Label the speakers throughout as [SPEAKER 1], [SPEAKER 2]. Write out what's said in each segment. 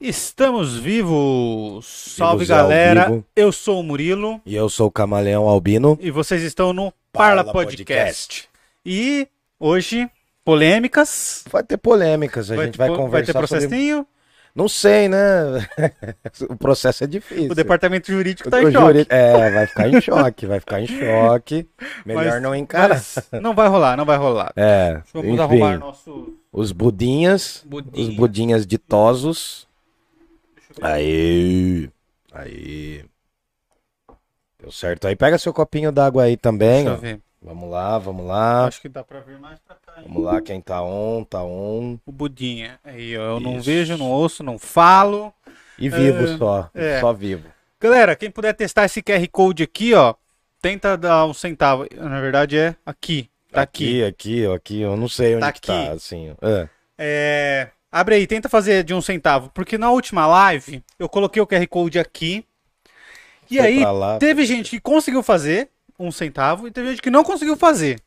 [SPEAKER 1] Estamos vivos! Salve
[SPEAKER 2] Vivos ao
[SPEAKER 1] galera!
[SPEAKER 2] vivo.
[SPEAKER 1] Eu sou o Murilo
[SPEAKER 2] E eu sou o Camaleão Albino.
[SPEAKER 1] e vocês estão no Parla, Podcast. E hoje, polêmicas.
[SPEAKER 2] Vai ter polêmicas, a gente vai conversar
[SPEAKER 1] vai ter
[SPEAKER 2] sobre...
[SPEAKER 1] processinho.
[SPEAKER 2] Não sei, né? o processo é difícil.
[SPEAKER 1] O departamento jurídico tá
[SPEAKER 2] O
[SPEAKER 1] em choque.
[SPEAKER 2] juri- É, vai ficar em choque, vai ficar em choque. Melhor
[SPEAKER 1] Mas-
[SPEAKER 2] não encarar.
[SPEAKER 1] mas não vai rolar, não vai rolar.
[SPEAKER 2] É,
[SPEAKER 1] Vamos
[SPEAKER 2] enfim,
[SPEAKER 1] arrumar nosso
[SPEAKER 2] os budinhas, os budinhas ditosos. Aí, aí. Deu certo aí. Pega seu copinho d'água aí também,
[SPEAKER 1] Deixa eu
[SPEAKER 2] ó.
[SPEAKER 1] ver.
[SPEAKER 2] Vamos lá, vamos lá.
[SPEAKER 1] Acho que dá pra ver mais pra cá. hein?
[SPEAKER 2] Vamos lá, quem tá on, tá on.
[SPEAKER 1] O budinha. Aí, ó, eu não
[SPEAKER 2] Isso.
[SPEAKER 1] vejo, não ouço, não falo.
[SPEAKER 2] E vivo
[SPEAKER 1] É,
[SPEAKER 2] só,
[SPEAKER 1] é.
[SPEAKER 2] só vivo.
[SPEAKER 1] Galera, quem puder testar esse QR Code aqui, ó, tenta dar um centavo. Na verdade é aqui. Tá aqui.
[SPEAKER 2] Aqui, aqui, ó, aqui, eu não sei onde
[SPEAKER 1] Tá
[SPEAKER 2] que tá,
[SPEAKER 1] aqui.
[SPEAKER 2] assim. ó. É.
[SPEAKER 1] É, Abre aí, tenta fazer de um centavo. Porque na última live eu coloquei o QR Code aqui. E
[SPEAKER 2] Foi
[SPEAKER 1] aí
[SPEAKER 2] lá.
[SPEAKER 1] teve gente que conseguiu fazer um centavo e teve gente que não conseguiu fazer.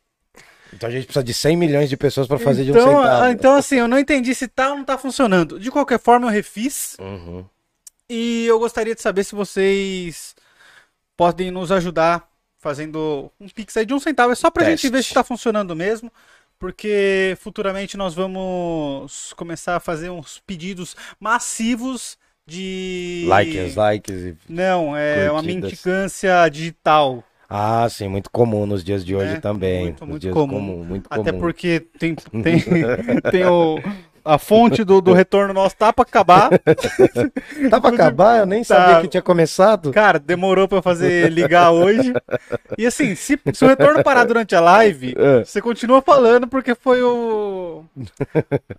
[SPEAKER 2] Então a gente precisa de 100 milhões de pessoas pra fazer de um
[SPEAKER 1] então,
[SPEAKER 2] centavo.
[SPEAKER 1] ah, então, assim, eu não entendi se tá ou não tá funcionando. De qualquer forma, eu refiz.
[SPEAKER 2] Uhum.
[SPEAKER 1] E eu gostaria de saber se vocês podem nos ajudar fazendo um pix aí de um centavo. É só pra
[SPEAKER 2] Teste.
[SPEAKER 1] gente ver se tá funcionando mesmo. Porque futuramente nós vamos começar a fazer uns pedidos massivos de.
[SPEAKER 2] Likes, likes. E...
[SPEAKER 1] Não, é uma
[SPEAKER 2] curtidas.
[SPEAKER 1] mendicância digital.
[SPEAKER 2] Ah, sim, muito comum nos dias de hoje
[SPEAKER 1] É,
[SPEAKER 2] também.
[SPEAKER 1] muito, muito
[SPEAKER 2] dias
[SPEAKER 1] comum.
[SPEAKER 2] muito
[SPEAKER 1] Até
[SPEAKER 2] comum.
[SPEAKER 1] porque tem, tem, tem o, a fonte do, do retorno nosso tá pra acabar.
[SPEAKER 2] Tá pra acabar? Eu nem
[SPEAKER 1] Tá.
[SPEAKER 2] sabia que tinha começado.
[SPEAKER 1] Cara, demorou pra eu fazer ligar hoje. E assim, se, se o retorno parar durante a live,
[SPEAKER 2] É.
[SPEAKER 1] você continua falando porque foi o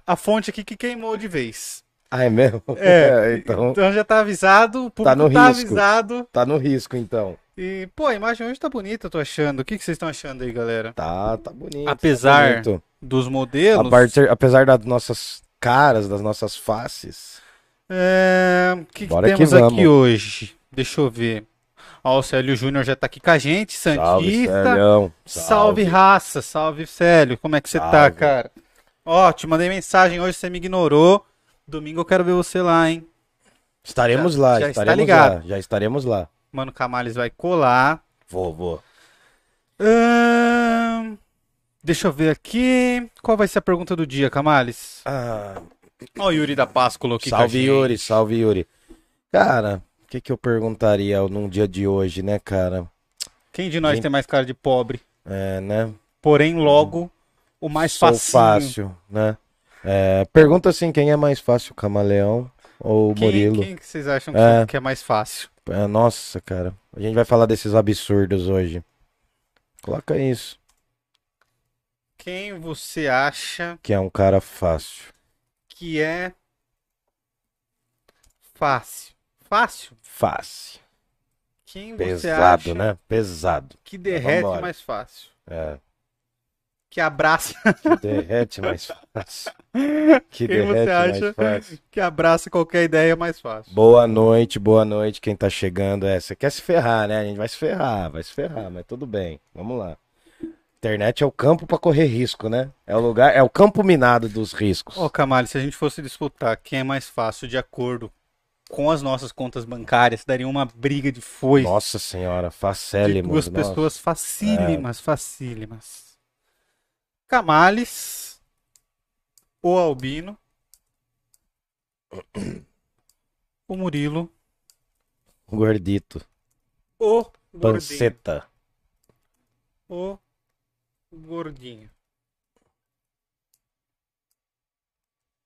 [SPEAKER 1] a fonte aqui que queimou de vez.
[SPEAKER 2] Ah, é mesmo?
[SPEAKER 1] É,
[SPEAKER 2] então,
[SPEAKER 1] Então já tá avisado, o público
[SPEAKER 2] no
[SPEAKER 1] tá,
[SPEAKER 2] risco.
[SPEAKER 1] avisado.
[SPEAKER 2] tá no risco, então.
[SPEAKER 1] E, pô, a imagem hoje tá bonita, eu tô achando. O que, que vocês estão achando aí, galera?
[SPEAKER 2] Tá, tá bonito.
[SPEAKER 1] Apesar
[SPEAKER 2] tá bonito.
[SPEAKER 1] Dos modelos.
[SPEAKER 2] Apesar, apesar das nossas caras, das nossas faces.
[SPEAKER 1] É, O que, que
[SPEAKER 2] que
[SPEAKER 1] temos
[SPEAKER 2] vamos.
[SPEAKER 1] aqui hoje? Deixa eu ver. Ó, o Célio Júnior já tá aqui com a gente,
[SPEAKER 2] Salve,
[SPEAKER 1] Santista.
[SPEAKER 2] Célio.
[SPEAKER 1] Salve, raça, salve Célio. Como é que você tá,
[SPEAKER 2] Salve.
[SPEAKER 1] cara? Ó, te mandei mensagem hoje, você me ignorou. Domingo eu quero ver você lá, hein?
[SPEAKER 2] Estaremos
[SPEAKER 1] Já-
[SPEAKER 2] lá,
[SPEAKER 1] já está
[SPEAKER 2] estaremos
[SPEAKER 1] ligado.
[SPEAKER 2] lá. Já estaremos lá.
[SPEAKER 1] Mano Camales vai colar.
[SPEAKER 2] Vou, vou.
[SPEAKER 1] Ahn, Deixa eu ver aqui. Qual vai ser a pergunta do dia, Camales?
[SPEAKER 2] Ah,
[SPEAKER 1] Ó, o Yuri da colocou aqui
[SPEAKER 2] salve. Yuri, salve Yuri. Cara, o que, que eu perguntaria num dia de hoje, né, cara?
[SPEAKER 1] Quem de nós
[SPEAKER 2] Gente-
[SPEAKER 1] tem mais cara de pobre?
[SPEAKER 2] É, né?
[SPEAKER 1] Porém, logo, o mais
[SPEAKER 2] Sou
[SPEAKER 1] facinho.
[SPEAKER 2] fácil, né? É, pergunta assim, quem é mais fácil, Camaleão ou o
[SPEAKER 1] Quem,
[SPEAKER 2] Murilo?
[SPEAKER 1] quem que vocês acham que
[SPEAKER 2] É.
[SPEAKER 1] que é mais fácil?
[SPEAKER 2] É, nossa, cara. A gente vai falar desses absurdos hoje. Coloca isso,
[SPEAKER 1] Quem você acha
[SPEAKER 2] que é um cara fácil.
[SPEAKER 1] que é fácil? Fácil?
[SPEAKER 2] Fácil.
[SPEAKER 1] Quem você
[SPEAKER 2] Pesado,
[SPEAKER 1] acha
[SPEAKER 2] né? Pesado.
[SPEAKER 1] que derrete
[SPEAKER 2] Vambora.
[SPEAKER 1] mais fácil?
[SPEAKER 2] É.
[SPEAKER 1] Que abraça,
[SPEAKER 2] Que derrete mais fácil. Que
[SPEAKER 1] Quem você
[SPEAKER 2] derrete
[SPEAKER 1] acha?
[SPEAKER 2] mais fácil.
[SPEAKER 1] que abraça qualquer ideia mais fácil.
[SPEAKER 2] Boa noite, boa noite. Quem tá chegando é. Você quer se ferrar, né? A gente vai se ferrar, vai se ferrar, mas tudo bem. Vamos lá. Internet é o campo pra correr risco, né? É o lugar, é o campo minado dos riscos.
[SPEAKER 1] Ô, Camale, se a gente fosse disputar quem é mais fácil de acordo com as nossas contas bancárias, daria uma briga de foice.
[SPEAKER 2] Nossa senhora,
[SPEAKER 1] de
[SPEAKER 2] facélimos.
[SPEAKER 1] duas
[SPEAKER 2] nossa.
[SPEAKER 1] pessoas facílimas, facílimas. Camales, o Albino, o Murilo,
[SPEAKER 2] Gordito.
[SPEAKER 1] o Gordinho.
[SPEAKER 2] Panceta.
[SPEAKER 1] O Gordinho.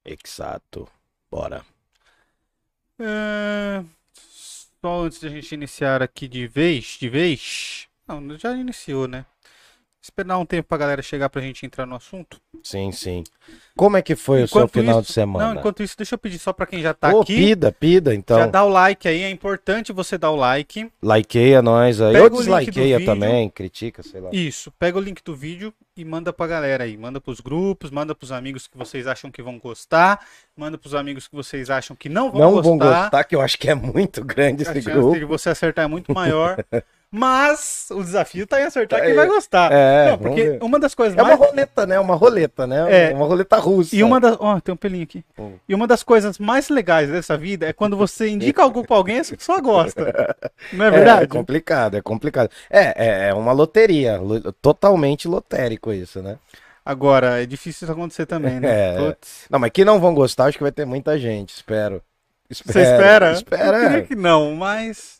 [SPEAKER 2] Exato. Bora.
[SPEAKER 1] É, Só antes da gente iniciar aqui de vez, de vez. Não, já iniciou, né? Esperar um tempo pra galera chegar pra gente entrar no assunto.
[SPEAKER 2] Sim, sim. Como é que foi o seu
[SPEAKER 1] Enquanto
[SPEAKER 2] final
[SPEAKER 1] isso-
[SPEAKER 2] de semana?
[SPEAKER 1] Não, enquanto isso, deixa eu pedir só pra quem já tá
[SPEAKER 2] Ô,
[SPEAKER 1] aqui.
[SPEAKER 2] pida, pida, então.
[SPEAKER 1] Já dá o like aí, é importante você dar o like.
[SPEAKER 2] Likeia nós aí.
[SPEAKER 1] Pega
[SPEAKER 2] Ou deslikeia também, critica, sei lá.
[SPEAKER 1] Isso, pega o link do vídeo e manda pra galera aí. Manda pros grupos, manda pros amigos que vocês acham que vão gostar, manda pros amigos que vocês acham que não vão
[SPEAKER 2] Não
[SPEAKER 1] gostar.
[SPEAKER 2] vão gostar, que eu acho que é muito grande
[SPEAKER 1] A
[SPEAKER 2] esse
[SPEAKER 1] chance
[SPEAKER 2] grupo.
[SPEAKER 1] de você acertar é muito maior. Mas o desafio tá em acertar quem
[SPEAKER 2] É,
[SPEAKER 1] vai gostar.
[SPEAKER 2] é,
[SPEAKER 1] Não, porque uma das coisas
[SPEAKER 2] É uma
[SPEAKER 1] mais.
[SPEAKER 2] roleta, né? Uma roleta, né?
[SPEAKER 1] É.
[SPEAKER 2] Uma roleta russa.
[SPEAKER 1] E uma das. Ó, tem um pelinho aqui.
[SPEAKER 2] Hum.
[SPEAKER 1] E uma das coisas mais legais dessa vida é quando você indica algo pra alguém e essa pessoa gosta. Não é
[SPEAKER 2] É,
[SPEAKER 1] verdade?
[SPEAKER 2] é complicado, é complicado. É, é, é uma loteria, lo- totalmente lotérico isso, né?
[SPEAKER 1] Agora, é difícil isso acontecer também, né?
[SPEAKER 2] É.
[SPEAKER 1] Putz.
[SPEAKER 2] Não, mas que não vão gostar, acho que vai ter muita gente, espero.
[SPEAKER 1] Você espera?
[SPEAKER 2] Espera.
[SPEAKER 1] Eu queria que não, mas.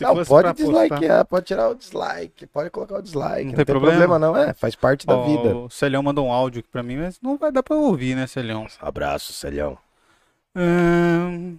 [SPEAKER 1] Se
[SPEAKER 2] não, pode dislikear, pode tirar o dislike, pode colocar o dislike.
[SPEAKER 1] Não
[SPEAKER 2] Não,
[SPEAKER 1] tem
[SPEAKER 2] tem,
[SPEAKER 1] problema?
[SPEAKER 2] problema. não, é, faz parte da
[SPEAKER 1] Ó,
[SPEAKER 2] vida.
[SPEAKER 1] O Celhão mandou um áudio aqui pra mim, mas não vai dar pra ouvir, né, Celhão?
[SPEAKER 2] Abraço, Celhão.
[SPEAKER 1] Ahn,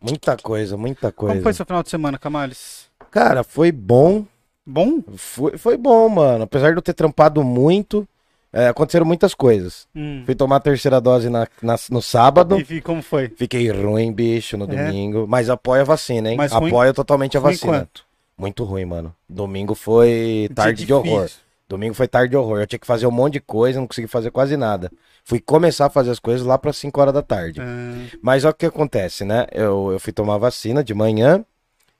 [SPEAKER 2] Muita coisa, muita coisa.
[SPEAKER 1] como foi seu final de semana, Camales?
[SPEAKER 2] Cara, foi bom,
[SPEAKER 1] Bom?
[SPEAKER 2] foi, foi bom, mano. Apesar de eu ter trampado muito, é, aconteceram muitas coisas.
[SPEAKER 1] Hum.
[SPEAKER 2] Fui tomar a terceira dose na, na- no sábado.
[SPEAKER 1] E como foi?
[SPEAKER 2] Fiquei ruim, bicho, no
[SPEAKER 1] É?
[SPEAKER 2] domingo. Mas apoio a vacina, hein?
[SPEAKER 1] Mas ruim-
[SPEAKER 2] apoio totalmente a
[SPEAKER 1] Ruim
[SPEAKER 2] vacina.
[SPEAKER 1] quanto?
[SPEAKER 2] Muito ruim, mano. Domingo foi tarde de, horror. Domingo foi tarde de horror. Eu tinha que fazer um monte de coisa, não consegui fazer quase nada. Fui começar a fazer as coisas lá para 5 horas da tarde.
[SPEAKER 1] Ah,
[SPEAKER 2] Mas olha o que acontece, né? Eu, eu fui tomar vacina de manhã,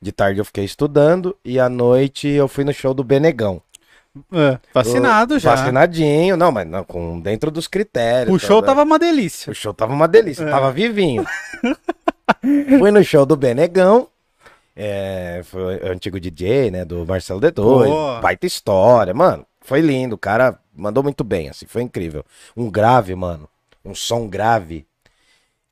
[SPEAKER 2] de tarde eu fiquei estudando e à noite eu fui no show do Benegão.
[SPEAKER 1] Ah, vacinado já.
[SPEAKER 2] Vacinadinho, não, mas não, com, dentro dos critérios.
[SPEAKER 1] O show
[SPEAKER 2] tá-
[SPEAKER 1] tava uma delícia.
[SPEAKER 2] o show tava uma delícia,
[SPEAKER 1] É.
[SPEAKER 2] tava vivinho. Fui no show do Benegão. É, foi o antigo DJ, né? Do Marcelo D2.
[SPEAKER 1] Boa.
[SPEAKER 2] Baita história, mano. Foi lindo. O cara mandou muito bem, assim. Foi incrível. Um grave, mano. Um som grave.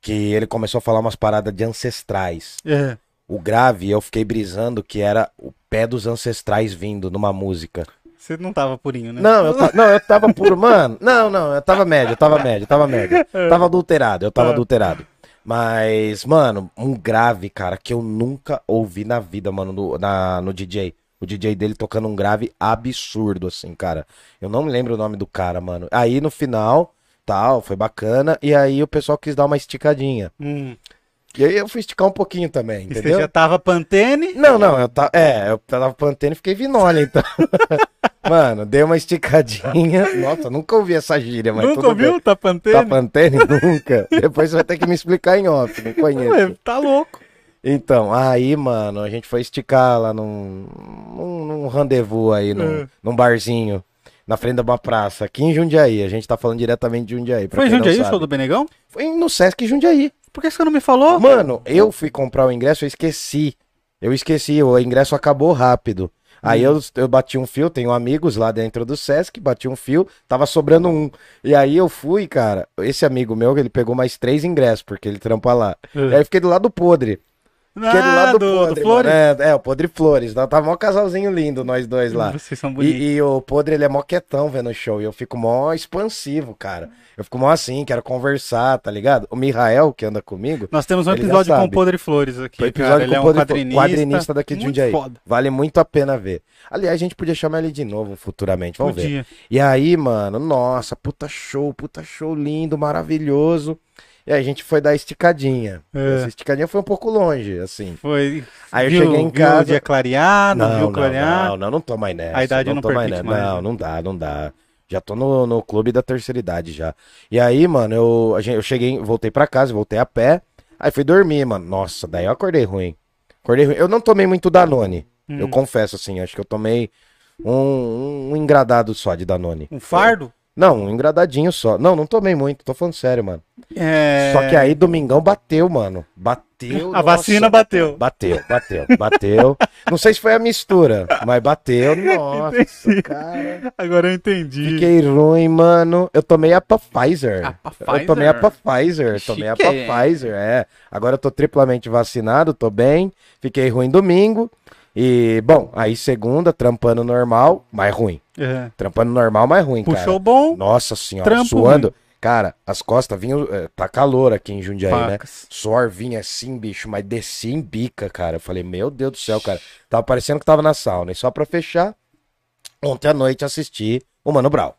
[SPEAKER 2] Que ele começou a falar umas paradas de ancestrais.
[SPEAKER 1] É.
[SPEAKER 2] O grave, eu fiquei brisando que era o pé dos ancestrais vindo numa música.
[SPEAKER 1] Você não tava purinho, né?
[SPEAKER 2] Não, eu, ta- não, eu tava puro, mano. Não, não, eu tava médio, eu tava médio, eu tava médio. Tava adulterado, eu tava
[SPEAKER 1] Ah.
[SPEAKER 2] adulterado. Mas, mano, um grave, cara, que eu nunca ouvi na vida, mano, no, na, no DJ. O DJ dele tocando um grave absurdo, assim, cara. Eu não me lembro o nome do cara, mano. Aí no final, tal, foi bacana. E aí o pessoal quis dar uma esticadinha.
[SPEAKER 1] Hum.
[SPEAKER 2] E aí eu fui esticar um pouquinho também,
[SPEAKER 1] E você
[SPEAKER 2] entendeu?
[SPEAKER 1] já tava Pantene?
[SPEAKER 2] Não, não, eu tava. É, eu tava pantene e fiquei vinolha, então. Mano, dei uma esticadinha. Nossa, nunca ouvi essa gíria, mas
[SPEAKER 1] Nunca ouviu?
[SPEAKER 2] bem.
[SPEAKER 1] Tá Pantene?
[SPEAKER 2] Tá pantene? Nunca. Depois você vai ter que me explicar em off, não conheço.
[SPEAKER 1] Ué, tá louco.
[SPEAKER 2] Então, aí, mano, a gente foi esticar lá num, num, num rendezvous aí, num,
[SPEAKER 1] É.
[SPEAKER 2] num barzinho, na frente de uma praça, aqui em Jundiaí. A gente tá falando diretamente de Jundiaí.
[SPEAKER 1] Foi
[SPEAKER 2] não
[SPEAKER 1] Jundiaí o show do Benegão?
[SPEAKER 2] Foi no Sesc Jundiaí.
[SPEAKER 1] Por que você não me falou?
[SPEAKER 2] Mano, eu fui comprar o ingresso, eu esqueci. Eu esqueci, o ingresso acabou rápido. Aí
[SPEAKER 1] Hum.
[SPEAKER 2] eu, eu bati um fio, tenho amigos lá dentro do Sesc, bati um fio, tava sobrando um. E aí eu fui, cara, esse amigo meu, ele pegou mais três ingressos, porque ele trampa lá.
[SPEAKER 1] É.
[SPEAKER 2] Aí eu fiquei do lado do podre. Fiquei do
[SPEAKER 1] Ah,
[SPEAKER 2] lado do,
[SPEAKER 1] do,
[SPEAKER 2] podre.
[SPEAKER 1] do Flores?
[SPEAKER 2] É, é, o podre Flores. Tava um casalzinho lindo, nós dois lá.
[SPEAKER 1] Vocês são bonitos.
[SPEAKER 2] E, e o podre, ele é mó quietão vendo o show. E eu fico mó expansivo, cara. Eu fico mó assim, quero conversar, tá ligado? O Mihael, que anda comigo,
[SPEAKER 1] Nós temos um
[SPEAKER 2] Ele
[SPEAKER 1] episódio com o. Podre Flores aqui,
[SPEAKER 2] foi
[SPEAKER 1] cara.
[SPEAKER 2] episódio
[SPEAKER 1] Ele
[SPEAKER 2] com
[SPEAKER 1] é
[SPEAKER 2] o
[SPEAKER 1] um quadrinista.
[SPEAKER 2] quadrinista daqui de Jundiaí.
[SPEAKER 1] foda.
[SPEAKER 2] Vale muito a pena ver. Aliás, a gente podia chamar ele de novo futuramente, vamos ver.
[SPEAKER 1] Podia.
[SPEAKER 2] E aí, mano, nossa, puta show, puta show lindo, maravilhoso. E aí a gente foi dar esticadinha.
[SPEAKER 1] É.
[SPEAKER 2] Essa esticadinha foi um pouco longe, assim.
[SPEAKER 1] Foi.
[SPEAKER 2] Aí eu
[SPEAKER 1] viu,
[SPEAKER 2] cheguei em
[SPEAKER 1] viu
[SPEAKER 2] casa-
[SPEAKER 1] o dia clarear, não, viu
[SPEAKER 2] não,
[SPEAKER 1] clarear.
[SPEAKER 2] não, não, não tô mais nessa.
[SPEAKER 1] A idade não
[SPEAKER 2] tô mais nessa.
[SPEAKER 1] mais,
[SPEAKER 2] Não,
[SPEAKER 1] né?
[SPEAKER 2] não dá, não dá. Já tô no, no clube da terceira idade já. E aí, mano, eu, a gente, eu cheguei, voltei pra casa, voltei a pé. Aí fui dormir, mano. Nossa, daí eu acordei ruim. Acordei ruim. Eu não tomei muito Danone.
[SPEAKER 1] Hum.
[SPEAKER 2] Eu confesso, assim, acho que eu tomei um, um engradado só de Danone.
[SPEAKER 1] Um fardo?
[SPEAKER 2] Não, um engradadinho só. Não, não tomei muito, tô falando sério, mano.
[SPEAKER 1] É...
[SPEAKER 2] Só que aí domingão bateu, mano. Bateu.
[SPEAKER 1] A
[SPEAKER 2] nossa.
[SPEAKER 1] vacina bateu.
[SPEAKER 2] Bateu, bateu, bateu. Não sei se foi a mistura, mas bateu. Nossa, cara.
[SPEAKER 1] Agora eu entendi.
[SPEAKER 2] Fiquei ruim, mano. Eu tomei a Pfizer.
[SPEAKER 1] A Pfizer?
[SPEAKER 2] Eu tomei a Pfizer. Tomei a
[SPEAKER 1] Chique?
[SPEAKER 2] Pfizer, é. Agora eu tô triplamente vacinado, tô bem. Fiquei ruim domingo. E, bom, aí segunda, trampando normal, mais ruim.
[SPEAKER 1] É.
[SPEAKER 2] Trampando normal, mais ruim, cara.
[SPEAKER 1] Puxou bom,
[SPEAKER 2] Nossa senhora,
[SPEAKER 1] Trampo
[SPEAKER 2] suando. Cara, as costas vinham. eh, Tá calor aqui em Jundiaí, né?
[SPEAKER 1] Pacas.
[SPEAKER 2] Suor vinha assim, bicho, mas descia em bica, cara. Eu falei, meu Deus do céu, cara. Tava parecendo que tava na sauna. E só pra fechar, ontem à noite assisti o Mano Brown.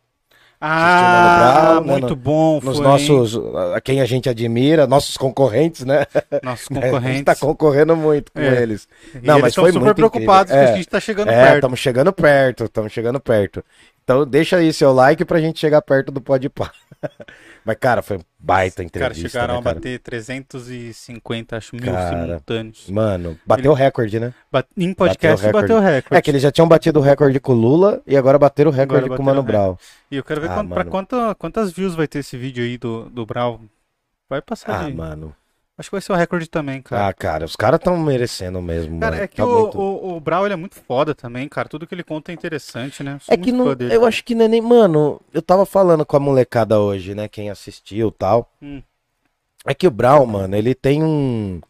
[SPEAKER 1] Ah,
[SPEAKER 2] Brown,
[SPEAKER 1] muito
[SPEAKER 2] né,
[SPEAKER 1] bom.
[SPEAKER 2] Nos
[SPEAKER 1] foi,
[SPEAKER 2] nossos. A quem a gente admira, nossos concorrentes, né?
[SPEAKER 1] nossos
[SPEAKER 2] A gente
[SPEAKER 1] concorrentes.
[SPEAKER 2] tá concorrendo muito com
[SPEAKER 1] É.
[SPEAKER 2] eles.
[SPEAKER 1] E
[SPEAKER 2] Não,
[SPEAKER 1] eles
[SPEAKER 2] mas foi
[SPEAKER 1] super
[SPEAKER 2] muito
[SPEAKER 1] preocupados
[SPEAKER 2] incrível.
[SPEAKER 1] que
[SPEAKER 2] É.
[SPEAKER 1] a gente tá chegando
[SPEAKER 2] É,
[SPEAKER 1] perto.
[SPEAKER 2] estamos chegando perto, estamos chegando perto. Então deixa aí seu like pra gente chegar perto do Pode Pá. Mas, cara, foi baita
[SPEAKER 1] Os caras
[SPEAKER 2] entrevista,
[SPEAKER 1] chegaram
[SPEAKER 2] né,
[SPEAKER 1] a
[SPEAKER 2] cara?
[SPEAKER 1] bater 350, acho, mil
[SPEAKER 2] Cara,
[SPEAKER 1] simultâneos.
[SPEAKER 2] Mano, bateu o recorde, né?
[SPEAKER 1] Bat- Em podcast
[SPEAKER 2] Bateu o
[SPEAKER 1] recorde.
[SPEAKER 2] É que eles já tinham batido o recorde com o Lula e agora bateram o recorde
[SPEAKER 1] Agora
[SPEAKER 2] com o Mano. Brown.
[SPEAKER 1] E eu quero ver
[SPEAKER 2] Ah,
[SPEAKER 1] quant- pra
[SPEAKER 2] mano.
[SPEAKER 1] quanta- quantas views vai ter esse vídeo aí do, do Brau. Vai passar
[SPEAKER 2] Ah,
[SPEAKER 1] de-
[SPEAKER 2] mano.
[SPEAKER 1] Acho que vai ser o recorde também, cara.
[SPEAKER 2] Ah, cara, os caras tão merecendo mesmo,
[SPEAKER 1] Cara,
[SPEAKER 2] mano.
[SPEAKER 1] é que
[SPEAKER 2] Tá
[SPEAKER 1] o,
[SPEAKER 2] muito-
[SPEAKER 1] o, o Brau ele é muito foda também, cara. Tudo que ele conta é interessante, né? Sou
[SPEAKER 2] É que não,
[SPEAKER 1] dele,
[SPEAKER 2] eu
[SPEAKER 1] cara.
[SPEAKER 2] acho que não é nem. Mano, eu tava falando com a molecada hoje, né? Quem assistiu e tal.
[SPEAKER 1] Hum.
[SPEAKER 2] É que o Brown, mano, ele tem um.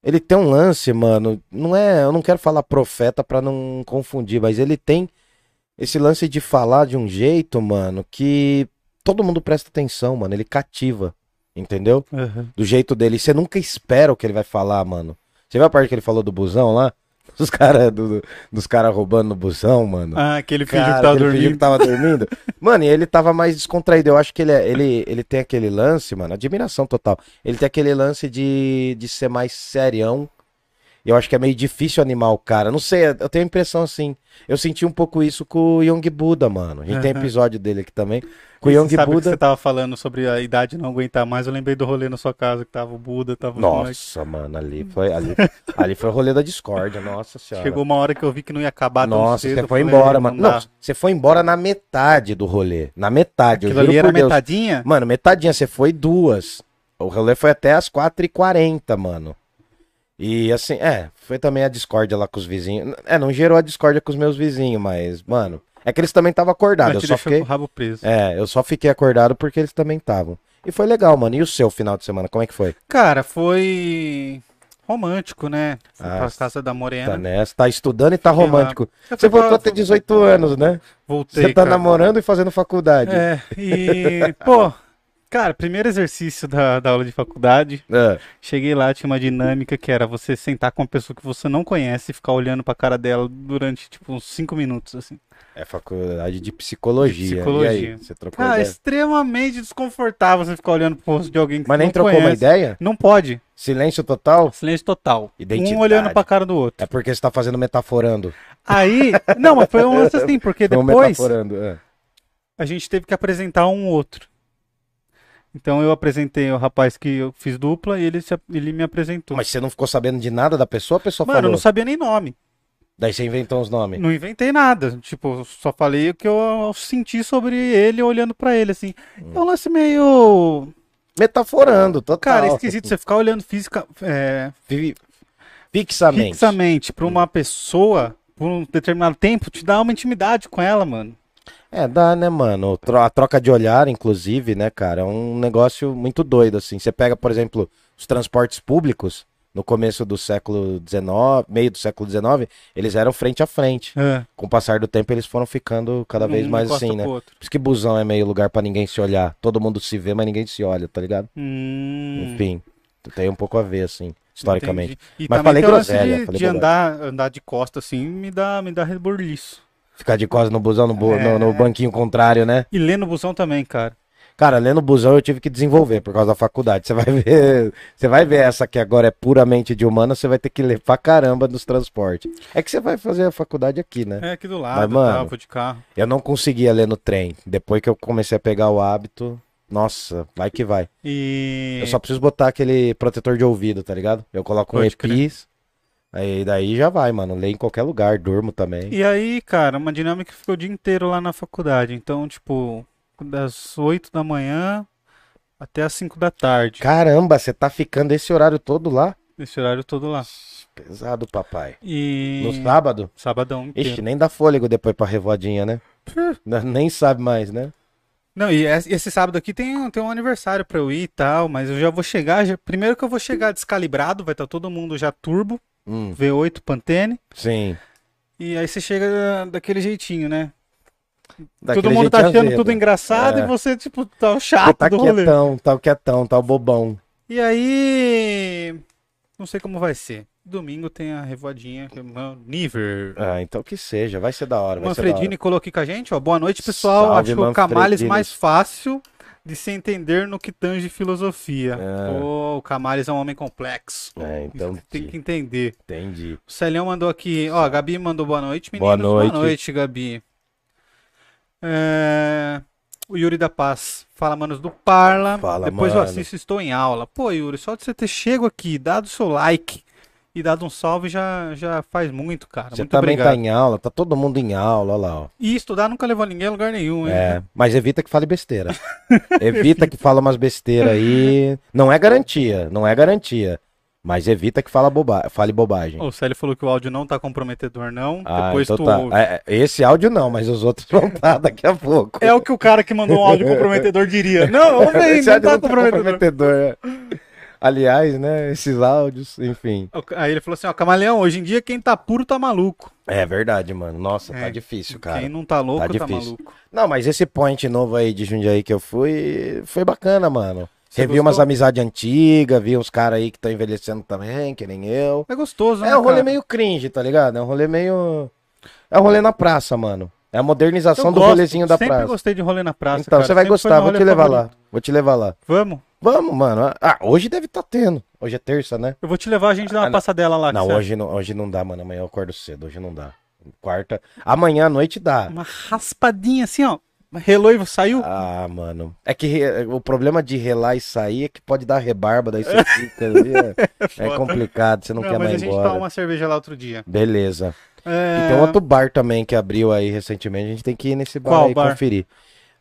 [SPEAKER 2] Ele tem um lance, mano. Não é. Eu não quero falar profeta pra não confundir, mas ele tem esse lance de falar de um jeito, mano, que todo mundo presta atenção, mano. Ele cativa. Entendeu?
[SPEAKER 1] Aham.
[SPEAKER 2] Do jeito dele. Você nunca espera o que ele vai falar, mano. Você viu a parte que ele falou do busão lá? Os caras do, dos caras roubando no busão, mano.
[SPEAKER 1] Ah, aquele fingiu
[SPEAKER 2] Cara,
[SPEAKER 1] que tava
[SPEAKER 2] ele fingiu que
[SPEAKER 1] dormindo.
[SPEAKER 2] tava dormindo. Mano, e ele tava mais descontraído. Eu acho que ele, é- ele, ele tem aquele lance, mano, admiração total. Ele tem aquele lance de, de ser mais serião. Eu acho que é meio difícil animar o cara. Não sei, eu tenho a impressão assim. Eu senti um pouco isso com o Young Buda, mano. A gente tem
[SPEAKER 1] Aham.
[SPEAKER 2] episódio dele aqui também. Com o Young
[SPEAKER 1] sabe que
[SPEAKER 2] Buda.
[SPEAKER 1] você tava falando sobre a idade não aguentar mais. Eu lembrei do rolê na sua casa que tava o Buda, tava.
[SPEAKER 2] Nossa, mano, ali foi, ali, ali foi o rolê da discórdia, nossa senhora.
[SPEAKER 1] Chegou uma hora que eu vi que não ia acabar tão
[SPEAKER 2] Nossa,
[SPEAKER 1] cedo.
[SPEAKER 2] você
[SPEAKER 1] eu
[SPEAKER 2] foi
[SPEAKER 1] falei,
[SPEAKER 2] embora, mano. Não, você foi embora na metade do rolê. Na metade, eu
[SPEAKER 1] Aquilo
[SPEAKER 2] juro
[SPEAKER 1] ali era metadinha?
[SPEAKER 2] Mano, metadinha, você foi duas. O rolê foi até as 4h40, mano. E assim, é, foi também a discórdia lá com os vizinhos. É, não gerou a discórdia com os meus vizinhos, mas, mano, é que eles também estavam acordados. Eu só fiquei.
[SPEAKER 1] rabo preso.
[SPEAKER 2] É, eu só fiquei acordado porque eles também estavam. E foi legal, mano. E o seu final de semana, como é que foi?
[SPEAKER 1] Cara, foi romântico, né? Fui
[SPEAKER 2] Ah,
[SPEAKER 1] pra casa da
[SPEAKER 2] Tá
[SPEAKER 1] Morena.
[SPEAKER 2] nessa, tá estudando e tá romântico. Você voltou a ter 18 anos, né?
[SPEAKER 1] Voltei,
[SPEAKER 2] Você tá
[SPEAKER 1] cara.
[SPEAKER 2] namorando e fazendo faculdade.
[SPEAKER 1] É, e, pô, cara, primeiro exercício da, da aula de faculdade,
[SPEAKER 2] É.
[SPEAKER 1] cheguei lá, tinha uma dinâmica que era você sentar com uma pessoa que você não conhece e ficar olhando pra cara dela durante, tipo, uns 5 minutos, assim.
[SPEAKER 2] É faculdade de psicologia.
[SPEAKER 1] Psicologia.
[SPEAKER 2] E aí, você trocou
[SPEAKER 1] Cara,
[SPEAKER 2] ideia?
[SPEAKER 1] extremamente desconfortável você ficar olhando pro rosto de alguém que
[SPEAKER 2] Mas
[SPEAKER 1] você
[SPEAKER 2] nem
[SPEAKER 1] não
[SPEAKER 2] trocou
[SPEAKER 1] conhece.
[SPEAKER 2] uma ideia?
[SPEAKER 1] Não pode.
[SPEAKER 2] Silêncio total?
[SPEAKER 1] Silêncio total.
[SPEAKER 2] Identidade.
[SPEAKER 1] Um olhando pra cara do outro.
[SPEAKER 2] É porque você tá fazendo metaforando.
[SPEAKER 1] Aí, não, mas foi um lance assim, porque
[SPEAKER 2] Não
[SPEAKER 1] depois
[SPEAKER 2] metaforando. é.
[SPEAKER 1] a gente teve que apresentar um outro. Então eu apresentei o rapaz que eu fiz dupla e ele, se, ele me apresentou.
[SPEAKER 2] Mas você não ficou sabendo de nada da pessoa? A pessoa
[SPEAKER 1] Mano, eu
[SPEAKER 2] falou.
[SPEAKER 1] não sabia nem nome.
[SPEAKER 2] Daí você inventou os nomes.
[SPEAKER 1] Não inventei nada. Tipo, só falei o que eu senti sobre ele olhando pra ele, assim.
[SPEAKER 2] Hum.
[SPEAKER 1] É um lance meio.
[SPEAKER 2] Metaforando, total.
[SPEAKER 1] Cara, é esquisito você ficar olhando física, é,
[SPEAKER 2] Fi- Fixamente.
[SPEAKER 1] fixamente pra uma pessoa por um determinado tempo, te dá uma intimidade com ela, mano.
[SPEAKER 2] É, dá, né, mano? A troca de olhar, inclusive, né, cara, é um negócio muito doido, assim. Você pega, por exemplo, os transportes públicos, no começo do século XIX, meio do século XIX, eles eram frente a frente.
[SPEAKER 1] É,
[SPEAKER 2] Com o passar do tempo, eles foram ficando cada vez
[SPEAKER 1] um
[SPEAKER 2] mais assim, né? Por isso que busão é meio lugar pra ninguém se olhar. Todo mundo se vê, mas ninguém se olha, tá ligado?
[SPEAKER 1] Hum,
[SPEAKER 2] Enfim, tem um pouco a ver, assim, historicamente.
[SPEAKER 1] entendi. E
[SPEAKER 2] Mas falei groselha,
[SPEAKER 1] de,
[SPEAKER 2] falei
[SPEAKER 1] de andar, andar de costa assim, me dá, me dá reborliço.
[SPEAKER 2] Ficar de costas no busão, no, bu-
[SPEAKER 1] É.
[SPEAKER 2] no- no banquinho contrário, né?
[SPEAKER 1] E ler no busão também, cara.
[SPEAKER 2] Cara, lendo busão eu tive que desenvolver por causa da faculdade. Você vai ver, você vai ver essa que agora é puramente de humana, você vai ter que ler pra caramba nos transportes. É que você vai fazer a faculdade aqui, né?
[SPEAKER 1] É aqui do lado,
[SPEAKER 2] Mas, mano,
[SPEAKER 1] tá, de carro.
[SPEAKER 2] Eu não conseguia ler no trem. Depois que eu comecei a pegar o hábito, nossa, vai que vai.
[SPEAKER 1] E.
[SPEAKER 2] Eu só preciso botar aquele protetor de ouvido, tá ligado? Eu coloco um
[SPEAKER 1] Pode.
[SPEAKER 2] EPIs, aí daí já vai, mano. Leio em qualquer lugar, durmo também.
[SPEAKER 1] E aí, cara, uma dinâmica que ficou o dia inteiro lá na faculdade. Então, tipo, das 8 da manhã até as 5 da tarde.
[SPEAKER 2] Caramba, você tá ficando esse horário todo lá?
[SPEAKER 1] Esse horário todo lá.
[SPEAKER 2] Pesado, papai.
[SPEAKER 1] E.
[SPEAKER 2] No sábado?
[SPEAKER 1] Sabadão inteiro.
[SPEAKER 2] Ixi, nem dá fôlego depois pra revoadinha, né? Nem sabe mais, né?
[SPEAKER 1] Não, e esse sábado aqui tem, tem um aniversário pra eu ir e tal, mas eu já vou chegar. já- primeiro que eu vou chegar descalibrado, vai estar todo mundo já turbo,
[SPEAKER 2] Hum,
[SPEAKER 1] V8 Pantene.
[SPEAKER 2] sim.
[SPEAKER 1] E aí você chega daquele jeitinho, né?
[SPEAKER 2] Daquele
[SPEAKER 1] todo mundo tá achando tudo engraçado
[SPEAKER 2] É.
[SPEAKER 1] e você, tipo, tá o chato
[SPEAKER 2] tá
[SPEAKER 1] do rolê.
[SPEAKER 2] quietão, tá o quietão, tá o bobão.
[SPEAKER 1] E aí. Não sei como vai ser. Domingo tem a revoadinha, que é Niver.
[SPEAKER 2] Ah, então que seja, vai ser da hora.
[SPEAKER 1] Manfredini colocou aqui com a gente, ó. Boa noite, pessoal.
[SPEAKER 2] Salve,
[SPEAKER 1] Acho que o Camales mais fácil de se entender no que tange filosofia.
[SPEAKER 2] É.
[SPEAKER 1] Pô, o Camales é um homem complexo.
[SPEAKER 2] É, então
[SPEAKER 1] Tem que entender.
[SPEAKER 2] entendi.
[SPEAKER 1] O Celhão mandou aqui, ó, a Gabi mandou boa noite,
[SPEAKER 2] Boa
[SPEAKER 1] meninos.
[SPEAKER 2] noite.
[SPEAKER 1] Boa noite, Gabi. É, O Yuri da Paz. Fala, manos do Parla.
[SPEAKER 2] Fala,
[SPEAKER 1] Depois eu
[SPEAKER 2] mano.
[SPEAKER 1] assisto Estou em Aula. Pô, Yuri, só de você ter chego aqui, dado o seu like e dado um salve já, já faz muito, cara.
[SPEAKER 2] Você
[SPEAKER 1] muito
[SPEAKER 2] também
[SPEAKER 1] obrigado.
[SPEAKER 2] tá em aula, tá todo mundo em aula, olha lá, ó.
[SPEAKER 1] E estudar nunca levou ninguém a lugar nenhum, hein?
[SPEAKER 2] É, mas evita que fale besteira. evita que fala umas besteiras aí. Não é garantia, não é garantia. Mas evita que fala boba fale bobagem.
[SPEAKER 1] O Célio falou que o áudio não tá comprometedor, não.
[SPEAKER 2] Ah,
[SPEAKER 1] Depois
[SPEAKER 2] então
[SPEAKER 1] tu
[SPEAKER 2] tá.
[SPEAKER 1] ouve.
[SPEAKER 2] É, esse áudio não, mas os outros vão estar daqui a pouco.
[SPEAKER 1] É o que o cara que mandou um áudio comprometedor diria. Não, aí,
[SPEAKER 2] Esse
[SPEAKER 1] não tá
[SPEAKER 2] não tá
[SPEAKER 1] comprometedor.
[SPEAKER 2] comprometedor. é. Aliás, né, esses áudios, enfim.
[SPEAKER 1] Aí ele falou assim, ó, Camaleão, hoje em dia quem tá puro tá maluco.
[SPEAKER 2] É verdade, mano. Nossa, tá
[SPEAKER 1] É,
[SPEAKER 2] difícil, cara.
[SPEAKER 1] Quem não tá louco
[SPEAKER 2] tá
[SPEAKER 1] tá, maluco.
[SPEAKER 2] Não, mas esse point novo aí de Jundiaí que eu fui, foi bacana, mano.
[SPEAKER 1] Você
[SPEAKER 2] Revi umas
[SPEAKER 1] gostou?
[SPEAKER 2] amizades antigas, vi uns caras aí que estão envelhecendo também, que nem eu.
[SPEAKER 1] É gostoso, né,
[SPEAKER 2] É um rolê
[SPEAKER 1] cara?
[SPEAKER 2] meio cringe, tá ligado? É um rolê meio. É um rolê na praça, mano. É a modernização
[SPEAKER 1] Eu
[SPEAKER 2] do
[SPEAKER 1] gosto,
[SPEAKER 2] rolezinho da
[SPEAKER 1] sempre
[SPEAKER 2] praça.
[SPEAKER 1] gostei de rolê na praça,
[SPEAKER 2] então
[SPEAKER 1] cara.
[SPEAKER 2] você vai
[SPEAKER 1] Sempre
[SPEAKER 2] gostar, vou te levar
[SPEAKER 1] favorito.
[SPEAKER 2] lá. Vou te levar lá.
[SPEAKER 1] Vamos?
[SPEAKER 2] Vamos, mano. Ah, hoje deve estar tendo. Hoje é terça, né?
[SPEAKER 1] Eu vou te levar, a gente dá uma
[SPEAKER 2] Ah,
[SPEAKER 1] passadela lá.
[SPEAKER 2] Não, hoje não, hoje não dá, mano. Amanhã eu acordo cedo, hoje não dá. Quarta. Amanhã à noite dá.
[SPEAKER 1] Uma raspadinha assim, ó. Relou e saiu.
[SPEAKER 2] Ah, mano. É que re- o problema de relar e sair é que pode dar rebarba, daí você fica ali. É, é complicado, você não,
[SPEAKER 1] Não,
[SPEAKER 2] quer
[SPEAKER 1] mas a
[SPEAKER 2] mais ir
[SPEAKER 1] gente
[SPEAKER 2] embora.
[SPEAKER 1] toma uma cerveja lá outro dia.
[SPEAKER 2] Beleza.
[SPEAKER 1] É...
[SPEAKER 2] E tem outro bar também que abriu aí recentemente. A gente tem que ir nesse bar
[SPEAKER 1] Qual
[SPEAKER 2] aí
[SPEAKER 1] bar?
[SPEAKER 2] conferir.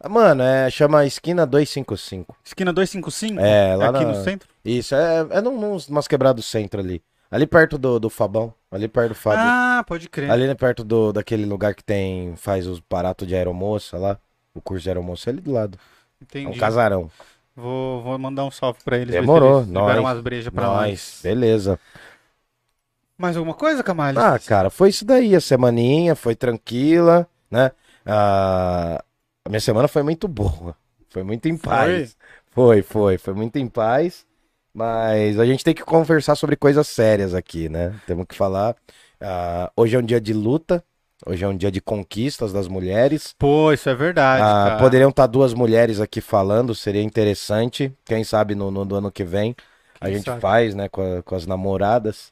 [SPEAKER 2] Mano, é, chama Esquina 255.
[SPEAKER 1] Esquina 255?
[SPEAKER 2] É, lá
[SPEAKER 1] aqui
[SPEAKER 2] na-
[SPEAKER 1] no centro?
[SPEAKER 2] Isso, é, é num, num, umas quebradas do centro ali. Ali perto do, do Fabão. Ali perto do Fábio.
[SPEAKER 1] Ah, pode crer.
[SPEAKER 2] Ali né, perto do, daquele lugar que tem. Faz os baratos de aeromoça lá. O curso de aeromoça é ali do lado. É
[SPEAKER 1] Entendi.
[SPEAKER 2] um casarão.
[SPEAKER 1] Vou, vou mandar um salve pra eles.
[SPEAKER 2] Demorou,
[SPEAKER 1] eles
[SPEAKER 2] nós.
[SPEAKER 1] umas brejas pra
[SPEAKER 2] Nós,
[SPEAKER 1] nós.
[SPEAKER 2] beleza.
[SPEAKER 1] Mais alguma coisa, Camales?
[SPEAKER 2] Ah, cara, foi isso daí. A semaninha foi tranquila, né? Ah, a minha semana foi muito boa. Foi muito em paz. Foi, foi, foi muito em paz. Mas a gente tem que conversar sobre coisas sérias aqui, né? Temos que falar. ah, hoje é um dia de luta. Hoje é um dia de conquistas das mulheres.
[SPEAKER 1] Pô, isso é verdade,
[SPEAKER 2] Ah, poderiam estar duas mulheres aqui falando, seria interessante. Quem sabe no, no do ano que vem a
[SPEAKER 1] Quem
[SPEAKER 2] gente
[SPEAKER 1] sabe?
[SPEAKER 2] faz, né, com, a- com as namoradas.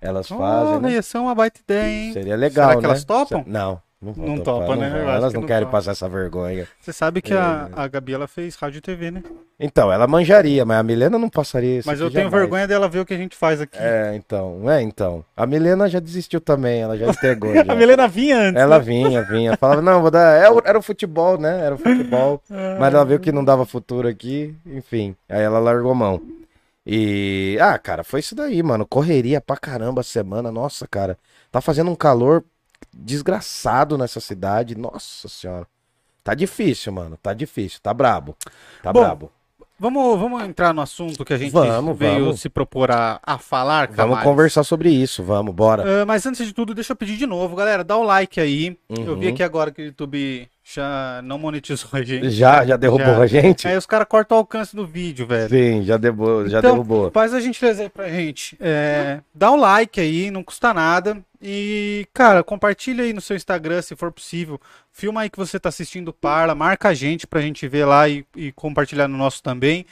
[SPEAKER 2] Elas fazem,
[SPEAKER 1] Oh,
[SPEAKER 2] né?
[SPEAKER 1] ia ser uma baita ideia, hein?
[SPEAKER 2] Seria legal,
[SPEAKER 1] Será que
[SPEAKER 2] né?
[SPEAKER 1] elas topam?
[SPEAKER 2] Não, não,
[SPEAKER 1] Não
[SPEAKER 2] topar,
[SPEAKER 1] topa, né? acho
[SPEAKER 2] Elas
[SPEAKER 1] que
[SPEAKER 2] não
[SPEAKER 1] não
[SPEAKER 2] querem
[SPEAKER 1] topam.
[SPEAKER 2] passar essa vergonha.
[SPEAKER 1] Você sabe que
[SPEAKER 2] É.
[SPEAKER 1] a, a Gabi ela fez rádio e TV, né?
[SPEAKER 2] Então, ela manjaria, mas a Milena não passaria isso
[SPEAKER 1] Mas eu tenho
[SPEAKER 2] jamais.
[SPEAKER 1] vergonha dela ver o que a gente faz aqui.
[SPEAKER 2] É, então, é, então. A Milena já desistiu também, ela já entregou. já.
[SPEAKER 1] a Milena vinha antes.
[SPEAKER 2] Ela
[SPEAKER 1] né?
[SPEAKER 2] vinha, vinha. Falava, não, vou dar. é Era o futebol, né? Era o futebol. Mas ela viu que não dava futuro aqui, enfim. Aí ela largou mão. E. Ah, cara, foi isso daí, mano. Correria pra caramba a semana. Nossa, cara. Tá fazendo um calor desgraçado nessa cidade. Nossa senhora. Tá difícil, mano. Tá difícil. Tá brabo. Tá
[SPEAKER 1] Bom,
[SPEAKER 2] brabo.
[SPEAKER 1] Vamos, vamos entrar no assunto que a gente
[SPEAKER 2] Vamos,
[SPEAKER 1] veio
[SPEAKER 2] vamos.
[SPEAKER 1] se propor a, a falar,
[SPEAKER 2] Vamos conversar sobre isso. Vamos, bora.
[SPEAKER 1] Ah, mas antes de tudo, deixa eu pedir de novo, galera, dá o like aí. Eu vi
[SPEAKER 2] Uhum.
[SPEAKER 1] aqui agora que o YouTube já não monetizou a gente.
[SPEAKER 2] Já, já derrubou
[SPEAKER 1] Já.
[SPEAKER 2] a gente?
[SPEAKER 1] Aí os caras cortam o alcance do vídeo, velho.
[SPEAKER 2] Sim, já, derrubou, já
[SPEAKER 1] Então,
[SPEAKER 2] derrubou.
[SPEAKER 1] Faz a gentileza aí pra gente. É, dá o like aí, não custa nada. E, cara, compartilha aí no seu Instagram, se for possível. Filma aí que você tá assistindo o Parla, marca a gente pra gente ver lá e, e compartilhar no nosso também.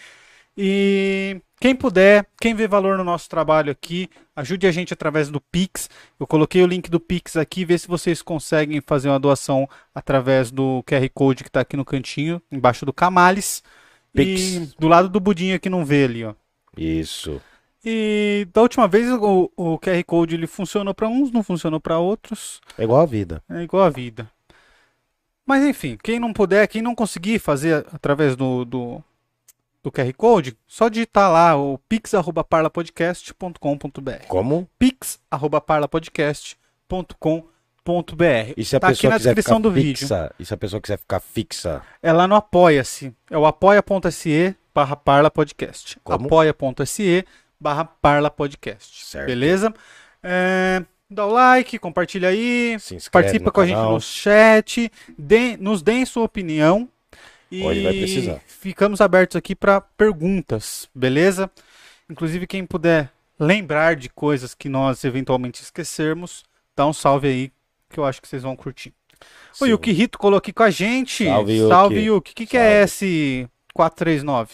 [SPEAKER 1] E quem puder, quem vê valor no nosso trabalho aqui, ajude a gente através do Pix. Eu coloquei o link do Pix aqui, vê se vocês conseguem fazer uma doação através do QR Code que tá aqui no cantinho, embaixo do Camales. E
[SPEAKER 2] Pix.
[SPEAKER 1] do lado do Budinho que não vê ali, ó.
[SPEAKER 2] Isso.
[SPEAKER 1] E da última vez o, o QR Code ele funcionou para uns, não funcionou para outros.
[SPEAKER 2] É igual a vida.
[SPEAKER 1] É igual a vida. Mas enfim, quem não puder, quem não conseguir fazer através do, do, do QR Code, só digitar lá o pix@parlapodcast.com.br.
[SPEAKER 2] Como?
[SPEAKER 1] pix@parlapodcast.com.br.
[SPEAKER 2] E se a
[SPEAKER 1] Tá aqui
[SPEAKER 2] pessoa
[SPEAKER 1] na
[SPEAKER 2] quiser
[SPEAKER 1] descrição
[SPEAKER 2] ficar
[SPEAKER 1] do vídeo.
[SPEAKER 2] fixa? E se a pessoa quiser ficar fixa?
[SPEAKER 1] É lá no Apoia-se. É o apoia.se barra Parla Podcast. Apoia.se barra Parla Podcast.
[SPEAKER 2] Certo.
[SPEAKER 1] Beleza? É, dá o like, compartilha aí, participa com a gente
[SPEAKER 2] canal.
[SPEAKER 1] no chat, dê- nos deem sua opinião. E
[SPEAKER 2] Hoje vai precisar.
[SPEAKER 1] ficamos abertos aqui para perguntas, beleza? Inclusive, quem puder lembrar de coisas que nós eventualmente esquecermos, dá um salve aí, que eu acho que vocês vão curtir. O
[SPEAKER 2] Sim.
[SPEAKER 1] Yuki Rito colou aqui com a gente.
[SPEAKER 2] Salve, Yuki.
[SPEAKER 1] Salve, Yuki. O que, que é
[SPEAKER 2] Salve.
[SPEAKER 1] S439?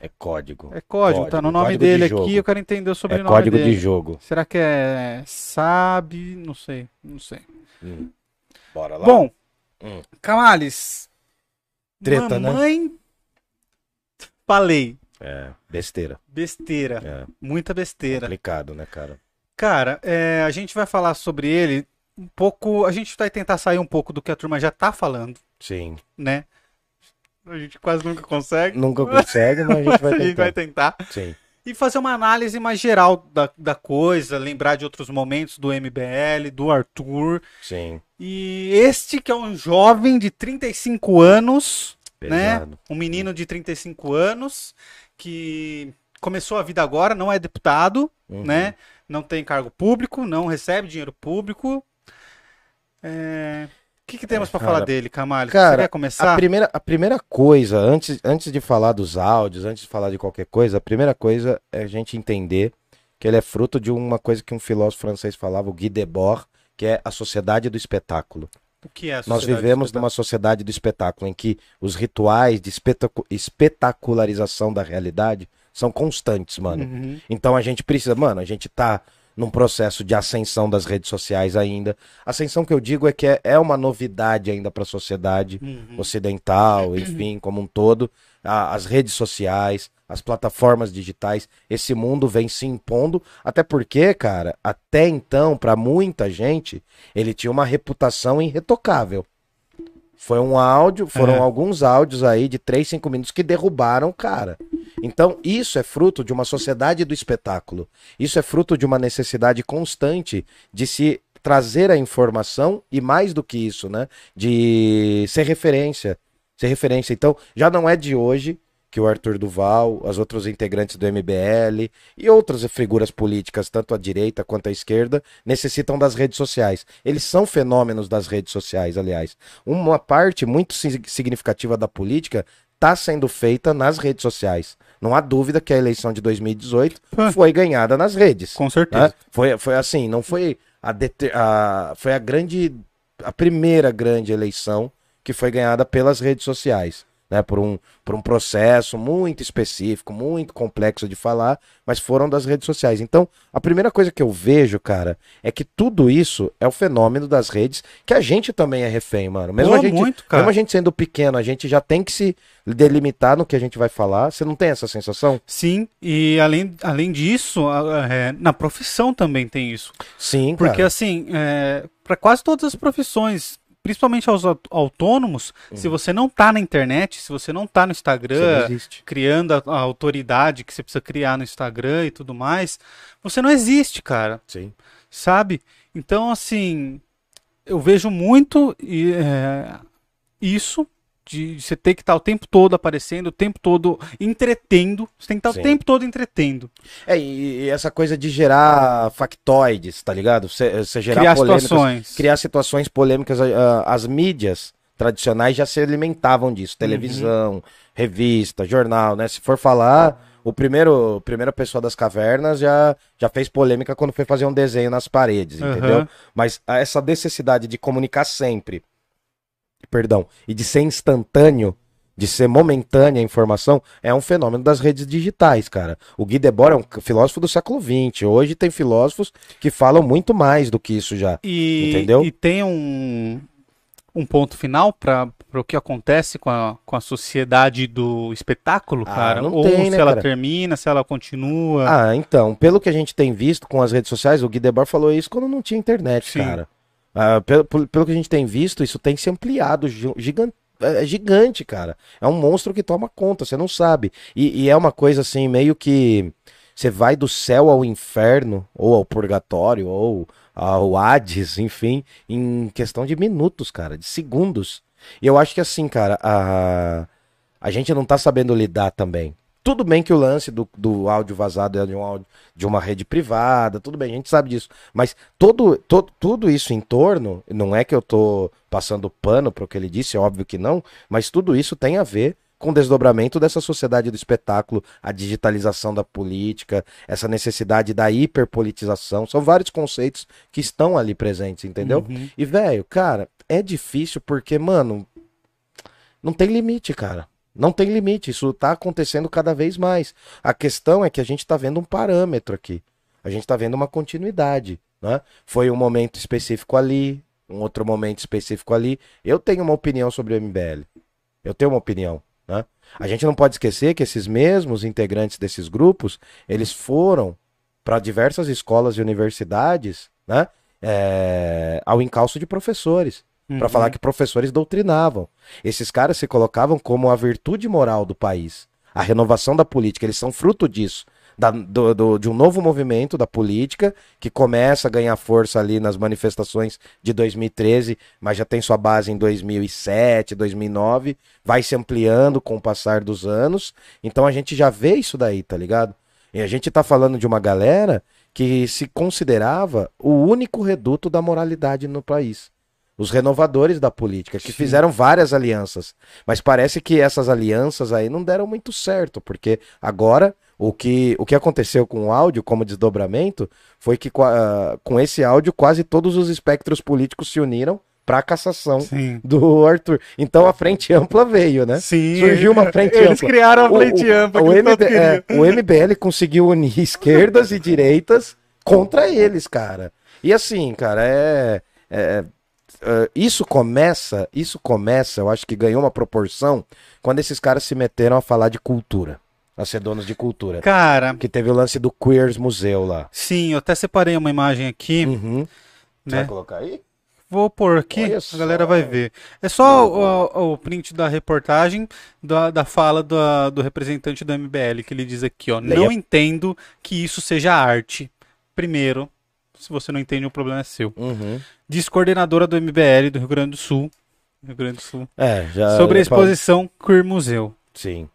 [SPEAKER 2] É código.
[SPEAKER 1] É código, tá no nome
[SPEAKER 2] código
[SPEAKER 1] dele
[SPEAKER 2] de
[SPEAKER 1] aqui, eu quero entender o
[SPEAKER 2] É
[SPEAKER 1] sobrenome
[SPEAKER 2] código
[SPEAKER 1] dele.
[SPEAKER 2] de jogo.
[SPEAKER 1] Será que é Sabe? Não sei, não sei.
[SPEAKER 2] Hum. Bora lá.
[SPEAKER 1] Bom,
[SPEAKER 2] Hum.
[SPEAKER 1] Camales.
[SPEAKER 2] Treta, né?
[SPEAKER 1] mamãe... Falei.
[SPEAKER 2] É, besteira.
[SPEAKER 1] Besteira.
[SPEAKER 2] É,
[SPEAKER 1] Muita besteira.
[SPEAKER 2] complicado, né, cara?
[SPEAKER 1] Cara, é, a gente vai falar sobre ele um pouco. A gente vai tentar sair um pouco do que a turma já tá falando,
[SPEAKER 2] Sim.
[SPEAKER 1] né? A gente quase nunca consegue.
[SPEAKER 2] Nunca consegue, mas a gente vai
[SPEAKER 1] a gente vai
[SPEAKER 2] tentar. Sim.
[SPEAKER 1] E fazer uma análise mais geral da, da coisa, lembrar de outros momentos do MBL, do Arthur.
[SPEAKER 2] Sim.
[SPEAKER 1] E este que é um jovem de 35 anos, né?
[SPEAKER 2] Pesado.
[SPEAKER 1] Um menino de 35 anos que começou a vida agora, não é deputado,
[SPEAKER 2] Uhum.
[SPEAKER 1] né? Não tem cargo público, não recebe dinheiro público. É, O que, que temos pra
[SPEAKER 2] cara,
[SPEAKER 1] falar dele, Camalho?
[SPEAKER 2] cara,
[SPEAKER 1] Você quer
[SPEAKER 2] A
[SPEAKER 1] começar?
[SPEAKER 2] primeira, a primeira coisa, antes, antes de falar dos áudios, antes de falar de qualquer coisa, a primeira coisa é a gente entender que ele é fruto de uma coisa que um filósofo francês falava, o Guy Debord, que é a sociedade do espetáculo.
[SPEAKER 1] O que é a
[SPEAKER 2] Nós
[SPEAKER 1] sociedade
[SPEAKER 2] vivemos
[SPEAKER 1] do
[SPEAKER 2] numa sociedade do espetáculo em que os rituais de espetacu- espetacularização da realidade são constantes, mano.
[SPEAKER 1] Uhum.
[SPEAKER 2] Então a gente precisa, mano, a gente tá num processo de ascensão das redes sociais ainda. Ascensão que eu digo é que é, é uma novidade ainda para a sociedade
[SPEAKER 1] Uhum.
[SPEAKER 2] ocidental, enfim, como um todo. A- as redes sociais, as plataformas digitais, esse mundo vem se impondo, até porque, cara, até então, para muita gente, ele tinha uma reputação irretocável. Foi um áudio, foram
[SPEAKER 1] É.
[SPEAKER 2] alguns áudios aí de 3, 5 minutos que derrubaram o cara. Então, isso é fruto de uma sociedade do espetáculo. Isso é fruto de uma necessidade constante de se trazer a informação e mais do que isso, né, de ser referência, ser referência. Então, já não é de hoje que o Arthur Duval, os outros integrantes do MBL e outras figuras políticas, tanto à direita quanto à esquerda, necessitam das redes sociais. Eles são fenômenos das redes sociais, aliás. Uma parte muito si- significativa da política está sendo feita nas redes sociais. Não há dúvida que a eleição de 2018
[SPEAKER 1] Ah.
[SPEAKER 2] foi ganhada nas redes.
[SPEAKER 1] Com certeza.
[SPEAKER 2] né? Foi, foi assim, não foi a, deter- a- foi a grande, a primeira grande eleição que foi ganhada pelas redes sociais, né? Por um, por um processo muito específico, muito complexo de falar, mas foram das redes sociais. Então, a primeira coisa que eu vejo, cara, é que tudo isso é o fenômeno das redes, que a gente também é refém, mano. Mesmo
[SPEAKER 1] Pô,
[SPEAKER 2] a gente,
[SPEAKER 1] muito,
[SPEAKER 2] mesmo a gente sendo pequeno, a gente já tem que se delimitar no que a gente vai falar. Você não tem essa sensação?
[SPEAKER 1] Sim, e além, além disso, é, na profissão também tem isso.
[SPEAKER 2] Sim,
[SPEAKER 1] Porque
[SPEAKER 2] cara.
[SPEAKER 1] assim, para quase todas as profissões, principalmente aos aut- autônomos,
[SPEAKER 2] Uhum.
[SPEAKER 1] se você não tá na internet, se você não tá no Instagram, criando a, a autoridade que você precisa criar no Instagram e tudo mais, você não existe, cara,
[SPEAKER 2] Sim.
[SPEAKER 1] sabe? Então, assim, eu vejo muito e, é, isso de você ter que estar o tempo todo aparecendo, o tempo todo entretendo, você tem que estar
[SPEAKER 2] Sim.
[SPEAKER 1] o tempo todo entretendo,
[SPEAKER 2] É, e, e essa coisa de gerar factoides, tá ligado? Você você gerar
[SPEAKER 1] criar
[SPEAKER 2] polêmicas,
[SPEAKER 1] situações.
[SPEAKER 2] criar situações polêmicas. ah, as mídias tradicionais já se alimentavam disso.
[SPEAKER 1] Uhum.
[SPEAKER 2] Televisão, revista, jornal, né? Se for falar, o primeiro, primeira pessoa das cavernas já, já fez polêmica quando foi fazer um desenho nas paredes,
[SPEAKER 1] Aham.
[SPEAKER 2] entendeu? Mas ah, essa necessidade de comunicar sempre, perdão, e de ser instantâneo, de ser momentânea a informação, é um fenômeno das redes digitais, cara. O Guy Debord é um filósofo do século XX. Hoje tem filósofos que falam muito mais do que isso já.
[SPEAKER 1] E,
[SPEAKER 2] Entendeu?
[SPEAKER 1] e tem um, um ponto final para o que acontece com a, com a sociedade do espetáculo,
[SPEAKER 2] Ah,
[SPEAKER 1] cara? Ou
[SPEAKER 2] tem,
[SPEAKER 1] se
[SPEAKER 2] né,
[SPEAKER 1] ela
[SPEAKER 2] cara?
[SPEAKER 1] termina, se ela continua.
[SPEAKER 2] Ah, então, pelo que a gente tem visto com as redes sociais, o Guy Debord falou isso quando não tinha internet,
[SPEAKER 1] Sim.
[SPEAKER 2] cara. Ah, pelo, pelo que a gente tem visto, isso tem se ampliado gigante. É gigante, cara. É um monstro que toma conta, você não sabe. E, e é uma coisa assim, meio que você vai do céu ao inferno, ou ao purgatório, ou ao Hades, enfim, em questão de minutos, cara, de segundos. E eu acho que assim, cara, a, a gente não tá sabendo lidar também. Tudo bem que o lance do, do áudio vazado é de, um áudio, de uma rede privada, tudo bem, a gente sabe disso. Mas todo, to- tudo isso em torno, não é que eu tô passando pano pro que ele disse, é óbvio que não, mas tudo isso tem a ver com o desdobramento dessa sociedade do espetáculo, a digitalização da política, essa necessidade da hiperpolitização. São vários conceitos que estão ali presentes, entendeu?
[SPEAKER 1] Uhum.
[SPEAKER 2] E, velho, cara, é difícil porque, mano, não tem limite, cara. Não tem limite. Isso tá acontecendo cada vez mais. A questão é que a gente tá vendo um parâmetro aqui. A gente tá vendo uma continuidade, né? Foi um momento específico ali, um outro momento específico ali. Eu tenho uma opinião sobre o MBL. Eu tenho uma opinião. Né? A gente não pode esquecer que esses mesmos integrantes desses grupos, eles foram para diversas escolas e universidades, né? É, ao encalço de professores,
[SPEAKER 1] Uhum.
[SPEAKER 2] para falar que professores doutrinavam. Esses caras se colocavam como a virtude moral do país, a renovação da política. Eles são fruto disso, da- do- do- de um novo movimento da política que começa a ganhar força ali nas manifestações de 2013, mas já tem sua base em 2007, 2009, vai se ampliando com o passar dos anos. Então a gente já vê isso daí, tá ligado? E a gente tá falando de uma galera que se considerava o único reduto da moralidade no país. Os renovadores da política, que
[SPEAKER 1] Sim.
[SPEAKER 2] fizeram várias alianças. Mas parece que essas alianças aí não deram muito certo, porque agora o que, o que aconteceu com o áudio como desdobramento foi que com a- com esse áudio quase todos os espectros políticos se uniram para a cassação
[SPEAKER 1] Sim.
[SPEAKER 2] do Arthur. Então a frente ampla veio, né?
[SPEAKER 1] Sim.
[SPEAKER 2] Surgiu uma frente
[SPEAKER 1] Eles
[SPEAKER 2] ampla.
[SPEAKER 1] criaram a
[SPEAKER 2] O-
[SPEAKER 1] frente
[SPEAKER 2] o-
[SPEAKER 1] ampla.
[SPEAKER 2] O,
[SPEAKER 1] que
[SPEAKER 2] MB, é, o MBL conseguiu unir esquerdas e direitas contra eles, cara. E assim, cara, é, é- é, isso começa, isso começa, eu acho que ganhou uma proporção quando esses caras se meteram a falar de cultura, a ser donos de cultura.
[SPEAKER 1] Cara,
[SPEAKER 2] Que teve o lance do Queers Museu lá.
[SPEAKER 1] sim, eu até separei uma imagem aqui,
[SPEAKER 2] Uhum. Você
[SPEAKER 1] né?
[SPEAKER 2] vai colocar aí?
[SPEAKER 1] Vou pôr aqui, a galera vai ver. É só o, o- o print da reportagem da, da fala do, do representante do MBL, que ele diz aqui, ó.
[SPEAKER 2] Leia.
[SPEAKER 1] Não entendo que isso seja arte. Primeiro, se você não entende, o problema é seu.
[SPEAKER 2] Uhum.
[SPEAKER 1] Diz coordenadora do MBL do Rio Grande do Sul. Rio Grande do Sul.
[SPEAKER 2] É, já.
[SPEAKER 1] sobre a exposição Queer Museu.
[SPEAKER 2] Sim.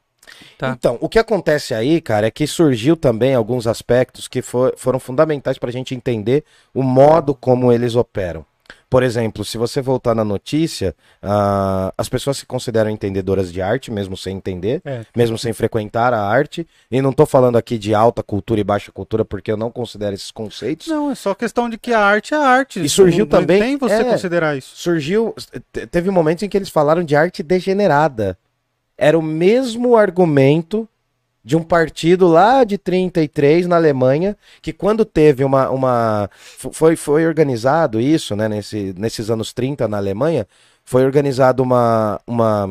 [SPEAKER 1] Tá.
[SPEAKER 2] Então, o que acontece aí, cara, é que surgiu também alguns aspectos que fo- foram fundamentais para a gente entender o modo como eles operam. Por exemplo, se você voltar na notícia, ah, as pessoas se consideram entendedoras de arte, mesmo sem entender,
[SPEAKER 1] É.
[SPEAKER 2] mesmo sem frequentar a arte. E não tô falando aqui de alta cultura e baixa cultura, porque eu não considero esses conceitos.
[SPEAKER 1] Não, é só questão de que a arte é arte.
[SPEAKER 2] E surgiu
[SPEAKER 1] Não-
[SPEAKER 2] também-
[SPEAKER 1] tem você
[SPEAKER 2] é.
[SPEAKER 1] considerar isso.
[SPEAKER 2] surgiu. te- Teve momentos em que eles falaram de arte degenerada. Era o mesmo argumento de um partido lá de 33 na Alemanha, que quando teve uma. uma fo- foi, foi organizado isso, né, nesse, nesses anos 30 na Alemanha, foi organizado uma, uma,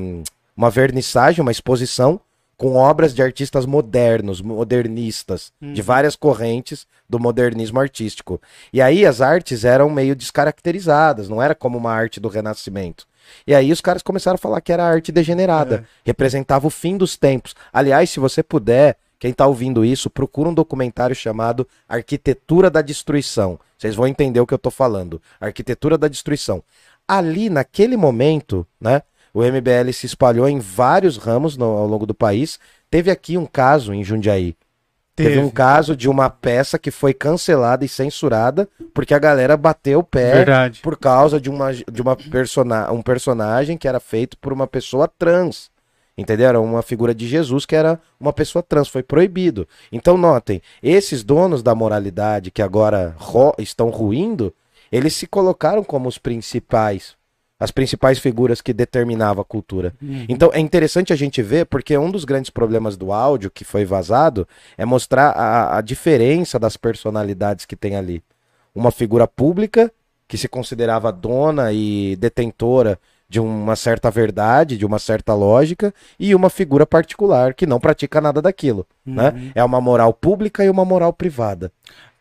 [SPEAKER 2] uma vernissagem, uma exposição com obras de artistas modernos, modernistas, de
[SPEAKER 1] Uhum.
[SPEAKER 2] várias correntes do modernismo artístico. E aí as artes eram meio descaracterizadas, não era como uma arte do Renascimento. E aí os caras começaram a falar que era arte degenerada, representava o fim dos tempos. Aliás, se você puder, quem tá ouvindo isso, procura um documentário chamado Arquitetura da Destruição. Vocês vão entender o que eu tô falando. Arquitetura da Destruição. Ali, naquele momento, né, o MBL se espalhou em vários ramos no- ao longo do país. Teve aqui um caso em Jundiaí. Teve. um caso de uma peça que foi cancelada e censurada porque a galera bateu o pé
[SPEAKER 1] Verdade.
[SPEAKER 2] por causa de, uma, de uma persona, um personagem que era feito por uma pessoa trans. Entendeu? Era uma figura de Jesus que era uma pessoa trans, foi proibido. Então, notem, esses donos da moralidade que agora ro- estão ruindo, eles se colocaram como os principais, as principais figuras que determinavam a cultura.
[SPEAKER 1] Uhum.
[SPEAKER 2] Então é interessante a gente ver, porque um dos grandes problemas do áudio que foi vazado é mostrar a, a diferença das personalidades que tem ali. Uma figura pública que se considerava dona e detentora de uma certa verdade, de uma certa lógica, e uma figura particular que não pratica nada daquilo. Né?
[SPEAKER 1] Uhum.
[SPEAKER 2] É uma moral pública e uma moral privada.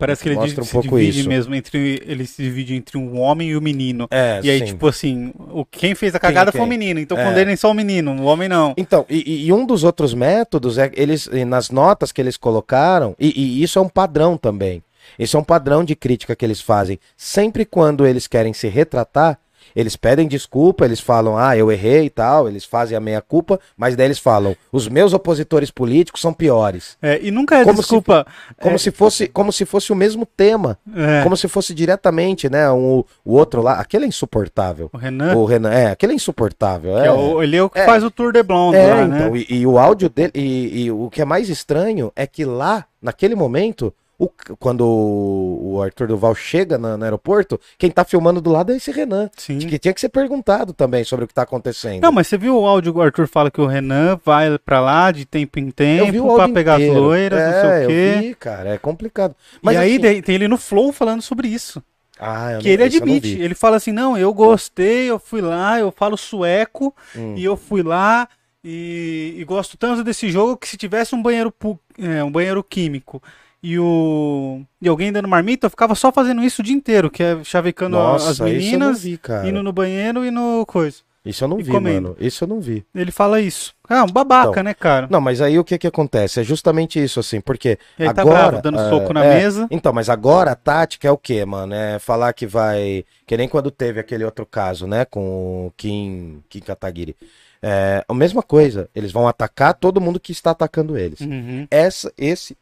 [SPEAKER 1] Parece que ele
[SPEAKER 2] Mostra
[SPEAKER 1] diz-
[SPEAKER 2] um
[SPEAKER 1] se
[SPEAKER 2] pouco
[SPEAKER 1] divide
[SPEAKER 2] isso.
[SPEAKER 1] mesmo entre ele se divide entre um homem e o menino.
[SPEAKER 2] É,
[SPEAKER 1] e aí,
[SPEAKER 2] sim.
[SPEAKER 1] tipo assim, o, quem fez a cagada
[SPEAKER 2] quem?
[SPEAKER 1] foi o menino, então
[SPEAKER 2] É.
[SPEAKER 1] condenem só o menino, o homem não.
[SPEAKER 2] Então, e, e um dos outros métodos é eles nas notas que eles colocaram, e, e isso é um padrão também. Isso é um padrão de crítica que eles fazem. Sempre quando eles querem se retratar, eles pedem desculpa, eles falam, ah, eu errei e tal, eles fazem a meia-culpa, mas daí eles falam, os meus opositores políticos são piores.
[SPEAKER 1] É, e nunca é
[SPEAKER 2] Como se-
[SPEAKER 1] desculpa.
[SPEAKER 2] Como,
[SPEAKER 1] é,
[SPEAKER 2] se fosse, como se fosse o mesmo tema.
[SPEAKER 1] é,
[SPEAKER 2] Como se fosse diretamente, né? Um, o outro lá. Aquele é insuportável.
[SPEAKER 1] o Renan,
[SPEAKER 2] O Renan, é, aquele é insuportável. É,
[SPEAKER 1] é o- ele é o que
[SPEAKER 2] é.
[SPEAKER 1] faz o Tour de Blonde
[SPEAKER 2] É,
[SPEAKER 1] lá,
[SPEAKER 2] então,
[SPEAKER 1] né?
[SPEAKER 2] e, e o áudio dele, e, e o que é mais estranho é que lá, naquele momento, o- quando o, Arthur Duval chega na- no aeroporto, quem tá filmando do lado é esse Renan.
[SPEAKER 1] Sim.
[SPEAKER 2] Que tinha que ser perguntado também sobre o que tá acontecendo.
[SPEAKER 1] Não, mas você viu o áudio que o Arthur fala que o Renan vai pra lá de tempo em tempo
[SPEAKER 2] áudio
[SPEAKER 1] pegar
[SPEAKER 2] inteiro.
[SPEAKER 1] as loiras,
[SPEAKER 2] é,
[SPEAKER 1] não sei o quê.
[SPEAKER 2] Eu vi, cara, é complicado. Mas
[SPEAKER 1] e aí
[SPEAKER 2] assim,
[SPEAKER 1] tem ele no Flow falando sobre isso.
[SPEAKER 2] Ah, eu
[SPEAKER 1] que
[SPEAKER 2] não-
[SPEAKER 1] ele admite. Ele fala assim: não, eu gostei, eu fui lá, eu falo sueco
[SPEAKER 2] Hum.
[SPEAKER 1] e eu fui lá e, e gosto tanto desse jogo que se tivesse um banheiro, é, um banheiro químico e, o, e alguém dando marmita, eu ficava só fazendo isso o dia inteiro, que é chavecando as
[SPEAKER 2] Nossa, não
[SPEAKER 1] meninas,
[SPEAKER 2] vi,
[SPEAKER 1] indo no banheiro e no coisa.
[SPEAKER 2] Isso eu não
[SPEAKER 1] e
[SPEAKER 2] vi,
[SPEAKER 1] comendo.
[SPEAKER 2] mano. Isso eu não vi.
[SPEAKER 1] Ele fala isso. Ah, um babaca,
[SPEAKER 2] Então,
[SPEAKER 1] né, cara?
[SPEAKER 2] Não, mas aí o que que acontece? É justamente isso, assim, porque
[SPEAKER 1] E aí tá
[SPEAKER 2] agora...
[SPEAKER 1] bravo, dando
[SPEAKER 2] ah,
[SPEAKER 1] soco na
[SPEAKER 2] é,
[SPEAKER 1] mesa.
[SPEAKER 2] Então, mas agora a tática é o quê, mano? É falar que vai... Que nem quando teve aquele outro caso, né? Com o Kim, Kim Kataguiri. É a mesma coisa. Eles vão atacar todo mundo que está atacando eles.
[SPEAKER 1] Uhum.
[SPEAKER 2] Essa, esse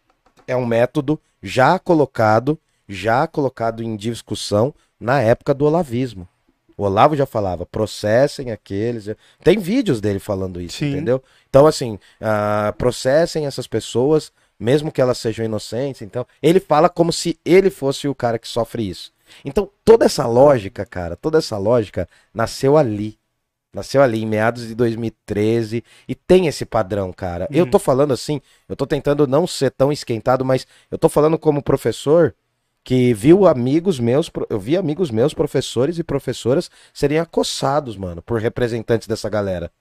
[SPEAKER 2] é um método já colocado, já colocado em discussão na época do olavismo. O Olavo já falava, processem aqueles. Tem vídeos dele falando isso,
[SPEAKER 1] Sim.
[SPEAKER 2] entendeu? Então, assim, ah, processem essas pessoas, mesmo que elas sejam inocentes. Então, ele fala como se ele fosse o cara que sofre isso. Então, toda essa lógica, cara, toda essa lógica nasceu ali. Nasceu ali em meados de 2013 e tem esse padrão, cara. Eu
[SPEAKER 1] Uhum.
[SPEAKER 2] tô falando assim, eu tô tentando não ser tão esquentado, mas eu tô falando como professor que viu amigos meus, eu vi amigos meus, professores e professoras, serem acossados, mano, por representantes dessa galera.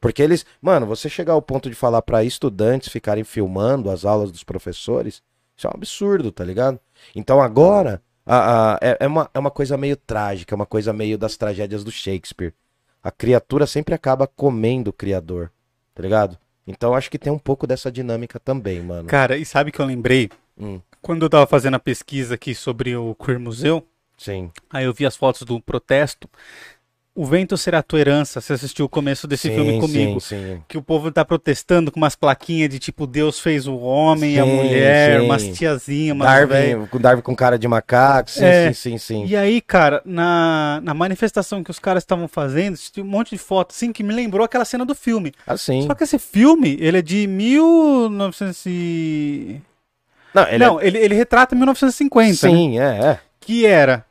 [SPEAKER 2] Porque eles, mano, você chegar ao ponto de falar pra estudantes ficarem filmando as aulas dos professores, isso é um absurdo, tá ligado? Então agora, a- a- é, é uma, é uma coisa meio trágica, é uma coisa meio das tragédias do Shakespeare. A criatura sempre acaba comendo o criador, tá ligado? Então acho que tem um pouco dessa dinâmica também, mano.
[SPEAKER 1] Cara, e sabe que eu lembrei?
[SPEAKER 2] Hum,
[SPEAKER 1] Quando eu tava fazendo a pesquisa aqui sobre o Queer Museu,
[SPEAKER 2] sim.
[SPEAKER 1] aí eu vi as fotos do protesto. O Vento Será Tua Herança, você assistiu o começo desse
[SPEAKER 2] sim,
[SPEAKER 1] filme comigo.
[SPEAKER 2] Sim, sim.
[SPEAKER 1] Que o povo tá protestando com umas plaquinhas de tipo, Deus fez o homem e a mulher, umas tiazinhas, umas.
[SPEAKER 2] Darwin, com Darwin com cara de macaco, sim,
[SPEAKER 1] É.
[SPEAKER 2] sim, sim, sim.
[SPEAKER 1] E aí, cara, na, na manifestação que os caras estavam fazendo, tinha um monte de foto assim que me lembrou aquela cena do filme.
[SPEAKER 2] Assim.
[SPEAKER 1] Só que esse filme, ele é de 1900 e...
[SPEAKER 2] Não, ele
[SPEAKER 1] Não, ele, ele retrata 1950,
[SPEAKER 2] é...
[SPEAKER 1] né?
[SPEAKER 2] Sim, é, é.
[SPEAKER 1] que era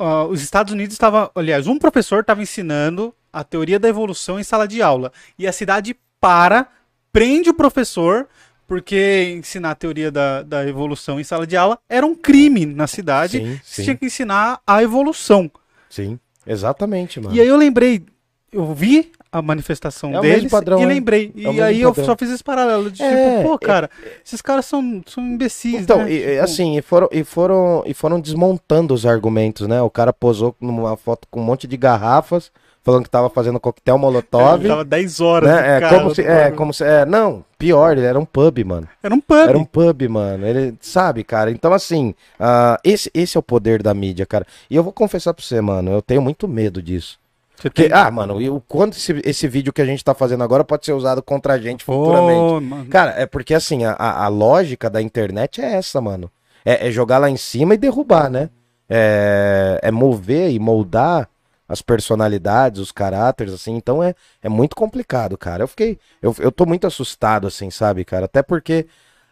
[SPEAKER 1] ó, os Estados Unidos estava, aliás, um professor estava ensinando a teoria da evolução em sala de aula e a cidade para, prende o professor porque ensinar a teoria da, da evolução em sala de aula era um crime na cidade.
[SPEAKER 2] Sim,
[SPEAKER 1] Você
[SPEAKER 2] sim,
[SPEAKER 1] tinha que ensinar a evolução.
[SPEAKER 2] sim. Exatamente, mano.
[SPEAKER 1] E aí eu lembrei, eu vi a manifestação
[SPEAKER 2] É
[SPEAKER 1] deles
[SPEAKER 2] padrão,
[SPEAKER 1] e lembrei.
[SPEAKER 2] É
[SPEAKER 1] e aí eu
[SPEAKER 2] padrão.
[SPEAKER 1] só fiz esse paralelo de
[SPEAKER 2] É,
[SPEAKER 1] tipo, pô,
[SPEAKER 2] é-
[SPEAKER 1] cara, esses caras são, são imbecis,
[SPEAKER 2] Então,
[SPEAKER 1] né?
[SPEAKER 2] e-
[SPEAKER 1] Tipo,
[SPEAKER 2] assim, e foram, e, foram, e foram desmontando os argumentos, né? O cara posou numa foto com um monte de garrafas, falando que tava fazendo coquetel molotov.
[SPEAKER 1] tava 10 horas.
[SPEAKER 2] né? É,
[SPEAKER 1] cara
[SPEAKER 2] como se, é, como se. É, não, pior, ele era um pub, mano.
[SPEAKER 1] Era um pub.
[SPEAKER 2] Era um pub, mano. Ele sabe, cara. Então, assim, ah, esse, esse é o poder da mídia, cara. E eu vou confessar pra você, mano, eu tenho muito medo disso.
[SPEAKER 1] Você
[SPEAKER 2] Porque,
[SPEAKER 1] tem-
[SPEAKER 2] ah, mano, e o quanto esse, esse vídeo que a gente tá fazendo agora pode ser usado contra a gente futuramente.
[SPEAKER 1] Mano.
[SPEAKER 2] Cara, é porque assim, a, a lógica da internet é essa, mano. É, é jogar lá em cima e derrubar, né? É, é mover e moldar as personalidades, os caráteres, assim. Então é, é muito complicado, cara. Eu fiquei. Eu, eu tô muito assustado, assim, sabe, cara? Até porque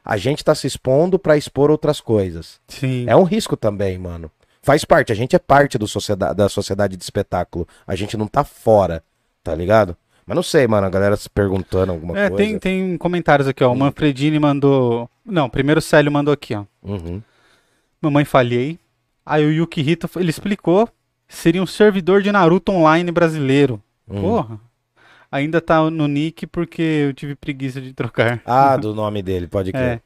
[SPEAKER 2] a gente tá se expondo pra expor outras coisas.
[SPEAKER 1] Sim.
[SPEAKER 2] É um risco também, mano. Faz parte, a gente é parte sociedade, da sociedade de espetáculo. A gente não tá fora, tá ligado? Mas não sei, mano, a galera se perguntando alguma
[SPEAKER 1] É,
[SPEAKER 2] coisa.
[SPEAKER 1] tem, tem comentários aqui, ó. O Manfredini mandou. Não, primeiro o Célio mandou aqui, ó.
[SPEAKER 2] Uhum.
[SPEAKER 1] Mamãe falhei. Aí o Yuki Hito, ele explicou. Seria um servidor de Naruto online brasileiro.
[SPEAKER 2] Hum.
[SPEAKER 1] Porra. Ainda tá no nick porque eu tive preguiça de trocar.
[SPEAKER 2] Ah, do nome dele, pode crer.
[SPEAKER 1] É.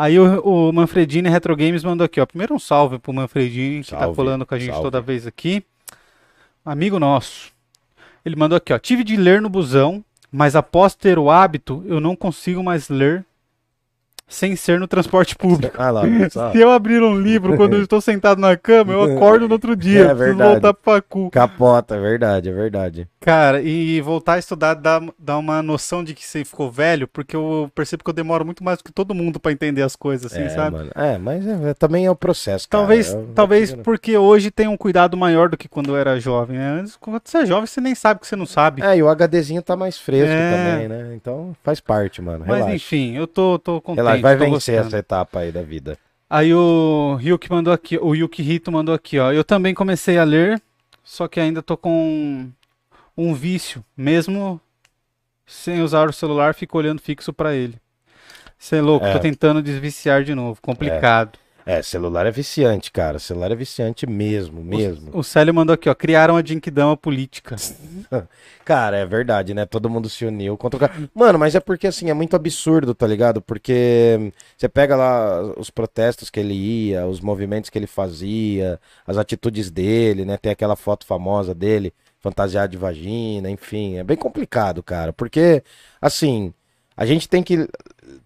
[SPEAKER 1] Aí o, o Manfredini Retro Games mandou aqui, ó. Primeiro um salve pro Manfredini, que tá
[SPEAKER 2] Salve,
[SPEAKER 1] colando com a gente
[SPEAKER 2] salve.
[SPEAKER 1] toda vez aqui. Amigo nosso. Ele mandou aqui, ó. Tive de ler no busão, mas após ter o hábito, eu não consigo mais ler sem ser no transporte público.
[SPEAKER 2] Ah lá, só.
[SPEAKER 1] Se eu abrir um livro quando eu estou sentado na cama, eu acordo no outro dia.
[SPEAKER 2] É
[SPEAKER 1] preciso
[SPEAKER 2] verdade.
[SPEAKER 1] voltar pra facu.
[SPEAKER 2] Capota, é verdade, é verdade.
[SPEAKER 1] Cara, e voltar a estudar dá, dá uma noção de que você ficou velho, porque eu percebo que eu demoro muito mais do que todo mundo pra entender as coisas, assim,
[SPEAKER 2] é,
[SPEAKER 1] sabe?
[SPEAKER 2] mano. É, mas é- é- também é o processo, cara.
[SPEAKER 1] Talvez,
[SPEAKER 2] Eu-
[SPEAKER 1] talvez porque hoje tem um cuidado maior do que quando eu era jovem. Né? Antes, quando você é jovem, você nem sabe que você não sabe.
[SPEAKER 2] É, e o HDzinho tá mais fresco
[SPEAKER 1] É.
[SPEAKER 2] também, né? Então faz parte, mano.
[SPEAKER 1] Mas
[SPEAKER 2] Relaxa.
[SPEAKER 1] enfim, eu tô, tô contente.
[SPEAKER 2] Relaxa, vai
[SPEAKER 1] tô
[SPEAKER 2] vencer essa etapa aí da vida.
[SPEAKER 1] Aí o Yuki mandou aqui, o Yuki Hito mandou aqui, ó. Eu também comecei a ler, só que ainda tô com um vício, mesmo sem usar o celular, fico olhando fixo pra ele. Você é louco,
[SPEAKER 2] É.
[SPEAKER 1] tô tentando desviciar de novo, complicado.
[SPEAKER 2] É, celular é viciante, cara. Celular é viciante mesmo, mesmo.
[SPEAKER 1] O Célio mandou aqui, ó. Criaram a Jinkidama política.
[SPEAKER 2] Cara, é verdade, né? Todo mundo se uniu contra o cara. Mano, mas é porque assim, é muito absurdo, tá ligado? Porque você pega lá os protestos que ele ia, os movimentos que ele fazia, as atitudes dele, né? Tem aquela foto famosa dele, fantasiado de vagina, enfim. É bem complicado, cara. Porque, assim, a gente tem que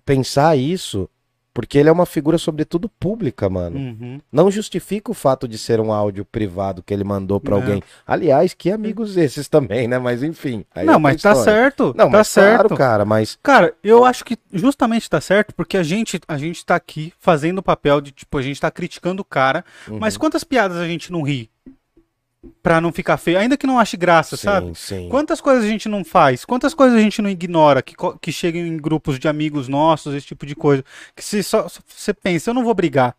[SPEAKER 2] pensar isso porque ele é uma figura, sobretudo, pública, mano.
[SPEAKER 1] Uhum.
[SPEAKER 2] Não justifica o fato de ser um áudio privado que ele mandou pra
[SPEAKER 1] Não.
[SPEAKER 2] alguém. Aliás, que amigos esses também, né? Mas enfim. é
[SPEAKER 1] não,
[SPEAKER 2] outra
[SPEAKER 1] mas tá
[SPEAKER 2] história.
[SPEAKER 1] certo.
[SPEAKER 2] Não,
[SPEAKER 1] tá
[SPEAKER 2] mas
[SPEAKER 1] certo.
[SPEAKER 2] claro, cara, mas.
[SPEAKER 1] Cara, eu acho que justamente tá certo porque a gente, a gente tá aqui fazendo o papel de, tipo, a gente tá criticando o cara,
[SPEAKER 2] Uhum.
[SPEAKER 1] mas quantas piadas a gente não ri? Pra não ficar feio, ainda que não ache graça, sabe?
[SPEAKER 2] Sim, sim.
[SPEAKER 1] Quantas coisas a gente não faz? Quantas coisas a gente não ignora que, que chegam em grupos de amigos nossos, esse tipo de coisa? Que se só você pensa, eu não vou brigar,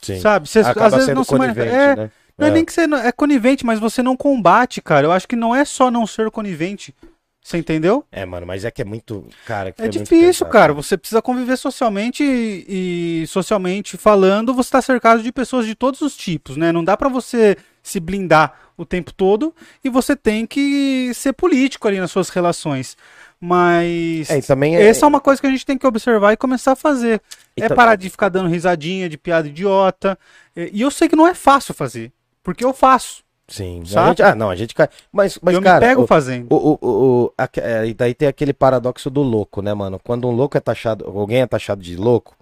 [SPEAKER 2] sim.
[SPEAKER 1] sabe? Você,
[SPEAKER 2] Acaba
[SPEAKER 1] às vezes não se manifesta. É,
[SPEAKER 2] né?
[SPEAKER 1] não é.
[SPEAKER 2] É.
[SPEAKER 1] nem que você não- é conivente, mas você não combate, cara. Eu acho que não é só não ser conivente. Você entendeu?
[SPEAKER 2] É, mano, mas é que é muito. Cara,
[SPEAKER 1] É
[SPEAKER 2] muito
[SPEAKER 1] difícil, cara. Você precisa conviver socialmente e, e socialmente falando, você está cercado de pessoas de todos os tipos, né? Não dá pra você se blindar o tempo todo e você tem que ser político ali nas suas relações. Mas
[SPEAKER 2] É, também é.
[SPEAKER 1] essa é uma coisa que a gente tem que observar e começar a fazer.
[SPEAKER 2] E
[SPEAKER 1] é parar de ficar dando risadinha de piada idiota. E e eu sei que não é fácil fazer, porque eu faço.
[SPEAKER 2] Sim. A
[SPEAKER 1] Sabe?
[SPEAKER 2] gente- ah, não, a gente cai. Mas, mas
[SPEAKER 1] eu
[SPEAKER 2] cara.
[SPEAKER 1] me pego
[SPEAKER 2] o-
[SPEAKER 1] fazendo.
[SPEAKER 2] O, o, o, aque- é, daí tem aquele paradoxo do louco, né, mano? Quando um louco é taxado, alguém é taxado de louco,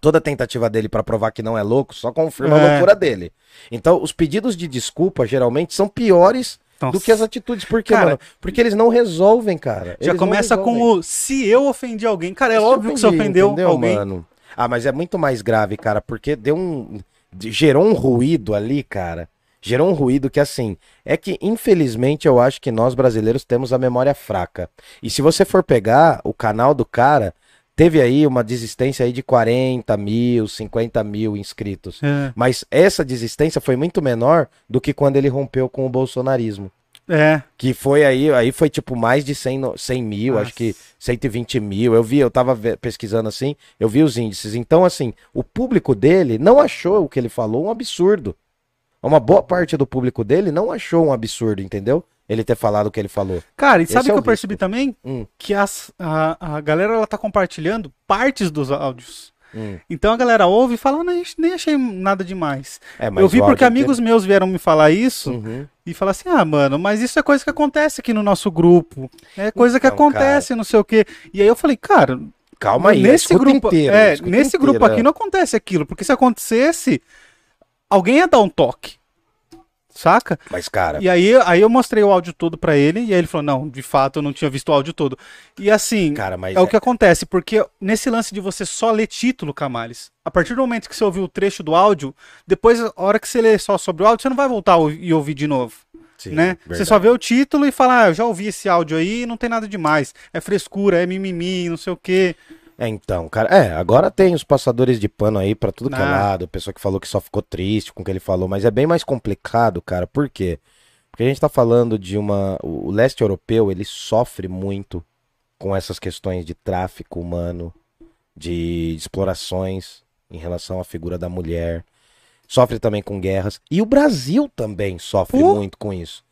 [SPEAKER 2] toda tentativa dele pra provar que não é louco só confirma a
[SPEAKER 1] É.
[SPEAKER 2] loucura dele. Então, os pedidos de desculpa geralmente são piores do
[SPEAKER 1] Nossa.
[SPEAKER 2] que as atitudes. Por quê,
[SPEAKER 1] Cara,
[SPEAKER 2] mano? Porque eles não resolvem, cara.
[SPEAKER 1] Já
[SPEAKER 2] Eles
[SPEAKER 1] começa com o se eu ofendi alguém. Cara, é
[SPEAKER 2] Se
[SPEAKER 1] óbvio que você
[SPEAKER 2] ofendi,
[SPEAKER 1] ofendeu
[SPEAKER 2] entendeu,
[SPEAKER 1] alguém.
[SPEAKER 2] Mano? Ah, mas é muito mais grave, cara, porque deu um. gerou um ruído ali, cara. Gerou um ruído que, assim, é que, infelizmente, eu acho que nós brasileiros temos a memória fraca. E se você for pegar o canal do cara, teve aí uma desistência aí de 40 mil, 50 mil inscritos.
[SPEAKER 1] É.
[SPEAKER 2] Mas essa desistência foi muito menor do que quando ele rompeu com o bolsonarismo.
[SPEAKER 1] É.
[SPEAKER 2] Que foi aí, aí foi tipo mais de 100, no- 100 mil,
[SPEAKER 1] Nossa.
[SPEAKER 2] acho que 120 mil. Eu vi, eu tava pesquisando assim, eu vi os índices. Então, assim, o público dele não achou o que ele falou um absurdo. Uma boa parte do público dele não achou um absurdo, entendeu? Ele ter falado o que ele falou.
[SPEAKER 1] Cara, e
[SPEAKER 2] Esse
[SPEAKER 1] sabe o
[SPEAKER 2] é
[SPEAKER 1] que eu percebi
[SPEAKER 2] risco.
[SPEAKER 1] também?
[SPEAKER 2] Hum.
[SPEAKER 1] Que as, a, a galera ela tá compartilhando partes dos áudios.
[SPEAKER 2] Hum.
[SPEAKER 1] Então a galera ouve e fala, "Ah, nem, nem achei nada demais.
[SPEAKER 2] É,
[SPEAKER 1] eu vi porque
[SPEAKER 2] áudio
[SPEAKER 1] amigos meus vieram me falar isso
[SPEAKER 2] Uhum.
[SPEAKER 1] e falar assim, ah, mano, mas isso é coisa que acontece aqui no nosso grupo. É coisa que
[SPEAKER 2] Então,
[SPEAKER 1] acontece, não sei o quê. E aí eu falei, cara,
[SPEAKER 2] Calma aí,
[SPEAKER 1] nesse
[SPEAKER 2] escuta
[SPEAKER 1] grupo,
[SPEAKER 2] inteiro,
[SPEAKER 1] é, nesse
[SPEAKER 2] inteiro,
[SPEAKER 1] grupo aqui
[SPEAKER 2] é.
[SPEAKER 1] não acontece aquilo, porque se acontecesse, alguém ia dar um toque. Saca?
[SPEAKER 2] Mas, cara,
[SPEAKER 1] E aí, aí eu mostrei o áudio todo pra ele, e aí ele falou: não, de fato eu não tinha visto o áudio todo. E assim,
[SPEAKER 2] cara, mas
[SPEAKER 1] é o que acontece, porque nesse lance de você só ler título, Camales, a partir do momento que você ouviu o trecho do áudio, depois, a hora que você lê só sobre o áudio, você não vai voltar e ouvir de novo,
[SPEAKER 2] Sim,
[SPEAKER 1] né? Você só vê o título e fala, ah, eu já ouvi esse áudio aí, não tem nada demais. É frescura, é mimimi, não sei o quê.
[SPEAKER 2] É, então, cara, é, agora tem os passadores de pano aí pra tudo que é
[SPEAKER 1] Ah.
[SPEAKER 2] lado, pessoa que falou que só ficou triste com o que ele falou, mas é bem mais complicado, cara, por quê? Porque a gente tá falando de uma. O o leste europeu, ele sofre muito com essas questões de tráfico humano, de explorações em relação à figura da mulher, sofre também com guerras, e o Brasil também sofre
[SPEAKER 1] Pô.
[SPEAKER 2] muito com isso.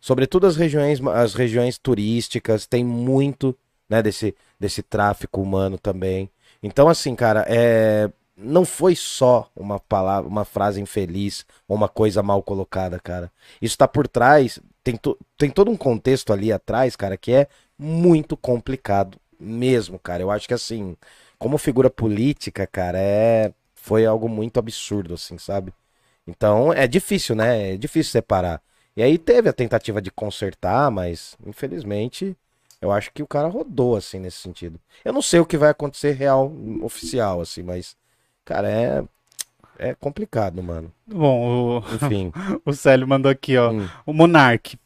[SPEAKER 2] Sobretudo as regiões, as regiões turísticas, tem muito né, desse, desse tráfico humano também. Então, assim, cara, é, não foi só uma palavra, uma frase infeliz ou uma coisa mal colocada, cara. Isso tá por trás, tem, to- tem todo um contexto ali atrás, cara, que é muito complicado mesmo, cara. Eu acho que, assim, como figura política, cara, é, foi algo muito absurdo, assim, sabe? Então, é difícil, né? É difícil separar. E aí teve a tentativa de consertar, mas, infelizmente, eu acho que o cara rodou, assim, nesse sentido. Eu não sei o que vai acontecer real, oficial, assim, mas, cara, é. É complicado, mano.
[SPEAKER 1] Bom, o,
[SPEAKER 2] Enfim.
[SPEAKER 1] o Célio mandou aqui, ó.
[SPEAKER 2] Hum,
[SPEAKER 1] O Monark.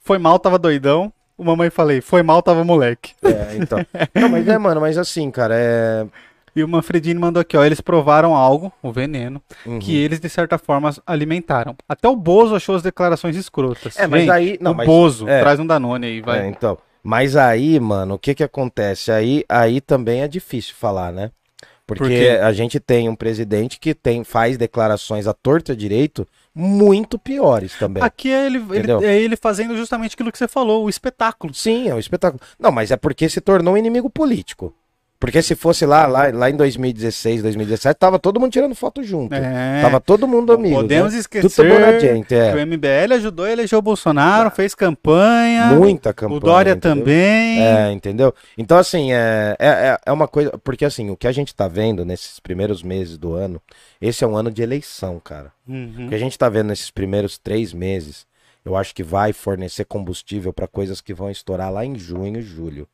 [SPEAKER 1] Foi mal, tava doidão. O mamãe falei, foi mal, tava moleque.
[SPEAKER 2] é, então. Não, mas é, mano, mas assim, cara, é.
[SPEAKER 1] E o Manfredini mandou aqui, ó. Eles provaram algo, o veneno,
[SPEAKER 2] Uhum.
[SPEAKER 1] que eles, de certa forma, alimentaram. Até o Bozo achou as declarações escrotas.
[SPEAKER 2] É, mas aí. Não,
[SPEAKER 1] o
[SPEAKER 2] mas,
[SPEAKER 1] Bozo,
[SPEAKER 2] é.
[SPEAKER 1] traz um Danone aí, vai.
[SPEAKER 2] É, então. Mas aí, mano, o que que acontece? Aí, aí também é difícil falar, né? Porque
[SPEAKER 1] Por
[SPEAKER 2] a gente tem um presidente que tem, faz declarações à torta direito muito piores também.
[SPEAKER 1] Aqui é ele, ele- é ele fazendo justamente aquilo que você falou, o espetáculo.
[SPEAKER 2] Sim, é um espetáculo. Não, mas é porque se tornou um inimigo político. Porque se fosse lá, lá, lá em 2016, 2017, tava todo mundo tirando foto junto.
[SPEAKER 1] É.
[SPEAKER 2] Tava todo mundo
[SPEAKER 1] Não
[SPEAKER 2] amigo.
[SPEAKER 1] podemos
[SPEAKER 2] né?
[SPEAKER 1] esquecer
[SPEAKER 2] na gente,
[SPEAKER 1] que
[SPEAKER 2] é.
[SPEAKER 1] o MBL ajudou a eleger o Bolsonaro, fez campanha.
[SPEAKER 2] Muita campanha.
[SPEAKER 1] o Dória
[SPEAKER 2] entendeu?
[SPEAKER 1] também.
[SPEAKER 2] É, entendeu? Então, assim, é, é, é- é uma coisa. Porque, assim, o que a gente tá vendo nesses primeiros meses do ano, esse é um ano de eleição, cara.
[SPEAKER 1] Uhum.
[SPEAKER 2] O que a gente tá vendo nesses primeiros três meses, eu acho que vai fornecer combustível para coisas que vão estourar lá em junho e julho.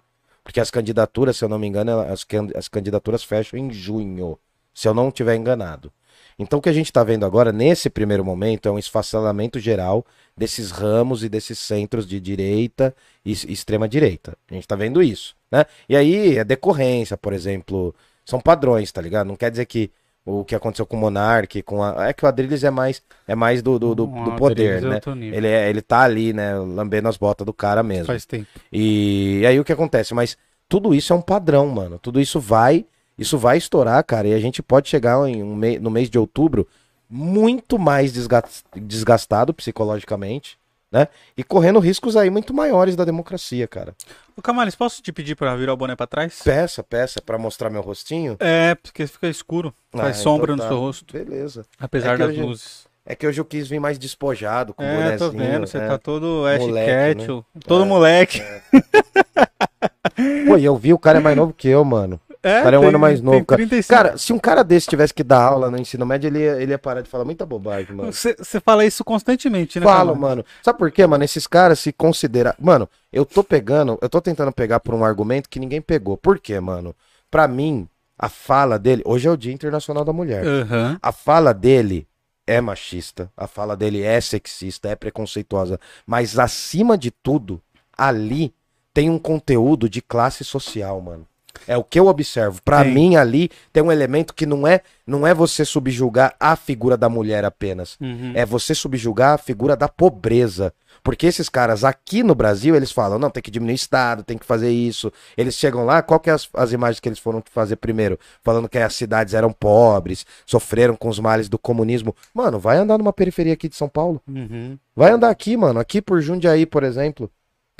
[SPEAKER 2] Porque as candidaturas, se eu não me engano, as, as candidaturas fecham em junho, se eu não estiver enganado. Então o que a gente está vendo agora, nesse primeiro momento, é um esfacelamento geral desses ramos e desses centros de direita e s- extrema direita. A gente está vendo isso, né? E aí é decorrência, por exemplo, são padrões, tá ligado? Não quer dizer que o que aconteceu com o Monark, com a... é que o Adrilles é mais é mais do, do, do, do poder,
[SPEAKER 1] é
[SPEAKER 2] né? Ele, é, ele tá ali, né, lambendo as botas do cara mesmo.
[SPEAKER 1] Faz tempo.
[SPEAKER 2] E aí o que acontece? Mas tudo isso é um padrão, mano. Tudo isso vai, isso vai estourar, cara. E a gente pode chegar em um mei- no mês de outubro muito mais desgas- desgastado psicologicamente, né? E correndo riscos aí muito maiores da democracia, cara.
[SPEAKER 1] Ô Camales, posso te pedir pra virar o boné pra trás?
[SPEAKER 2] Peça, peça pra mostrar meu rostinho.
[SPEAKER 1] É, porque fica escuro. Faz
[SPEAKER 2] Ah,
[SPEAKER 1] sombra
[SPEAKER 2] então
[SPEAKER 1] no
[SPEAKER 2] tá.
[SPEAKER 1] seu rosto.
[SPEAKER 2] Beleza.
[SPEAKER 1] Apesar
[SPEAKER 2] É
[SPEAKER 1] das
[SPEAKER 2] hoje-
[SPEAKER 1] luzes.
[SPEAKER 2] É que hoje eu quis vir mais despojado com o
[SPEAKER 1] É, tô vendo. Você
[SPEAKER 2] é.
[SPEAKER 1] tá todo Ash
[SPEAKER 2] Moleque,
[SPEAKER 1] Ketchum. Todo
[SPEAKER 2] É.
[SPEAKER 1] moleque.
[SPEAKER 2] Pô, e eu vi o cara é mais novo que eu, mano.
[SPEAKER 1] É,
[SPEAKER 2] O cara é um
[SPEAKER 1] tem-
[SPEAKER 2] ano mais novo, cara.
[SPEAKER 1] 35.
[SPEAKER 2] Cara, se um cara desse tivesse que dar aula no ensino médio, ele ia, ele ia parar de falar muita bobagem, mano.
[SPEAKER 1] Você fala isso constantemente, né?
[SPEAKER 2] Falo,
[SPEAKER 1] Camales?
[SPEAKER 2] mano. Sabe por quê, mano? Esses caras se consideram. Mano, eu tô pegando, eu tô tentando pegar por um argumento que ninguém pegou. Por quê, mano? Pra mim, a fala dele. Hoje é o Dia Internacional da Mulher.
[SPEAKER 1] Aham.
[SPEAKER 2] A fala dele é machista, a fala dele é sexista, é preconceituosa. Mas acima de tudo, ali tem um conteúdo de classe social, mano. É o que eu observo. Pra
[SPEAKER 1] Tem.
[SPEAKER 2] mim ali tem um elemento que não é, não é você subjugar a figura da mulher apenas.
[SPEAKER 1] Uhum.
[SPEAKER 2] É você subjugar a figura da pobreza. Porque esses caras aqui no Brasil, eles falam, não, tem que diminuir o Estado, tem que fazer isso. Eles chegam lá, qual que é as, as imagens que eles foram fazer primeiro? Falando que as cidades eram pobres, sofreram com os males do comunismo. Mano, vai andar numa periferia aqui de São Paulo.
[SPEAKER 1] Uhum.
[SPEAKER 2] Vai andar aqui, mano. Aqui por Jundiaí, por exemplo.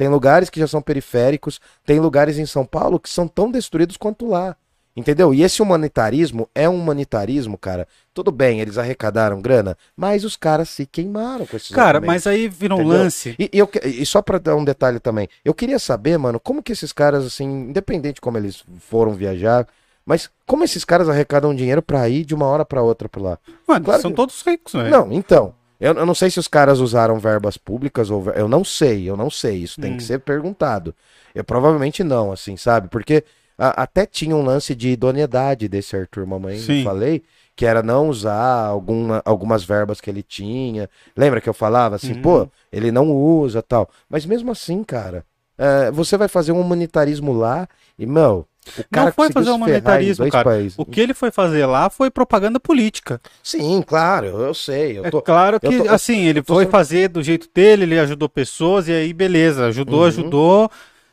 [SPEAKER 2] Tem lugares que já são periféricos, tem lugares em São Paulo que são tão destruídos quanto lá. Entendeu? E esse humanitarismo é um humanitarismo, cara. Tudo bem, eles arrecadaram grana, mas os caras se queimaram com esses
[SPEAKER 1] Cara, mas aí vira um lance.
[SPEAKER 2] E, e eu, e só pra dar um detalhe também, eu queria saber, mano, como que esses caras, assim, independente de como eles foram viajar, mas como esses caras arrecadam dinheiro pra ir de uma hora pra outra pra lá?
[SPEAKER 1] Mano,
[SPEAKER 2] Claro
[SPEAKER 1] são
[SPEAKER 2] que-
[SPEAKER 1] todos ricos, né?
[SPEAKER 2] Não, então. Eu, eu não sei se os caras usaram verbas públicas ou. Eu não sei, eu não sei. Isso tem
[SPEAKER 1] Hum.
[SPEAKER 2] que ser perguntado. Eu provavelmente não, assim, sabe? Porque a- até tinha um lance de idoneidade desse Arthur Mamãe,
[SPEAKER 1] Sim.
[SPEAKER 2] eu falei, que era não usar alguma, algumas verbas que ele tinha. Lembra que eu falava assim,
[SPEAKER 1] Uhum.
[SPEAKER 2] pô, ele não usa tal. Mas mesmo assim, cara, é, você vai fazer um humanitarismo lá e, meu.
[SPEAKER 1] Não foi fazer humanitarismo, cara.
[SPEAKER 2] países.
[SPEAKER 1] O que ele foi fazer lá foi propaganda política.
[SPEAKER 2] Sim, claro, eu, sei. Eu
[SPEAKER 1] É
[SPEAKER 2] tô,
[SPEAKER 1] claro que,
[SPEAKER 2] tô-
[SPEAKER 1] assim, ele foi
[SPEAKER 2] sendo-
[SPEAKER 1] fazer do jeito dele, ele ajudou pessoas, e aí, beleza, ajudou,
[SPEAKER 2] Uhum.
[SPEAKER 1] ajudou.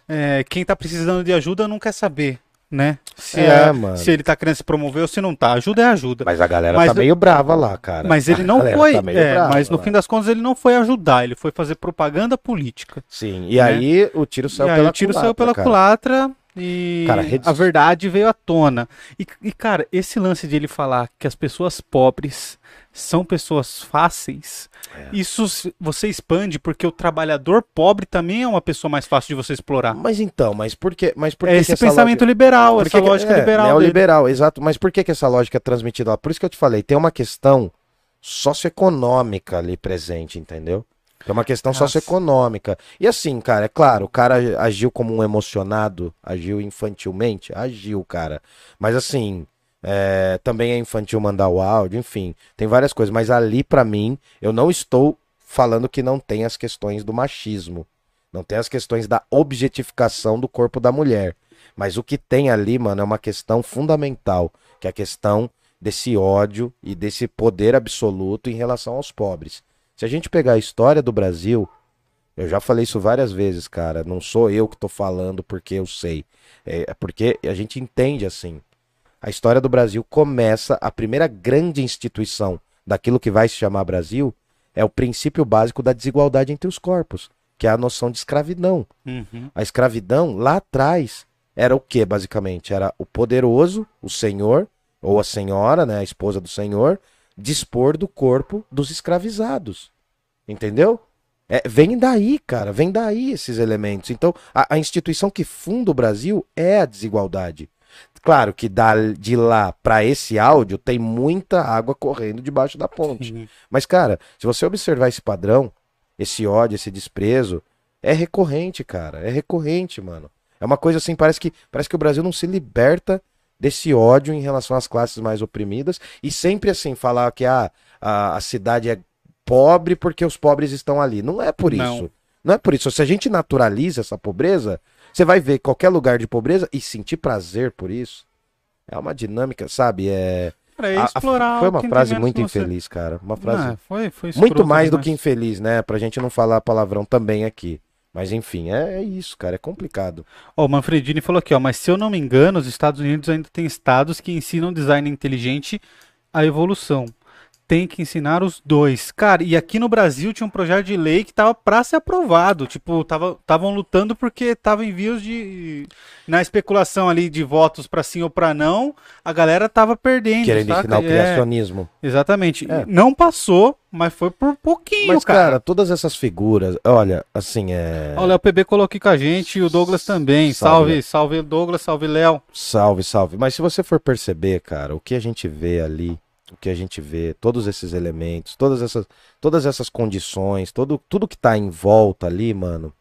[SPEAKER 1] É, quem tá precisando de ajuda não quer saber, né? Se,
[SPEAKER 2] É, mano.
[SPEAKER 1] se ele tá querendo se promover ou se não tá. Ajuda é ajuda.
[SPEAKER 2] Mas a galera
[SPEAKER 1] Mas
[SPEAKER 2] tá meio brava lá, cara.
[SPEAKER 1] Mas ele não foi.
[SPEAKER 2] tá
[SPEAKER 1] é,
[SPEAKER 2] brava
[SPEAKER 1] mas no
[SPEAKER 2] lá.
[SPEAKER 1] fim das contas ele não foi ajudar, ele foi fazer propaganda política.
[SPEAKER 2] Sim, e
[SPEAKER 1] né?
[SPEAKER 2] aí o tiro saiu
[SPEAKER 1] e aí
[SPEAKER 2] pela
[SPEAKER 1] o tiro
[SPEAKER 2] culatra,
[SPEAKER 1] saiu pela
[SPEAKER 2] cara.
[SPEAKER 1] culatra e
[SPEAKER 2] Cara,
[SPEAKER 1] a verdade veio à tona. E, e, cara, esse lance de ele falar que as pessoas pobres são pessoas fáceis,
[SPEAKER 2] É.
[SPEAKER 1] isso você expande porque o trabalhador pobre também é uma pessoa mais fácil de você explorar.
[SPEAKER 2] Mas então, mas por que, mas por
[SPEAKER 1] é
[SPEAKER 2] que
[SPEAKER 1] esse
[SPEAKER 2] que
[SPEAKER 1] pensamento
[SPEAKER 2] lógica...
[SPEAKER 1] liberal, essa
[SPEAKER 2] que
[SPEAKER 1] lógica
[SPEAKER 2] é,
[SPEAKER 1] liberal. dele.
[SPEAKER 2] Neoliberal, exato. Mas por que que essa lógica é transmitida lá? Por isso que eu te falei, tem uma questão socioeconômica ali presente, entendeu? Tem uma questão
[SPEAKER 1] Nossa.
[SPEAKER 2] socioeconômica. E assim, cara, é claro, o cara agiu como um emocionado, agiu infantilmente, agiu, cara. Mas assim, é, também é infantil mandar o áudio, enfim, tem várias coisas. Mas ali, pra mim, eu não estou falando que não tem as questões do machismo. Não tem as questões da objetificação do corpo da mulher. Mas o que tem ali, mano, é uma questão fundamental, que é a questão desse ódio e desse poder absoluto em relação aos pobres. Se a gente pegar a história do Brasil, eu já falei isso várias vezes, cara. Não sou eu que tô falando porque eu sei. É porque a gente entende assim. A história do Brasil começa, a primeira grande instituição daquilo que vai se chamar Brasil é o princípio básico da desigualdade entre os corpos, que é a noção de escravidão.
[SPEAKER 1] Uhum.
[SPEAKER 2] A escravidão lá atrás era o que, basicamente? Era o poderoso, o senhor, ou a senhora, né, a esposa do senhor, dispor do corpo dos escravizados. Entendeu? É, vem daí, cara, vem daí esses elementos. Então, a, a instituição que funda o Brasil é a desigualdade. Claro que da, de lá para esse áudio tem muita água correndo debaixo da ponte. Mas, cara, se você observar esse padrão, esse ódio, esse desprezo, é recorrente, cara. É recorrente, mano. É uma coisa assim, parece que, parece que o Brasil não se liberta desse ódio em relação às classes mais oprimidas. E sempre assim, falar que ah, a, a cidade é pobre porque os pobres estão ali. Não é por
[SPEAKER 1] Não.
[SPEAKER 2] isso. Não é por isso. Se a gente naturaliza essa pobreza, você vai ver qualquer lugar de pobreza e sentir prazer por isso. É uma dinâmica, sabe? É.
[SPEAKER 1] Pra
[SPEAKER 2] a- a-
[SPEAKER 1] explorar
[SPEAKER 2] foi uma frase muito
[SPEAKER 1] você.
[SPEAKER 2] infeliz, cara. Uma frase
[SPEAKER 1] Ah, foi, foi
[SPEAKER 2] muito mais do que infeliz, né? Pra gente não falar palavrão também aqui. Mas enfim, é, é isso, cara. É complicado.
[SPEAKER 1] Ó, o Manfredini falou aqui, ó, mas se eu não me engano, os Estados Unidos ainda tem estados que ensinam design inteligente à evolução. Tem que ensinar os dois. Cara, e aqui no Brasil tinha um projeto de lei que tava pra ser aprovado. Tipo, estavam lutando porque tava em vias de. Na especulação ali de votos pra sim ou pra não, a galera tava perdendo.
[SPEAKER 2] Querendo
[SPEAKER 1] saca?
[SPEAKER 2] ensinar o
[SPEAKER 1] É,
[SPEAKER 2] criacionismo.
[SPEAKER 1] exatamente.
[SPEAKER 2] É.
[SPEAKER 1] Não passou, mas foi por pouquinho,
[SPEAKER 2] Mas,
[SPEAKER 1] cara.
[SPEAKER 2] cara, todas essas figuras, olha, assim, é.
[SPEAKER 1] O Léo PB colocou aqui com a gente e o Douglas também.
[SPEAKER 2] Salve.
[SPEAKER 1] Salve, salve Douglas, salve Léo.
[SPEAKER 2] Salve, salve. Mas se você for perceber, cara, o que a gente vê ali, o que a gente vê, todos esses elementos, todas essas, todas essas condições, todo, tudo que tá em volta ali, mano,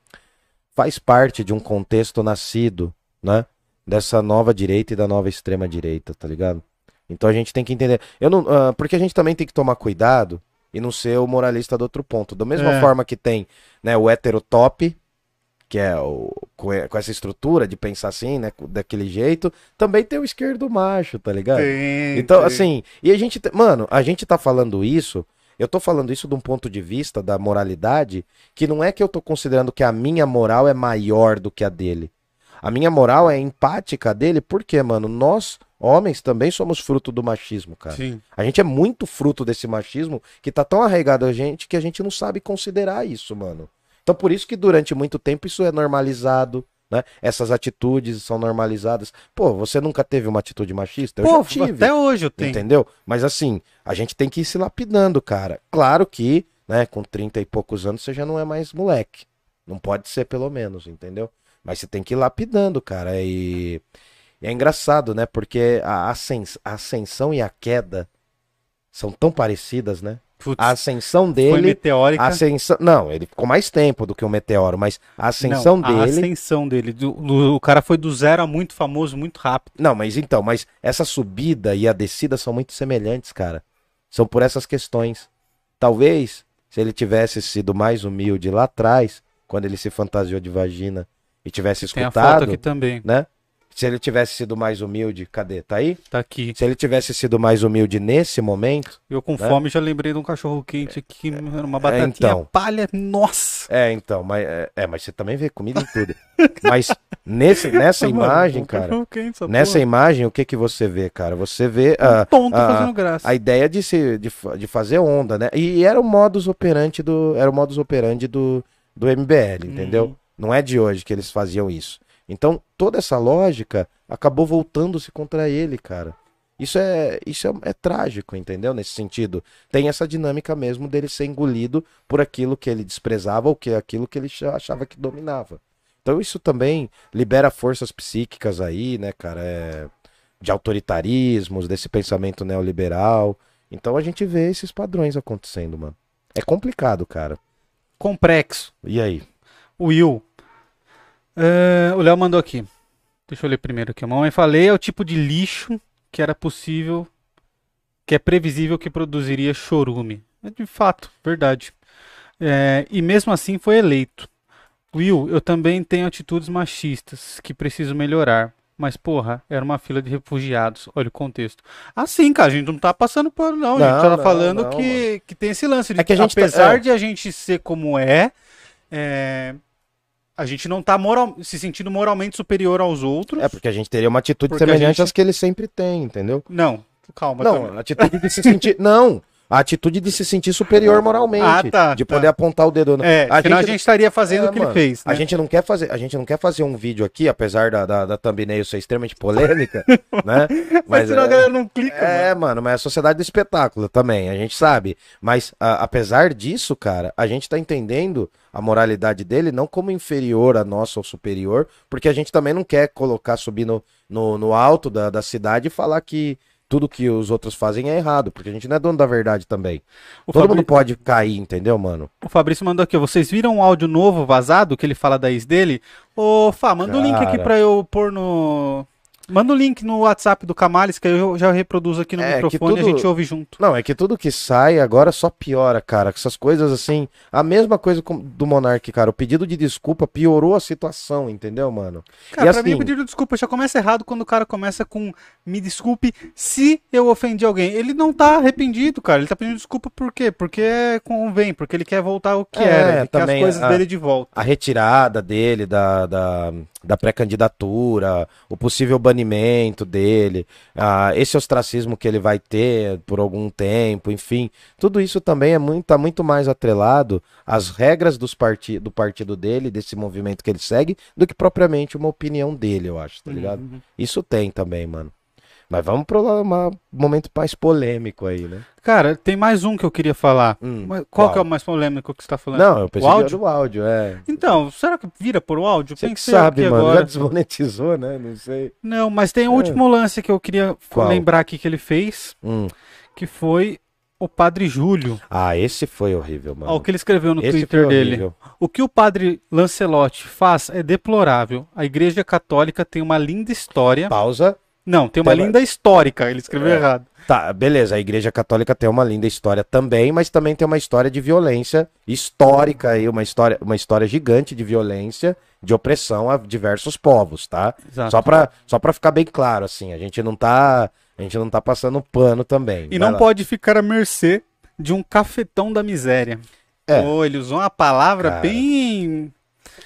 [SPEAKER 2] faz parte de um contexto nascido, né? Dessa nova direita e da nova extrema direita, tá ligado? Então a gente tem que entender. Eu não, ah, porque a gente também tem que tomar cuidado e não ser o moralista do outro ponto. Da mesma
[SPEAKER 1] É.
[SPEAKER 2] forma que tem, né, o heterotop, que é o, com, essa estrutura de pensar assim, né, daquele jeito, também tem o esquerdo macho, tá ligado?
[SPEAKER 1] Tem,
[SPEAKER 2] Então,
[SPEAKER 1] tem.
[SPEAKER 2] assim, e a gente, te- mano, a gente tá falando isso, eu tô falando isso de um ponto de vista da moralidade, que não é que eu tô considerando que a minha moral é maior do que a dele. A minha moral é empática dele, porque, mano, nós, homens, também somos fruto do machismo, cara.
[SPEAKER 1] Sim.
[SPEAKER 2] A gente é muito fruto desse machismo que tá tão arraigado a gente que a gente não sabe considerar isso, mano. Então por isso que durante muito tempo isso é normalizado, né? Essas atitudes são normalizadas. Pô, você nunca teve uma atitude machista? Eu
[SPEAKER 1] Pô,
[SPEAKER 2] tive.
[SPEAKER 1] até hoje eu tenho.
[SPEAKER 2] Entendeu? Mas assim, a gente tem que ir se lapidando, cara. Claro que, né, com 30 e poucos anos você já não é mais moleque. Não pode ser, pelo menos, entendeu? Mas você tem que ir lapidando, cara. E, e é engraçado, né? Porque a, ascens- a ascensão e a queda são tão parecidas, né?
[SPEAKER 1] Putz,
[SPEAKER 2] A ascensão
[SPEAKER 1] foi
[SPEAKER 2] dele.
[SPEAKER 1] meteórica.
[SPEAKER 2] A ascensão. Não, ele ficou mais tempo do que o meteoro, mas a ascensão
[SPEAKER 1] Não, A
[SPEAKER 2] dele.
[SPEAKER 1] ascensão dele. Do- do- o cara foi do zero a muito famoso, muito rápido.
[SPEAKER 2] Não, mas então, mas essa subida e a descida são muito semelhantes, cara. São por essas questões. Talvez, se ele tivesse sido mais humilde lá atrás, quando ele se fantasiou de vagina e tivesse
[SPEAKER 1] Tem a foto
[SPEAKER 2] escutado,
[SPEAKER 1] aqui também.
[SPEAKER 2] né? Se ele tivesse sido mais humilde, cadê? Tá aí?
[SPEAKER 1] Tá aqui.
[SPEAKER 2] Se ele tivesse sido mais humilde nesse momento,
[SPEAKER 1] Eu com
[SPEAKER 2] Né?
[SPEAKER 1] fome já lembrei de um cachorro quente aqui. Era uma batatinha
[SPEAKER 2] então.
[SPEAKER 1] palha. Nossa!
[SPEAKER 2] é, então, mas é, é, mas você também vê comida em tudo. mas nesse, nessa
[SPEAKER 1] Mano,
[SPEAKER 2] imagem,
[SPEAKER 1] um
[SPEAKER 2] cara,
[SPEAKER 1] quente, essa
[SPEAKER 2] nessa
[SPEAKER 1] porra.
[SPEAKER 2] imagem, o que que você vê, cara? Você vê
[SPEAKER 1] Um
[SPEAKER 2] a,
[SPEAKER 1] tonto
[SPEAKER 2] a-
[SPEAKER 1] fazendo graça.
[SPEAKER 2] a ideia de, se, de, de fazer onda, né? E, era o modus operandi do era o modus operandi do, do MBL, entendeu?
[SPEAKER 1] Uhum.
[SPEAKER 2] Não é de hoje que eles faziam isso. Então, toda essa lógica acabou voltando-se contra ele, cara. Isso é isso é, é trágico, entendeu? Nesse sentido, tem essa dinâmica mesmo dele ser engolido por aquilo que ele desprezava ou que aquilo que ele cha- achava que dominava. Então, isso também libera forças psíquicas aí, né, cara? É, de autoritarismos, desse pensamento neoliberal. Então a gente vê esses padrões acontecendo, mano. É complicado, cara.
[SPEAKER 1] Complexo.
[SPEAKER 2] E aí?
[SPEAKER 1] Will. É, o Léo mandou aqui. Deixa eu ler primeiro aqui. A mamãe falei é o tipo de lixo que era possível, que é previsível que produziria chorume. É de fato, verdade. É, e mesmo assim foi eleito. Will, eu também tenho atitudes machistas que preciso melhorar. Mas, porra, era uma fila de refugiados. Olha o contexto. Assim, cara, a gente não tá passando por. Não, a gente
[SPEAKER 2] Não,
[SPEAKER 1] tá
[SPEAKER 2] não,
[SPEAKER 1] falando
[SPEAKER 2] não,
[SPEAKER 1] que, que tem esse lance de
[SPEAKER 2] É que gente tá-
[SPEAKER 1] apesar
[SPEAKER 2] é.
[SPEAKER 1] de a gente ser como é, é, a gente não tá moral, se sentindo moralmente superior aos outros.
[SPEAKER 2] É porque a gente teria uma atitude semelhante
[SPEAKER 1] gente-
[SPEAKER 2] às que ele sempre tem, entendeu?
[SPEAKER 1] Não, calma.
[SPEAKER 2] Não,
[SPEAKER 1] também.
[SPEAKER 2] a atitude de se sentir. Não! A atitude de se sentir superior moralmente.
[SPEAKER 1] Ah, tá,
[SPEAKER 2] de
[SPEAKER 1] tá.
[SPEAKER 2] poder apontar o dedo.
[SPEAKER 1] É,
[SPEAKER 2] a
[SPEAKER 1] senão a gente estaria fazendo
[SPEAKER 2] É,
[SPEAKER 1] o que ele
[SPEAKER 2] mano,
[SPEAKER 1] fez.
[SPEAKER 2] A
[SPEAKER 1] né?
[SPEAKER 2] gente não quer fazer, a gente não quer fazer um vídeo aqui, apesar da, da, da thumbnail ser extremamente polêmica, né?
[SPEAKER 1] Mas senão
[SPEAKER 2] é-
[SPEAKER 1] a galera não clica, mano.
[SPEAKER 2] É, mano, mas é a sociedade do espetáculo também, a gente sabe. Mas a- apesar disso, cara, a gente tá entendendo a moralidade dele não como inferior a nossa ou superior, porque a gente também não quer colocar, subir no, no, no alto da, da cidade e falar que tudo que os outros fazem é errado, porque a gente não é dono da verdade também.
[SPEAKER 1] O,
[SPEAKER 2] Todo
[SPEAKER 1] Fabri-
[SPEAKER 2] mundo pode cair, entendeu, mano?
[SPEAKER 1] o Fabrício mandou aqui, ó, vocês viram um áudio novo vazado que ele fala da ex dele? Ô, Fá, manda o link aqui pra eu pôr no... Manda o link no WhatsApp do Camales, que eu já reproduzo aqui no
[SPEAKER 2] É,
[SPEAKER 1] microfone e a
[SPEAKER 2] tudo-
[SPEAKER 1] gente ouve junto.
[SPEAKER 2] Não, é que tudo que sai agora só piora, cara. Essas coisas assim. A mesma coisa do Monark, cara. O pedido de desculpa piorou a situação, entendeu, mano?
[SPEAKER 1] Cara,
[SPEAKER 2] E
[SPEAKER 1] pra mim
[SPEAKER 2] assim-
[SPEAKER 1] o pedido de desculpa já começa errado quando o cara começa com me desculpe se eu ofendi alguém. Ele não tá arrependido, cara. Ele tá pedindo desculpa por quê? Porque convém, porque ele quer voltar ao que
[SPEAKER 2] É,
[SPEAKER 1] era, ele quer as
[SPEAKER 2] também
[SPEAKER 1] coisas
[SPEAKER 2] a-
[SPEAKER 1] dele de volta.
[SPEAKER 2] A retirada dele da, da, da pré-candidatura, o possível banimento dele, ah, esse ostracismo que ele vai ter por algum tempo, enfim. Tudo isso também é muito, tá muito mais atrelado às regras dos parti do partido dele, desse movimento que ele segue, do que propriamente uma opinião dele, eu acho, tá ligado?
[SPEAKER 1] Uhum.
[SPEAKER 2] Isso tem também, mano. Mas vamos pro uma- momento mais polêmico aí, né?
[SPEAKER 1] Cara, tem mais um que eu queria falar.
[SPEAKER 2] Hum,
[SPEAKER 1] qual
[SPEAKER 2] qual?
[SPEAKER 1] que é o mais polêmico que você tá falando?
[SPEAKER 2] Não, eu pensei
[SPEAKER 1] o áudio?
[SPEAKER 2] do áudio, é.
[SPEAKER 1] Então, será que vira por áudio?
[SPEAKER 2] Você que sabe,
[SPEAKER 1] aqui
[SPEAKER 2] mano. Já
[SPEAKER 1] agora.
[SPEAKER 2] desmonetizou, né? Não sei.
[SPEAKER 1] Não, mas tem o
[SPEAKER 2] É.
[SPEAKER 1] último lance que eu queria
[SPEAKER 2] Qual?
[SPEAKER 1] lembrar aqui que ele fez,
[SPEAKER 2] Hum.
[SPEAKER 1] que foi o Padre Júlio.
[SPEAKER 2] Ah, esse foi horrível, mano.
[SPEAKER 1] Ó, o que ele escreveu no
[SPEAKER 2] esse
[SPEAKER 1] Twitter dele. O que o padre Lancelotti faz é deplorável. A Igreja Católica tem uma linda história.
[SPEAKER 2] Pausa.
[SPEAKER 1] Não, tem uma
[SPEAKER 2] Tem uma-
[SPEAKER 1] linda histórica. Ele escreveu
[SPEAKER 2] É.
[SPEAKER 1] errado.
[SPEAKER 2] Tá, beleza. A Igreja Católica tem uma linda história também, mas também tem uma história de violência histórica aí, uma história, uma história gigante de violência, de opressão a diversos povos, tá?
[SPEAKER 1] Exato.
[SPEAKER 2] Só pra, só pra ficar bem claro, assim, a gente não tá, a gente não tá passando pano também.
[SPEAKER 1] E
[SPEAKER 2] Vai
[SPEAKER 1] não
[SPEAKER 2] lá.
[SPEAKER 1] pode ficar à mercê de um cafetão da miséria.
[SPEAKER 2] É.
[SPEAKER 1] Pô, ele usou uma palavra
[SPEAKER 2] Cara.
[SPEAKER 1] bem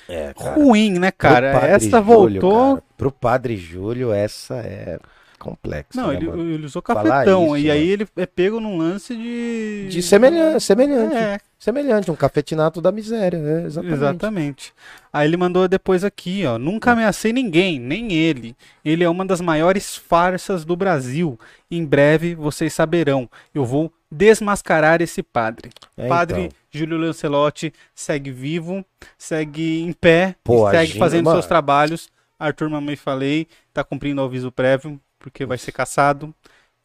[SPEAKER 2] É, cara.
[SPEAKER 1] ruim, né, cara? Essa
[SPEAKER 2] Júlio,
[SPEAKER 1] voltou.
[SPEAKER 2] cara, pro Padre Júlio, essa é complexa.
[SPEAKER 1] Não,
[SPEAKER 2] né,
[SPEAKER 1] ele, ele usou cafetão.
[SPEAKER 2] isso,
[SPEAKER 1] e aí
[SPEAKER 2] mano.
[SPEAKER 1] ele é pego num lance de.
[SPEAKER 2] De semelhante, semelhante.
[SPEAKER 1] É,
[SPEAKER 2] Semelhante, um cafetinato da miséria, é, exatamente.
[SPEAKER 1] Exatamente. Aí ele mandou depois aqui, ó. Nunca ameacei ninguém, nem ele. Ele é uma das maiores farsas do Brasil. Em breve vocês saberão. Eu vou desmascarar esse padre.
[SPEAKER 2] É,
[SPEAKER 1] padre
[SPEAKER 2] então.
[SPEAKER 1] Júlio Lancelotti segue vivo, segue em pé,
[SPEAKER 2] Pô,
[SPEAKER 1] segue
[SPEAKER 2] agindo,
[SPEAKER 1] fazendo
[SPEAKER 2] mano.
[SPEAKER 1] seus trabalhos. Arthur, mamãe falei, tá cumprindo o aviso prévio, porque vai ser caçado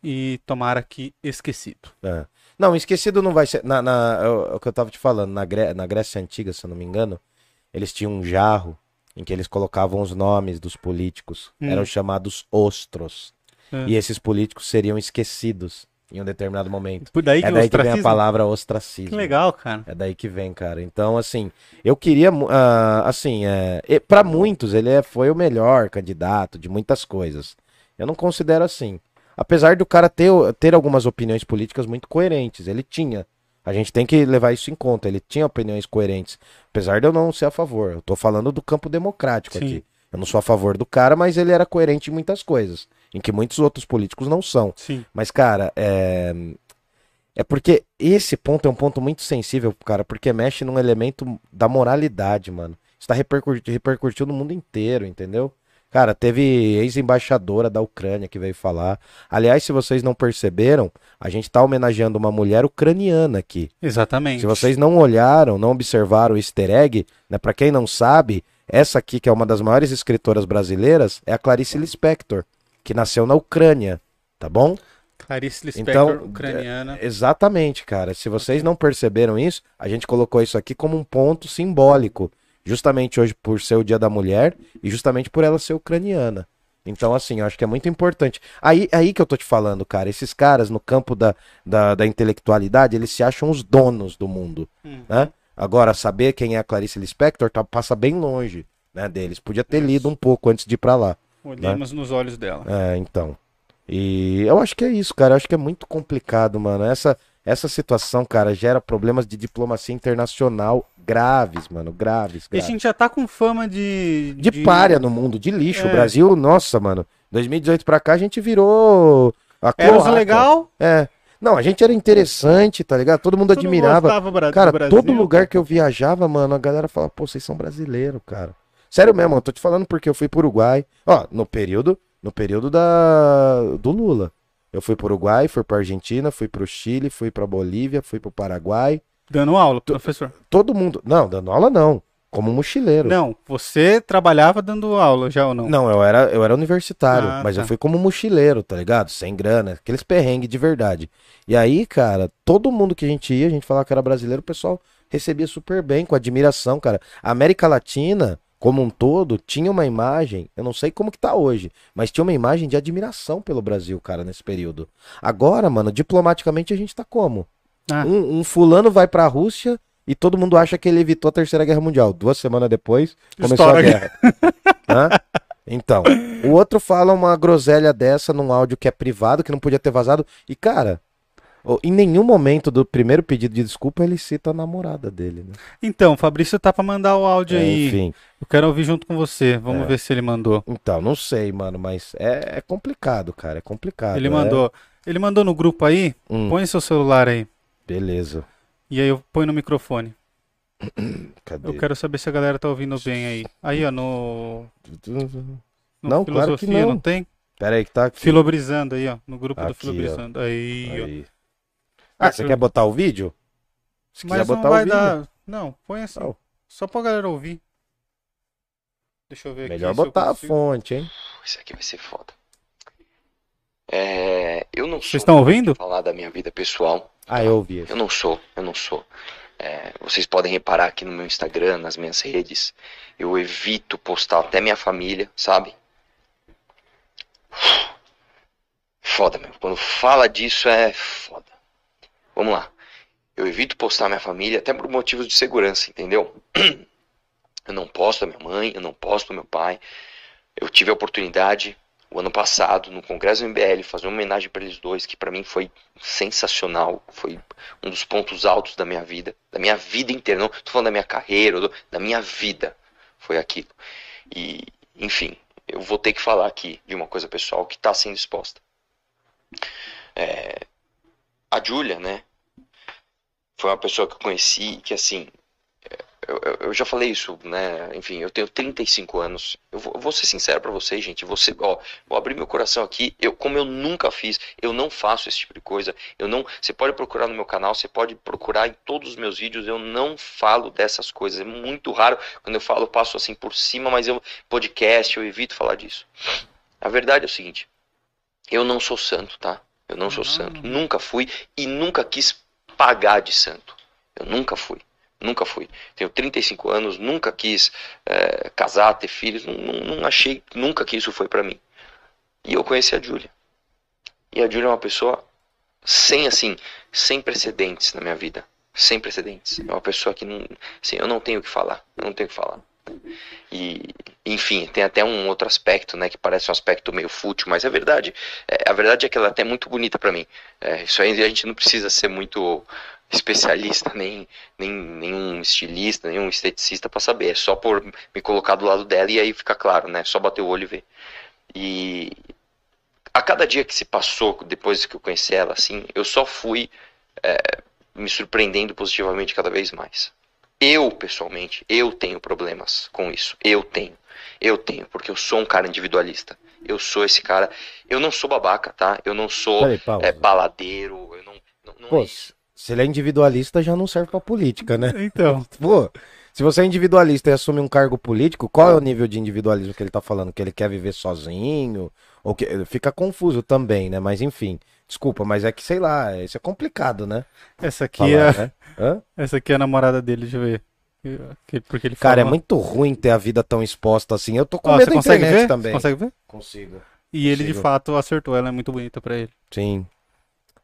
[SPEAKER 1] e tomara que esquecido.
[SPEAKER 2] É. Não, esquecido não vai ser. Na, na, é o é o que eu tava te falando, na, Gré- na Grécia Antiga, se eu não me engano, eles tinham um jarro em que eles colocavam os nomes dos políticos.
[SPEAKER 1] Hum.
[SPEAKER 2] Eram chamados ostros.
[SPEAKER 1] É.
[SPEAKER 2] E esses políticos seriam esquecidos em um determinado momento.
[SPEAKER 1] Por daí que
[SPEAKER 2] É daí que vem a
[SPEAKER 1] ostracismo-
[SPEAKER 2] palavra ostracismo.
[SPEAKER 1] Que legal, cara.
[SPEAKER 2] É daí que vem, cara. Então, assim, eu queria, ah, assim, é, pra muitos ele é- foi o melhor candidato de muitas coisas. Eu não considero assim. Apesar do cara ter, ter algumas opiniões políticas muito coerentes, ele tinha. A gente tem que levar isso em conta. Ele tinha opiniões coerentes. Apesar de eu não ser a favor. Eu tô falando do campo democrático
[SPEAKER 1] Sim.
[SPEAKER 2] aqui. Eu não sou a favor do cara, mas ele era coerente em muitas coisas. Em que muitos outros políticos não são.
[SPEAKER 1] Sim.
[SPEAKER 2] Mas, cara, é. É porque esse ponto é um ponto muito sensível, cara, porque mexe num elemento da moralidade, mano. Isso tá repercutiu no mundo inteiro, entendeu? Cara, teve ex-embaixadora da Ucrânia que veio falar. Aliás, se vocês não perceberam, a gente tá homenageando uma mulher ucraniana aqui.
[SPEAKER 1] Exatamente.
[SPEAKER 2] Se vocês não olharam, não observaram o easter egg, né, para quem não sabe, essa aqui, que é uma das maiores escritoras brasileiras, é a Clarice Lispector, que nasceu na Ucrânia, tá bom?
[SPEAKER 1] Clarice Lispector,
[SPEAKER 2] Então,
[SPEAKER 1] ucraniana.
[SPEAKER 2] Exatamente, cara. Se vocês não perceberam isso, a gente colocou isso aqui como um ponto simbólico. Justamente hoje por ser o Dia da Mulher e justamente por ela ser ucraniana. Então, assim, eu acho que é muito importante. Aí, aí que eu tô te falando, cara. Esses caras no campo da, da, da intelectualidade, eles se acham os donos do mundo,
[SPEAKER 1] Hum.
[SPEAKER 2] né? Agora, saber quem é a Clarice Lispector tá, passa bem longe né, deles. Podia ter lido um pouco antes de ir pra lá.
[SPEAKER 1] Olhemos nos olhos dela.
[SPEAKER 2] É, então. E eu acho que é isso, cara. Eu acho que é muito complicado, mano. Essa, essa situação, cara, gera problemas de diplomacia internacional graves, mano, graves,
[SPEAKER 1] E a
[SPEAKER 2] graves.
[SPEAKER 1] gente já tá com fama de.
[SPEAKER 2] De párea no mundo, de lixo.
[SPEAKER 1] É.
[SPEAKER 2] O Brasil, nossa, mano. 2018 pra cá a gente virou. A
[SPEAKER 1] Era legal,
[SPEAKER 2] É. Não, a gente era interessante, tá ligado? Todo mundo
[SPEAKER 1] todo
[SPEAKER 2] admirava.
[SPEAKER 1] gostava bra- do
[SPEAKER 2] Cara, todo lugar que eu viajava, mano, a galera falava, pô, vocês são brasileiros, cara. Sério mesmo, eu tô te falando porque eu fui pro Uruguai. Ó, no período, no período da do Lula. Eu fui pro Uruguai, fui pra Argentina, fui pro Chile, fui pra Bolívia, fui pro Paraguai.
[SPEAKER 1] Dando aula, professor.
[SPEAKER 2] Todo mundo, não, dando aula não, como mochileiro.
[SPEAKER 1] Não, você trabalhava dando aula já ou não?
[SPEAKER 2] Não, eu era, eu era universitário,
[SPEAKER 1] Ah,
[SPEAKER 2] mas
[SPEAKER 1] tá.
[SPEAKER 2] eu fui como mochileiro, tá ligado? Sem grana, aqueles perrengues de verdade. E aí, cara, todo mundo que a gente ia, a gente falava que era brasileiro, o pessoal recebia super bem, com admiração, cara. A América Latina, como um todo, tinha uma imagem, eu não sei como que tá hoje, mas tinha uma imagem de admiração pelo Brasil, cara, nesse período. Agora, mano, diplomaticamente a gente tá como?
[SPEAKER 1] Ah.
[SPEAKER 2] Um, um fulano vai pra Rússia e todo mundo acha que ele evitou a Terceira Guerra Mundial. Duas semanas depois, começou
[SPEAKER 1] Estoura
[SPEAKER 2] a guerra. Então, o outro fala uma groselha dessa num áudio que é privado, que não podia ter vazado. E, cara, em nenhum momento do primeiro pedido de desculpa ele cita a namorada dele, né?
[SPEAKER 1] Então, Fabrício tá pra mandar o áudio aí.
[SPEAKER 2] Enfim.
[SPEAKER 1] Eu quero ouvir junto com você. Vamos
[SPEAKER 2] É.
[SPEAKER 1] ver se ele mandou.
[SPEAKER 2] Então, não sei, mano, mas é, é complicado, cara. É complicado.
[SPEAKER 1] ele
[SPEAKER 2] é-
[SPEAKER 1] mandou. Ele mandou no grupo aí.
[SPEAKER 2] Hum,
[SPEAKER 1] Põe seu celular aí.
[SPEAKER 2] beleza.
[SPEAKER 1] E aí eu ponho no microfone.
[SPEAKER 2] Cadê?
[SPEAKER 1] Eu quero saber se a galera tá ouvindo bem aí. Aí, ó, no. no
[SPEAKER 2] Não, claro que
[SPEAKER 1] Filosofia,
[SPEAKER 2] não.
[SPEAKER 1] tem?
[SPEAKER 2] Pera aí que tá aqui.
[SPEAKER 1] Filobrizando aí, ó. No grupo do
[SPEAKER 2] Aqui, ó.
[SPEAKER 1] Filobrizando. Aí, ó.
[SPEAKER 2] Ah, você quer botar o vídeo? Se quiser
[SPEAKER 1] Mas não
[SPEAKER 2] botar
[SPEAKER 1] vai
[SPEAKER 2] o vídeo.
[SPEAKER 1] dar. Não, põe assim.
[SPEAKER 2] Não.
[SPEAKER 1] Só pra galera ouvir. Deixa eu ver
[SPEAKER 2] Melhor
[SPEAKER 1] aqui. se eu
[SPEAKER 2] botar a fonte, hein?
[SPEAKER 3] Isso aqui vai ser foda. É, eu não sou
[SPEAKER 1] Vocês estão ouvindo?
[SPEAKER 3] falar da minha vida pessoal.
[SPEAKER 2] Ah, eu ouvi.
[SPEAKER 3] Eu não sou, eu não sou. É, vocês podem reparar aqui no meu Instagram, nas minhas redes, eu evito postar até minha família, sabe? Foda, meu. Quando fala disso é foda. Vamos lá. Eu evito postar minha família até por motivos de segurança, entendeu? Eu não posto a minha mãe, eu não posto meu pai. Eu tive a oportunidade, o ano passado, no Congresso MBL, fazer uma homenagem para eles dois, que para mim foi sensacional. Foi um dos pontos altos da minha vida, da minha vida inteira. Não tô falando da minha carreira, da minha vida. Foi aquilo. E, enfim, eu vou ter que falar aqui de uma coisa pessoal que está sendo exposta. É, a Júlia, né? Foi uma pessoa que eu conheci que, assim, eu, eu- eu já falei isso, né? Enfim, eu tenho 35 anos. Eu vou, eu vou ser sincero pra vocês, gente. Você, ó, vou abrir meu coração aqui. Eu, como eu nunca fiz, eu não faço esse tipo de coisa. Eu não. Você pode procurar no meu canal, você pode procurar em todos os meus vídeos. Eu não falo dessas coisas. É muito raro quando eu falo, eu passo assim por cima, mas eu podcast, eu evito falar disso. A verdade é o seguinte: eu não sou santo, tá? Eu não sou
[SPEAKER 1] Uhum.
[SPEAKER 3] santo. Nunca fui e nunca quis pagar de santo. Eu nunca fui. Nunca fui. Tenho 35 anos, nunca quis eh, casar, ter filhos, não, não- não achei nunca que isso foi pra mim. E eu conheci a Júlia. E a Júlia é uma pessoa sem assim, sem precedentes na minha vida, sem precedentes. É uma pessoa que não, assim, eu não tenho o que falar, eu não tenho o que falar. E, enfim, tem até um outro aspecto, né, que parece um aspecto meio fútil, mas é verdade. É, a verdade é que ela é até muito bonita pra mim. É, isso aí a gente não precisa ser muito especialista, nem, nem nenhum estilista, nenhum esteticista pra saber. É só por me colocar do lado dela e aí fica claro, né? Só bater o olho e ver. E a cada dia que se passou depois que eu conheci ela, assim, eu só fui é, me surpreendendo positivamente cada vez mais. Eu, pessoalmente, eu tenho problemas com isso. Eu tenho. Eu tenho, porque eu sou um cara individualista. Eu sou esse cara. Eu não sou babaca, tá? Eu não sou
[SPEAKER 2] Peraí,
[SPEAKER 3] é, baladeiro. Eu não, não, não
[SPEAKER 2] Pô,
[SPEAKER 3] é isso.
[SPEAKER 2] se ele é individualista, já não serve pra política, né?
[SPEAKER 1] Então,
[SPEAKER 2] Pô, se você é individualista e assume um cargo político, qual é o nível de individualismo que ele tá falando? Que ele quer viver sozinho? Ou que... Fica confuso também, né? Mas enfim, desculpa, mas é que, sei lá, isso é complicado, né?
[SPEAKER 1] essa aqui,
[SPEAKER 2] Falar,
[SPEAKER 1] é,
[SPEAKER 2] né? Hã?
[SPEAKER 1] essa aqui é a namorada dele, deixa eu ver. Que- Porque ele
[SPEAKER 2] Cara, é
[SPEAKER 1] fala-
[SPEAKER 2] muito ruim ter a vida tão exposta assim. Eu tô com
[SPEAKER 1] Ó,
[SPEAKER 2] medo
[SPEAKER 1] você
[SPEAKER 2] da
[SPEAKER 1] consegue
[SPEAKER 2] internet
[SPEAKER 1] ver?
[SPEAKER 2] também.
[SPEAKER 1] Você consegue ver?
[SPEAKER 2] Consigo.
[SPEAKER 1] E ele de
[SPEAKER 2] Consigo.
[SPEAKER 1] fato acertou, ela é muito bonita pra ele.
[SPEAKER 2] Sim.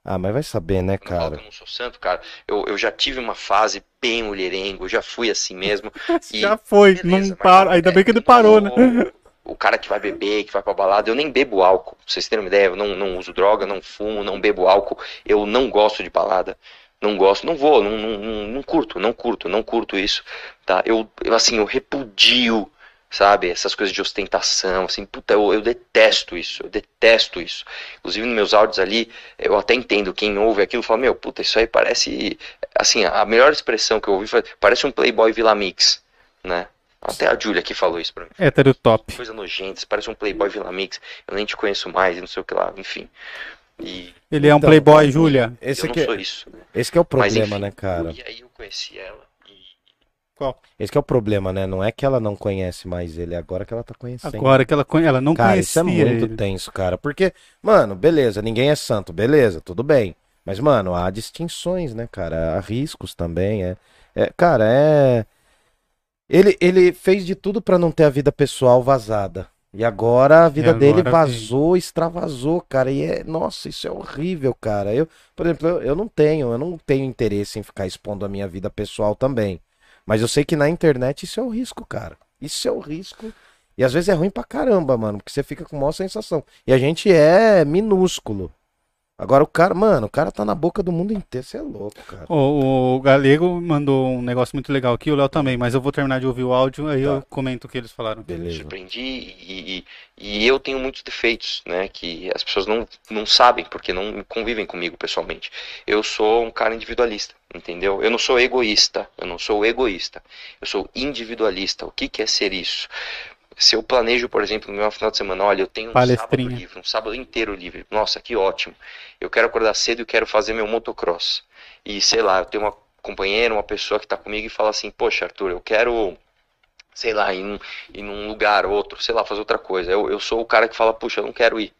[SPEAKER 2] Ah, mas vai saber, né,
[SPEAKER 3] não
[SPEAKER 2] cara?
[SPEAKER 3] eu não sou santo, cara. Eu, eu já tive uma fase bem mulherengo, eu já fui assim mesmo. E-
[SPEAKER 1] Já foi,
[SPEAKER 3] Beleza,
[SPEAKER 1] não para. Ainda
[SPEAKER 3] é,
[SPEAKER 1] bem que ele parou,
[SPEAKER 3] não
[SPEAKER 1] né?
[SPEAKER 3] O cara que vai beber, que vai pra balada, eu nem bebo álcool. Pra vocês terem uma ideia, eu não, não uso droga, não fumo, não bebo álcool. Eu não gosto de balada. não gosto, não vou, não, não, não, não curto, não curto, não curto isso, tá? Eu, eu assim, eu repudio sabe? Essas coisas de ostentação, assim, puta, eu, eu, detesto isso, eu detesto isso. Inclusive nos meus áudios ali, eu até entendo quem ouve aquilo fala, meu, puta, isso aí parece, assim, a melhor expressão que eu ouvi foi, parece um Playboy Vila Mix, né? Até a Júlia que falou isso pra mim.
[SPEAKER 1] Hétero top.
[SPEAKER 3] Coisa nojenta, parece um Playboy Vila Mix, eu nem te conheço mais, e não sei o que lá, enfim. E...
[SPEAKER 1] Ele é um então, Playboy, Júlia.
[SPEAKER 2] Esse eu não é, sou isso, né? Esse é o problema, Mas, enfim, né, cara?
[SPEAKER 3] E aí eu conheci ela
[SPEAKER 2] qual? Esse é o problema, né? Não é que ela não conhece mais ele, é agora que ela tá conhecendo.
[SPEAKER 1] Agora que ela, ela não
[SPEAKER 2] cara,
[SPEAKER 1] conhecia
[SPEAKER 2] isso é muito ele. tenso, cara. Porque, mano, beleza, ninguém é santo, beleza, tudo bem. Mas, mano, há distinções, né, cara? Há riscos também. É, é cara, é. Ele, ele fez de tudo para não ter a vida pessoal vazada. E agora a vida agora dele vazou, extravasou, cara. E é, nossa, isso é horrível, cara. Eu, por exemplo, eu, eu não tenho, eu não tenho interesse em ficar expondo a minha vida pessoal também. Mas eu sei que na internet isso é o risco, cara. Isso é o risco. E às vezes é ruim pra caramba, mano, porque você fica com maior sensação. E a gente é minúsculo. Agora o cara, mano, o cara tá na boca do mundo inteiro, você é louco, cara.
[SPEAKER 1] O, o Galego mandou um negócio muito legal aqui, o Léo também, mas eu vou terminar de ouvir o áudio, aí tá. eu comento o que eles falaram.
[SPEAKER 3] Beleza. Surpreendi e, e, eu tenho muitos defeitos, né, que as pessoas não, não sabem, porque não convivem comigo pessoalmente. Eu sou um cara individualista, entendeu? Eu não sou egoísta, eu não sou egoísta, eu sou individualista. O que, que é ser isso? Se eu planejo, por exemplo, no meu final de semana, olha, eu tenho um sábado livre, um sábado inteiro livre. Nossa, que ótimo. Eu quero acordar cedo e quero fazer meu motocross. E sei lá, eu tenho uma companheira, uma pessoa que está comigo e fala assim: Poxa, Arthur, eu quero, sei lá, ir, num, ir num lugar, outro, sei lá, fazer outra coisa. Eu, eu sou o cara que fala: Puxa, eu não quero ir.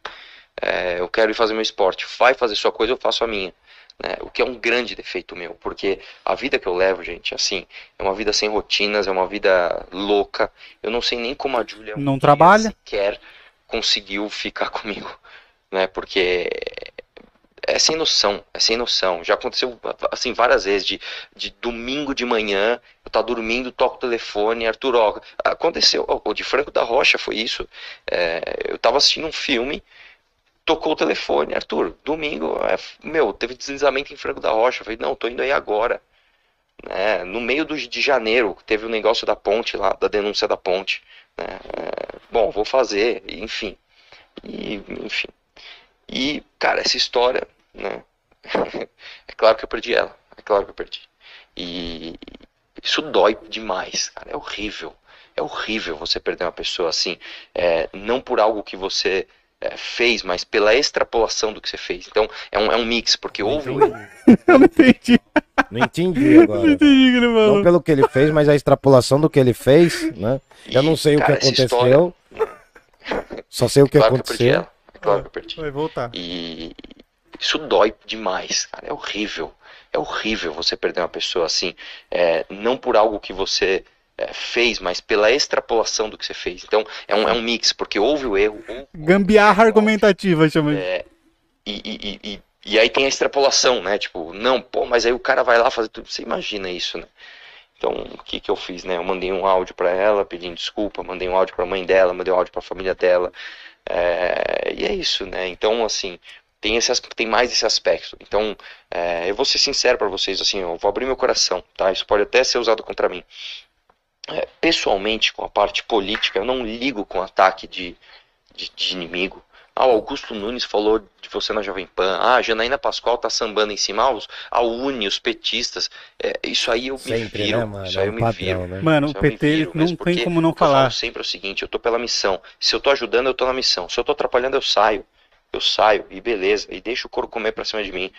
[SPEAKER 3] É, eu quero ir fazer meu esporte. Vai fazer sua coisa, eu faço a minha. Né? O que é um grande defeito meu, porque a vida que eu levo, gente, assim, é uma vida sem rotinas, é uma vida louca. Eu não sei nem como a Julia
[SPEAKER 1] não trabalha
[SPEAKER 3] sequer conseguiu ficar comigo, né? Porque é sem noção, é sem noção. Já aconteceu assim várias vezes de, de domingo de manhã, eu tá dormindo, toco o telefone, Arthur, ó, aconteceu, o de Franco da Rocha foi isso. É, eu tava assistindo um filme, tocou o telefone, Arthur, domingo, é, meu, teve deslizamento em Franco da Rocha. Eu falei, não, tô indo aí agora. Né? No meio do, de janeiro, teve o um negócio da ponte lá, da denúncia da ponte. Né? É, bom, vou fazer, enfim. E, enfim. E, cara, essa história, né? é claro que eu perdi ela. É claro que eu perdi. E isso dói demais, cara. É horrível. É horrível você perder uma pessoa assim. É, não por algo que você é, fez, mas pela extrapolação do que você fez. Então é um, é um mix, porque houve.
[SPEAKER 1] Eu não entendi.
[SPEAKER 2] Não entendi agora. Não entendi, Não pelo que ele fez, mas a extrapolação do que ele fez, né? E, eu não sei cara, o que aconteceu. História... Só sei o que claro aconteceu. Que eu perdi ela.
[SPEAKER 3] É claro que eu perdi.
[SPEAKER 1] Vai voltar.
[SPEAKER 3] E isso dói demais, cara. É horrível. É horrível você perder uma pessoa assim. É, não por algo que você é, fez, mas pela extrapolação do que você fez. Então é um, é um mix, porque houve o erro.
[SPEAKER 1] Gambiarra argumentativa, chama
[SPEAKER 3] é, e, e, e, e, aí tem a extrapolação, né? Tipo, não, pô, mas aí o cara vai lá fazer tudo. Você imagina isso, né? Então, o que, que eu fiz, né? Eu mandei um áudio para ela pedindo desculpa, mandei um áudio para a mãe dela, mandei um áudio para a família dela. É, e é isso, né? Então, assim, tem, esse, tem mais esse aspecto. Então, é, eu vou ser sincero para vocês, assim, eu vou abrir meu coração, tá? Isso pode até ser usado contra mim é, pessoalmente, com a parte política, eu não ligo com ataque de, de, de, inimigo. Ah, o Augusto Nunes falou de você na Jovem Pan. Ah, a Janaína Pascoal tá sambando em cima. Ah, os, a Uni, os petistas. É, isso aí eu
[SPEAKER 2] sempre,
[SPEAKER 3] me viro.
[SPEAKER 2] Né, mano?
[SPEAKER 3] Isso aí
[SPEAKER 2] é
[SPEAKER 3] eu me viro.
[SPEAKER 1] Né? Mano, o PT não tem como não falar. Eu falo
[SPEAKER 3] sempre o seguinte, eu tô pela missão. Se eu tô ajudando, eu tô na missão. Se eu tô atrapalhando, eu saio. Eu saio e beleza. E deixo o couro comer pra cima de mim.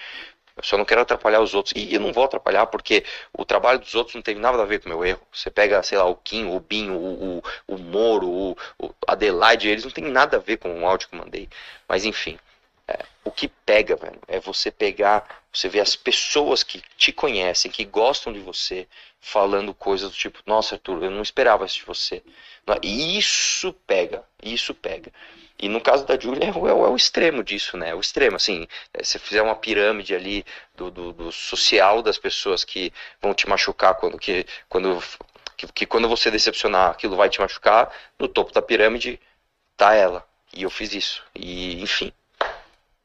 [SPEAKER 3] Eu só não quero atrapalhar os outros. E eu não vou atrapalhar porque o trabalho dos outros não tem nada a ver com o meu erro. Você pega, sei lá, o Kim, o Binho, o, o, o Moro, o, o Adelaide, eles não tem nada a ver com o áudio que eu mandei. Mas enfim, é, o que pega, velho, é você pegar, você ver as pessoas que te conhecem, que gostam de você, falando coisas do tipo, nossa, Arthur, eu não esperava isso de você. Isso pega, isso pega. E no caso da Julia é, é, é, o extremo disso, né? É o extremo, assim, é, se fizer uma pirâmide ali do, do, do, social das pessoas que vão te machucar quando que quando que, que, quando você decepcionar aquilo vai te machucar, no topo da pirâmide tá ela. E eu fiz isso. E enfim.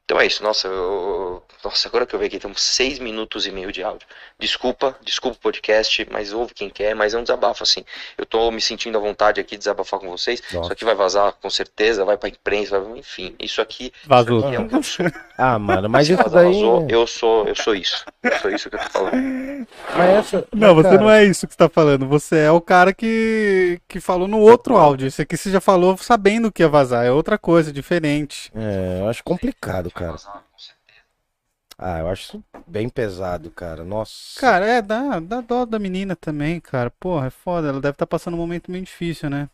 [SPEAKER 3] Então é isso, nossa, eu, nossa, agora que eu vi aqui, temos seis minutos e meio de áudio. Desculpa, desculpa o podcast, mas ouve quem quer, mas é um desabafo, assim. Eu tô me sentindo à vontade aqui de desabafar com vocês.
[SPEAKER 2] Nossa.
[SPEAKER 3] Isso aqui vai vazar com certeza, vai pra imprensa, vai, enfim. Isso aqui,
[SPEAKER 1] Vazou.
[SPEAKER 3] isso aqui é sou.
[SPEAKER 2] Ah, mano, mas
[SPEAKER 3] Se
[SPEAKER 2] isso
[SPEAKER 3] vazar,
[SPEAKER 2] daí.
[SPEAKER 3] vazou, eu sou, eu sou isso. Eu sou isso que eu tô falando.
[SPEAKER 2] Mas essa...
[SPEAKER 1] Não, você
[SPEAKER 2] cara,
[SPEAKER 1] não é isso que você tá falando. Você é o cara que, que falou no outro áudio. Esse aqui você já falou sabendo que ia vazar. É outra coisa, diferente.
[SPEAKER 2] É, eu acho complicado, cara. Ah, eu acho isso bem pesado, cara. Nossa.
[SPEAKER 1] Cara, é, dá, dá dó da menina também, cara. Porra, é foda. Ela deve estar passando um momento meio difícil, né?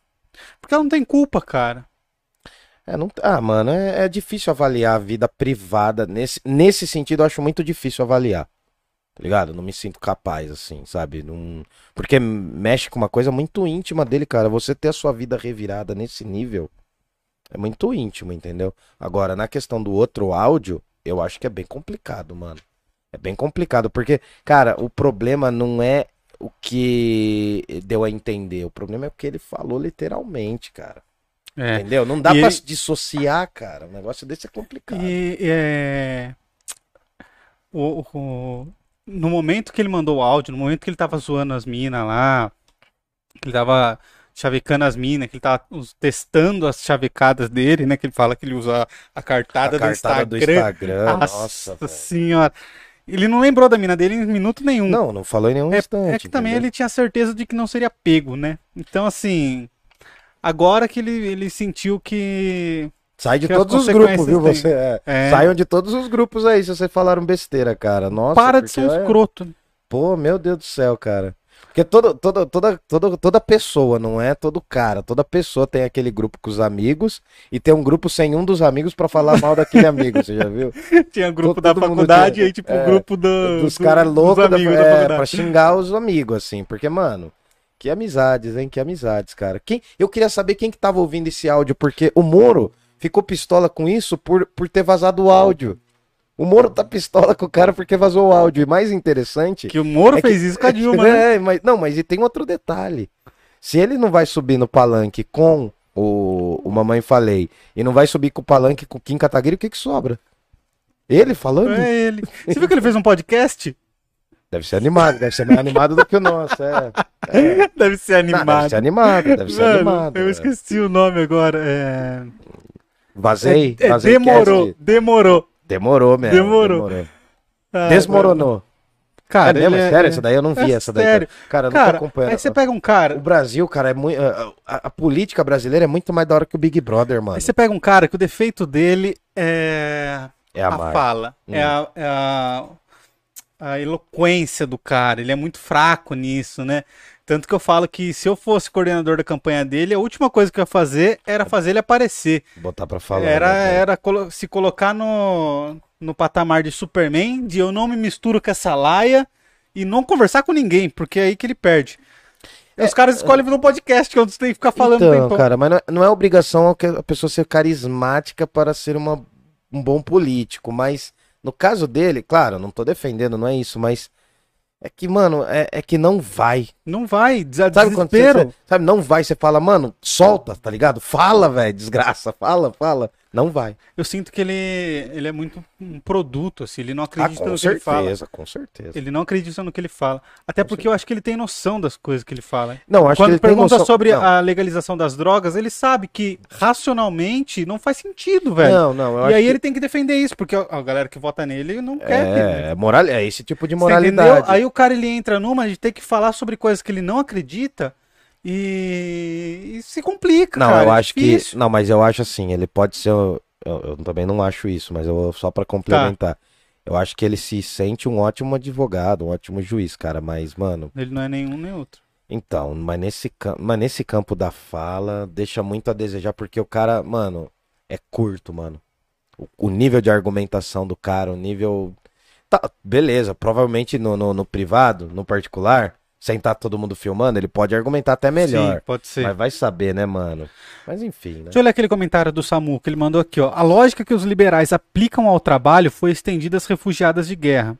[SPEAKER 1] Porque ela não tem culpa, cara.
[SPEAKER 2] É, não... Ah, mano, é, é difícil avaliar a vida privada. Nesse, nesse sentido, eu acho muito difícil avaliar. Tá ligado? Não me sinto capaz, assim, sabe? Não... Porque mexe com uma coisa muito íntima dele, cara. Você ter a sua vida revirada nesse nível é muito íntimo, entendeu? Agora, na questão do outro áudio, eu acho que é bem complicado, mano. É bem complicado, porque, cara, o problema não é o que deu a entender. O problema é o que ele falou literalmente, cara.
[SPEAKER 1] É.
[SPEAKER 2] Entendeu? Não dá
[SPEAKER 1] E
[SPEAKER 2] pra
[SPEAKER 1] ele-
[SPEAKER 2] se dissociar, cara. Um negócio desse é complicado.
[SPEAKER 1] E é. O, o- no momento que ele mandou o áudio, no momento que ele tava zoando as minas lá, que ele tava chavecando as minas, que ele tava testando as chavecadas dele, né? Que ele fala que ele usa a cartada,
[SPEAKER 2] a cartada
[SPEAKER 1] do
[SPEAKER 2] do
[SPEAKER 1] Instagram.
[SPEAKER 2] Instagram,
[SPEAKER 1] Nossa,
[SPEAKER 2] nossa,
[SPEAKER 1] senhora. Ele não lembrou da mina dele em minuto nenhum.
[SPEAKER 2] Não, não falou em nenhum
[SPEAKER 1] É,
[SPEAKER 2] instante.
[SPEAKER 1] é que também
[SPEAKER 2] entendeu?
[SPEAKER 1] ele tinha certeza de que não seria pego, né? Então, assim, agora que ele, ele sentiu que.
[SPEAKER 2] Sai de todos os grupos, viu? Você é.
[SPEAKER 1] É,
[SPEAKER 2] Saiam de todos os grupos aí, se vocês falaram besteira, cara. Nossa,
[SPEAKER 1] para de ser um
[SPEAKER 2] é-
[SPEAKER 1] escroto.
[SPEAKER 2] Pô, meu Deus do céu, cara. Porque toda, toda, toda, toda, toda pessoa, não é todo cara, toda pessoa tem aquele grupo com os amigos e tem um grupo sem um dos amigos pra falar mal daquele amigo, você já viu?
[SPEAKER 1] Tinha grupo
[SPEAKER 2] Todo-
[SPEAKER 1] da
[SPEAKER 2] todo
[SPEAKER 1] faculdade
[SPEAKER 2] tinha.
[SPEAKER 1] e aí, tipo,
[SPEAKER 2] É,
[SPEAKER 1] o grupo do,
[SPEAKER 2] Dos
[SPEAKER 1] do-
[SPEAKER 2] caras loucos da,
[SPEAKER 1] da
[SPEAKER 2] é,
[SPEAKER 1] faculdade.
[SPEAKER 2] pra xingar os amigos, assim. Porque, mano, que amizades, hein? Que amizades, cara. Quem, eu queria saber quem que tava ouvindo esse áudio, porque o Moro ficou pistola com isso por, por ter vazado o áudio. O Moro tá pistola com o cara porque vazou o áudio. E mais interessante.
[SPEAKER 1] Que o Moro
[SPEAKER 2] é que-
[SPEAKER 1] fez isso com a Dilma, né?
[SPEAKER 2] É, mas, não, mas e tem outro detalhe. Se ele não vai subir no palanque com o, o Mamãe Falei e não vai subir com o palanque com o Kim Kataguiri, o que que sobra? Ele falando?
[SPEAKER 1] É ele. Você viu que ele fez um podcast?
[SPEAKER 2] Deve ser animado, deve ser mais animado do que o nosso, é.
[SPEAKER 1] Deve ser
[SPEAKER 2] Não,
[SPEAKER 1] animado.
[SPEAKER 2] deve ser animado, deve ser
[SPEAKER 1] Mano,
[SPEAKER 2] animado.
[SPEAKER 1] eu
[SPEAKER 2] é.
[SPEAKER 1] esqueci o nome agora. É...
[SPEAKER 2] Vazei,
[SPEAKER 1] é,
[SPEAKER 2] vazei
[SPEAKER 1] demorou,
[SPEAKER 2] cast.
[SPEAKER 1] demorou.
[SPEAKER 2] Demorou mesmo.
[SPEAKER 1] Demorou. Ah,
[SPEAKER 2] Desmoronou.
[SPEAKER 1] Cara,
[SPEAKER 2] é mesmo? É sério? Essa daí eu não vi,
[SPEAKER 1] é
[SPEAKER 2] essa daí.
[SPEAKER 1] sério.
[SPEAKER 2] Cara, cara eu não
[SPEAKER 1] Cara,
[SPEAKER 2] tô acompanhando.
[SPEAKER 1] aí você pega um cara,
[SPEAKER 2] O Brasil, cara, é muito. A, a- a política brasileira é muito mais da hora que o Big Brother, mano.
[SPEAKER 1] aí você pega um cara que o defeito dele é
[SPEAKER 2] É a,
[SPEAKER 1] a fala,
[SPEAKER 2] Hum.
[SPEAKER 1] é, a, é a, a eloquência do cara. Ele é muito fraco nisso, né? Tanto que eu falo que se eu fosse coordenador da campanha dele, a última coisa que eu ia fazer era fazer ele aparecer.
[SPEAKER 2] Botar pra falar.
[SPEAKER 1] era
[SPEAKER 2] né,
[SPEAKER 1] era se colocar no, no patamar de Superman, de eu não me misturo com essa laia e não conversar com ninguém, porque é aí que ele perde. E os caras escolhem vir no podcast, onde você tem que ficar falando
[SPEAKER 2] É, Então, cara, mas não é, não é obrigação que a pessoa ser carismática para ser uma, um bom político, mas no caso dele, claro, não tô defendendo, não é isso, mas é que, mano, é, é que não vai.
[SPEAKER 1] Não vai, des-
[SPEAKER 2] Sabe quando
[SPEAKER 1] desespero.
[SPEAKER 2] você- sabe, não vai, você fala, mano, solta, tá ligado? Fala, velho, desgraça, fala, fala. Não vai.
[SPEAKER 1] Eu sinto que ele, ele é muito um produto, assim, ele não
[SPEAKER 2] Ah,
[SPEAKER 1] acredita
[SPEAKER 2] com
[SPEAKER 1] no que ele fala.
[SPEAKER 2] certeza, com certeza.
[SPEAKER 1] Ele não acredita no que ele fala. Até porque eu acho que ele tem noção das coisas que ele fala.
[SPEAKER 2] Não, acho
[SPEAKER 1] Quando
[SPEAKER 2] que ele tem
[SPEAKER 1] pergunta
[SPEAKER 2] noção-
[SPEAKER 1] sobre
[SPEAKER 2] não,
[SPEAKER 1] a legalização das drogas, ele sabe que racionalmente não faz sentido, velho.
[SPEAKER 2] Não, não,
[SPEAKER 1] e aí
[SPEAKER 2] que
[SPEAKER 1] ele tem que defender isso, porque a galera que vota nele não quer. que-
[SPEAKER 2] é, é, moral, é esse tipo de moralidade.
[SPEAKER 1] Aí o cara ele entra numa de ter que falar sobre coisas que ele não acredita e, e se complica,
[SPEAKER 2] Não,
[SPEAKER 1] cara.
[SPEAKER 2] eu
[SPEAKER 1] é
[SPEAKER 2] acho que.
[SPEAKER 1] difícil.
[SPEAKER 2] Não, mas eu acho assim, ele pode ser. Eu, eu também não acho isso, mas eu só pra complementar. Eu acho que ele se sente um ótimo advogado, um ótimo juiz, cara. Mas, mano,
[SPEAKER 1] Ele não é nenhum nem outro.
[SPEAKER 2] então, mas nesse, mas nesse campo da fala, deixa muito a desejar, porque o cara, mano, é curto, mano. O, o nível de argumentação do cara, o nível. Tá, beleza, provavelmente no, no, no privado, no particular, sem estar todo mundo filmando, ele pode argumentar até melhor.
[SPEAKER 1] Sim, pode ser.
[SPEAKER 2] Mas vai saber, né, mano? Mas enfim, né?
[SPEAKER 1] Deixa eu ler aquele comentário do Samu que ele mandou aqui, ó. A lógica que os liberais aplicam ao trabalho foi estendida às refugiadas de guerra.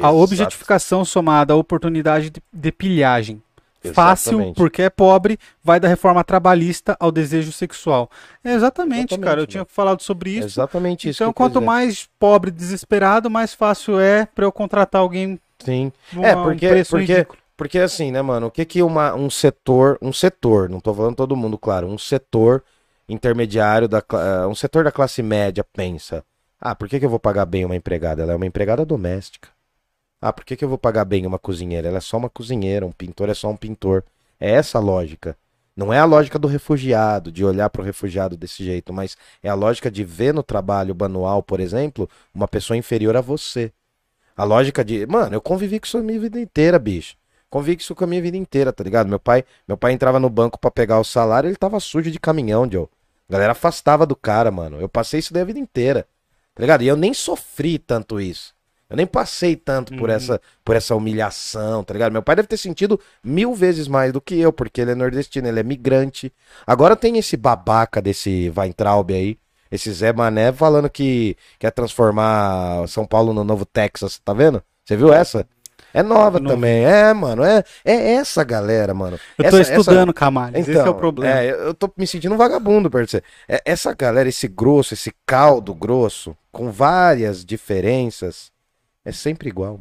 [SPEAKER 1] A
[SPEAKER 2] Exato.
[SPEAKER 1] objetificação somada à oportunidade de, de pilhagem. Fácil,
[SPEAKER 2] Exatamente.
[SPEAKER 1] porque é pobre, vai da reforma trabalhista ao desejo sexual. É exatamente,
[SPEAKER 2] Exatamente,
[SPEAKER 1] cara. Eu
[SPEAKER 2] mano.
[SPEAKER 1] tinha falado sobre isso.
[SPEAKER 2] Exatamente isso.
[SPEAKER 1] então, quanto mais pobre e desesperado, mais fácil é pra eu contratar alguém
[SPEAKER 2] Sim.
[SPEAKER 1] com
[SPEAKER 2] É,
[SPEAKER 1] um
[SPEAKER 2] porque-
[SPEAKER 1] preço
[SPEAKER 2] porque-
[SPEAKER 1] ridículo.
[SPEAKER 2] Porque assim, né, mano? O que que uma, um setor, um setor, não tô falando todo mundo, claro, um setor intermediário, da, eh, um setor da classe média pensa? Ah, por que que eu vou pagar bem uma empregada? Ela é uma empregada doméstica. Ah, por que que eu vou pagar bem uma cozinheira? Ela é só uma cozinheira, um pintor é só um pintor. É essa a lógica. Não é a lógica do refugiado, de olhar para o refugiado desse jeito, mas é a lógica de ver no trabalho manual, por exemplo, uma pessoa inferior a você. A lógica de, mano, eu convivi com isso a minha vida inteira, bicho. Convivi com isso com a minha vida inteira, tá ligado? Meu pai, meu pai entrava no banco pra pegar o salário, ele tava sujo de caminhão, Joe. A galera afastava do cara, mano. Eu passei isso daí a vida inteira. Tá ligado? E eu nem sofri tanto isso. Eu nem passei tanto por
[SPEAKER 1] Uhum.
[SPEAKER 2] essa por essa humilhação, tá ligado? Meu pai deve ter sentido mil vezes mais do que eu, porque ele é nordestino, ele é migrante. Agora tem esse babaca desse Weintraub aí, esse Zé Mané falando que quer transformar São Paulo no novo Texas, tá vendo? Você viu essa? É nova também. É, mano, é, é essa galera, mano.
[SPEAKER 1] Eu tô
[SPEAKER 2] Essa- essa-
[SPEAKER 1] estudando, Camargo. esse é o problema.
[SPEAKER 2] é, eu tô me sentindo um vagabundo, pra você. É, essa galera, esse grosso, esse caldo grosso, com várias diferenças, é sempre igual.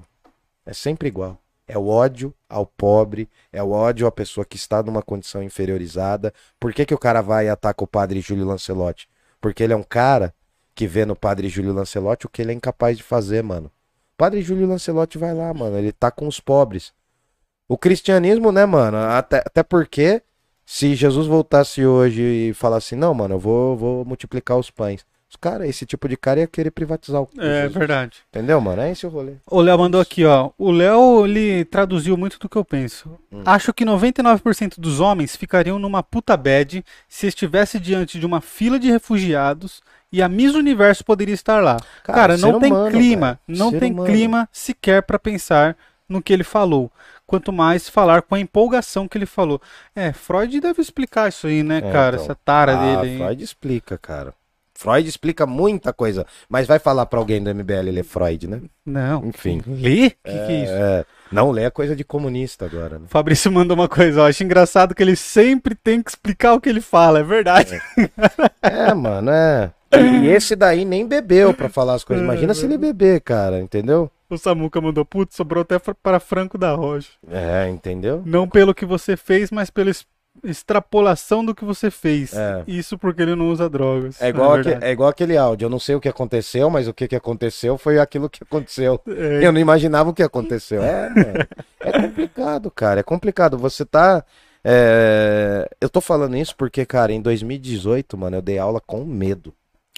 [SPEAKER 2] É sempre igual. É o ódio ao pobre, é o ódio à pessoa que está numa condição inferiorizada. Por que, que o cara vai e ataca o padre Júlio Lancelotti? Porque ele é um cara que vê no padre Júlio Lancelotti o que ele é incapaz de fazer, mano. O padre Júlio Lancelotti vai lá, mano. Ele tá com os pobres. O cristianismo, né, mano? Até, até porque se Jesus voltasse hoje e falasse, não, mano, eu vou, vou multiplicar os pães. Os cara, esse tipo de cara ia querer privatizar o
[SPEAKER 1] É
[SPEAKER 2] Jesus.
[SPEAKER 1] verdade.
[SPEAKER 2] Entendeu, mano? É esse o rolê.
[SPEAKER 1] O Léo mandou aqui, ó. O Léo, ele traduziu muito do que eu penso.
[SPEAKER 2] Hum.
[SPEAKER 1] Acho que 99% dos homens ficariam numa puta bad se estivesse diante de uma fila de refugiados e a Miss Universo poderia estar lá. Cara, não
[SPEAKER 2] ser
[SPEAKER 1] tem
[SPEAKER 2] humano,
[SPEAKER 1] clima,
[SPEAKER 2] velho.
[SPEAKER 1] não
[SPEAKER 2] Ser
[SPEAKER 1] tem
[SPEAKER 2] humano.
[SPEAKER 1] clima sequer pra pensar no que ele falou. Quanto mais falar com a empolgação que ele falou. É, Freud deve explicar isso aí, né,
[SPEAKER 2] É,
[SPEAKER 1] cara?
[SPEAKER 2] então.
[SPEAKER 1] Essa tara
[SPEAKER 2] Ah,
[SPEAKER 1] dele aí.
[SPEAKER 2] Freud explica, cara. Freud explica muita coisa. Mas vai falar pra alguém do MBL ler Freud, né?
[SPEAKER 1] Não.
[SPEAKER 2] Enfim.
[SPEAKER 1] Lê? Que que é isso?
[SPEAKER 2] É, não lê é coisa de comunista agora, né?
[SPEAKER 1] O Fabrício mandou uma coisa, ó. Acho engraçado que ele sempre tem que explicar o que ele fala, é verdade.
[SPEAKER 2] É, mano, é. E esse daí nem bebeu pra falar as coisas. Imagina se ele beber, cara, entendeu?
[SPEAKER 1] O Samuca mandou, putz, sobrou até para Franco da Rocha.
[SPEAKER 2] É, entendeu?
[SPEAKER 1] Não pelo que você fez, mas pela extrapolação do que você fez.
[SPEAKER 2] É.
[SPEAKER 1] Isso porque ele não usa drogas.
[SPEAKER 2] É igual, aque-
[SPEAKER 1] verdade.
[SPEAKER 2] é igual aquele áudio. Eu não sei o que aconteceu, mas o que, que aconteceu foi aquilo que aconteceu.
[SPEAKER 1] É,
[SPEAKER 2] Eu não imaginava o que aconteceu. É, mano. É complicado, cara. É complicado. Você tá. é, Eu tô falando isso porque, cara, em 2018, mano, eu dei aula com medo.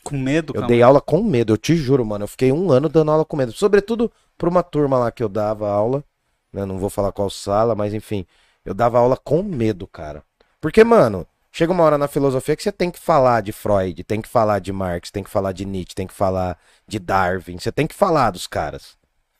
[SPEAKER 1] Com medo,
[SPEAKER 2] Eu
[SPEAKER 1] calma.
[SPEAKER 2] dei aula com medo, eu te juro, mano. Eu fiquei um ano dando aula com medo. Sobretudo pra uma turma lá que eu dava aula. Né? Não vou falar qual sala, mas enfim. Eu dava aula com medo, cara. Porque, mano, chega uma hora na filosofia que você tem que falar de Freud, tem que falar de Marx, tem que falar de Nietzsche, tem que falar de Darwin. Você tem que falar dos caras.